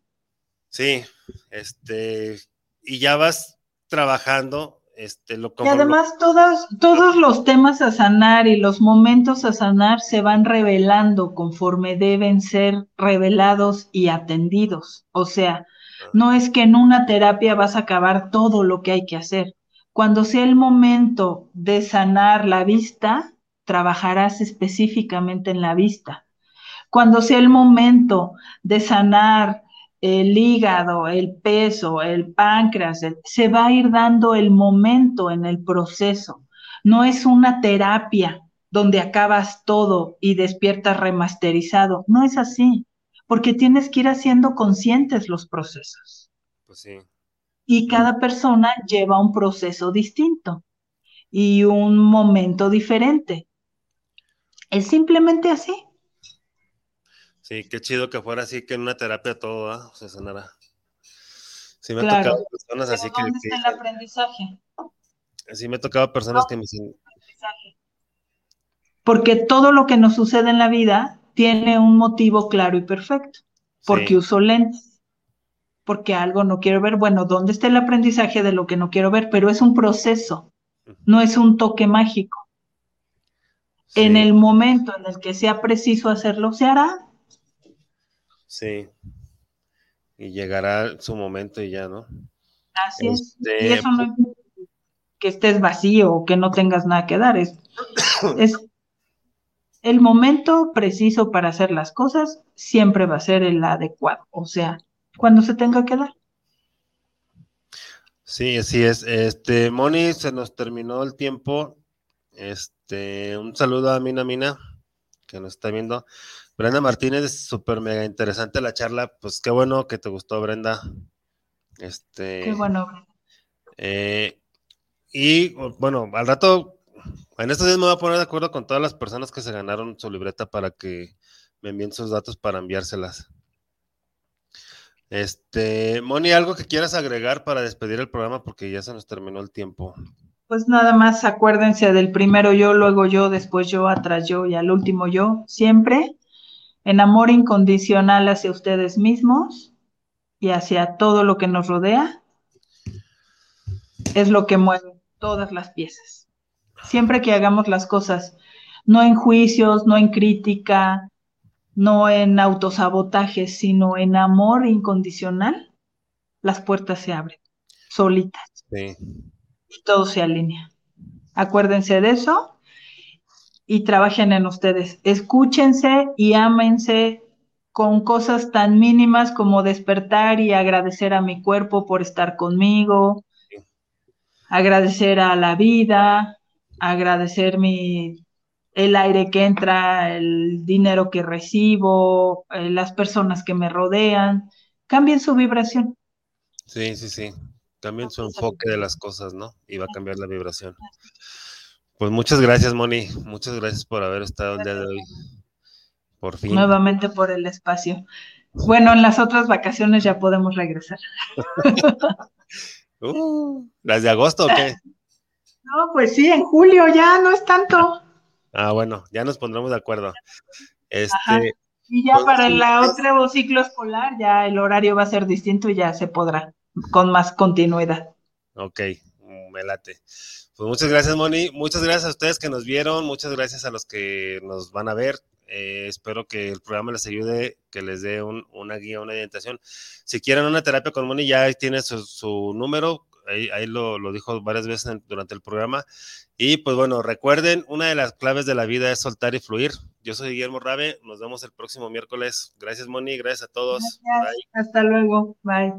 Speaker 4: Sí, este, y ya vas trabajando este,
Speaker 5: y además todos, todos los temas a sanar y los momentos a sanar se van revelando conforme deben ser revelados y atendidos. O sea, no es que en una terapia vas a acabar todo lo que hay que hacer. Cuando sea el momento de sanar la vista, trabajarás específicamente en la vista. Cuando sea el momento de sanar el hígado, el peso, el páncreas, se va a ir dando el momento en el proceso. No es una terapia donde acabas todo y despiertas remasterizado. No es así, porque tienes que ir haciendo conscientes los procesos. Pues sí. Y cada persona lleva un proceso distinto y un momento diferente. Es simplemente así.
Speaker 4: Sí, qué chido que fuera así, que en una terapia todo se sanara. Sí, me ha tocado personas así que.
Speaker 5: ¿Dónde está el aprendizaje?
Speaker 4: Sí, me ha tocado personas que me dicen.
Speaker 5: Porque todo lo que nos sucede en la vida tiene un motivo claro y perfecto. Porque uso lentes. Porque algo no quiero ver. Bueno, ¿dónde está el aprendizaje de lo que no quiero ver? Pero es un proceso, no es un toque mágico. En el momento en el que sea preciso hacerlo, se hará.
Speaker 4: Sí. Y llegará su momento y ya, ¿no?
Speaker 5: Así es. Este, y eso no es que estés vacío o que no tengas nada que dar. Es, es el momento preciso para hacer las cosas siempre va a ser el adecuado. O sea, cuando se tenga que dar.
Speaker 4: Sí, así es. Este, Moni, se nos terminó el tiempo. Este, un saludo a Mina Mina, que nos está viendo. Brenda Martínez, súper mega interesante la charla. Pues qué bueno que te gustó, Brenda. Este,
Speaker 5: qué bueno, Brenda.
Speaker 4: Eh, y bueno, al rato, en estos días me voy a poner de acuerdo con todas las personas que se ganaron su libreta para que me envíen sus datos para enviárselas. Este, Moni, ¿algo que quieras agregar para despedir el programa? Porque ya se nos terminó el tiempo.
Speaker 5: Pues nada más acuérdense del primero yo, luego yo, después yo, atrás yo y al último yo, siempre en amor incondicional hacia ustedes mismos y hacia todo lo que nos rodea. Es lo que mueve todas las piezas. Siempre que hagamos las cosas, no en juicios, no en crítica, no en autosabotaje, sino en amor incondicional, las puertas se abren solitas.
Speaker 4: Sí.
Speaker 5: Y todo se alinea. Acuérdense de eso y trabajen en ustedes. Escúchense y ámense con cosas tan mínimas como despertar y agradecer a mi cuerpo por estar conmigo, agradecer a la vida, agradecer mi el aire que entra, el dinero que recibo, eh, las personas que me rodean, cambien su vibración.
Speaker 4: Sí, sí, sí. Cambien su enfoque de las cosas, ¿no? Y va a cambiar la vibración. Pues muchas gracias, Moni. Muchas gracias por haber estado el día de hoy. Por fin.
Speaker 5: Nuevamente por el espacio. Bueno, en las otras vacaciones ya podemos regresar.
Speaker 4: Uh, ¿Las de agosto o qué?
Speaker 5: No, pues sí, en julio ya no es tanto.
Speaker 4: Ah, bueno, ya nos pondremos de acuerdo. Este,
Speaker 5: y ya para el otro ciclo escolar, ya el horario va a ser distinto y ya se podrá, con más continuidad.
Speaker 4: Ok, me late. Pues muchas gracias, Moni. Muchas gracias a ustedes que nos vieron. Muchas gracias a los que nos van a ver. Eh, espero que el programa les ayude, que les dé una guía, una orientación. Si quieren una terapia con Moni, ya tiene su, su número ahí, lo, dijo varias veces durante el programa. Y pues bueno, recuerden, una de las claves de la vida es soltar y fluir. Yo soy Guillermo Rabe, nos vemos el próximo miércoles. Gracias, Moni, gracias a todos.
Speaker 5: Hasta luego, bye.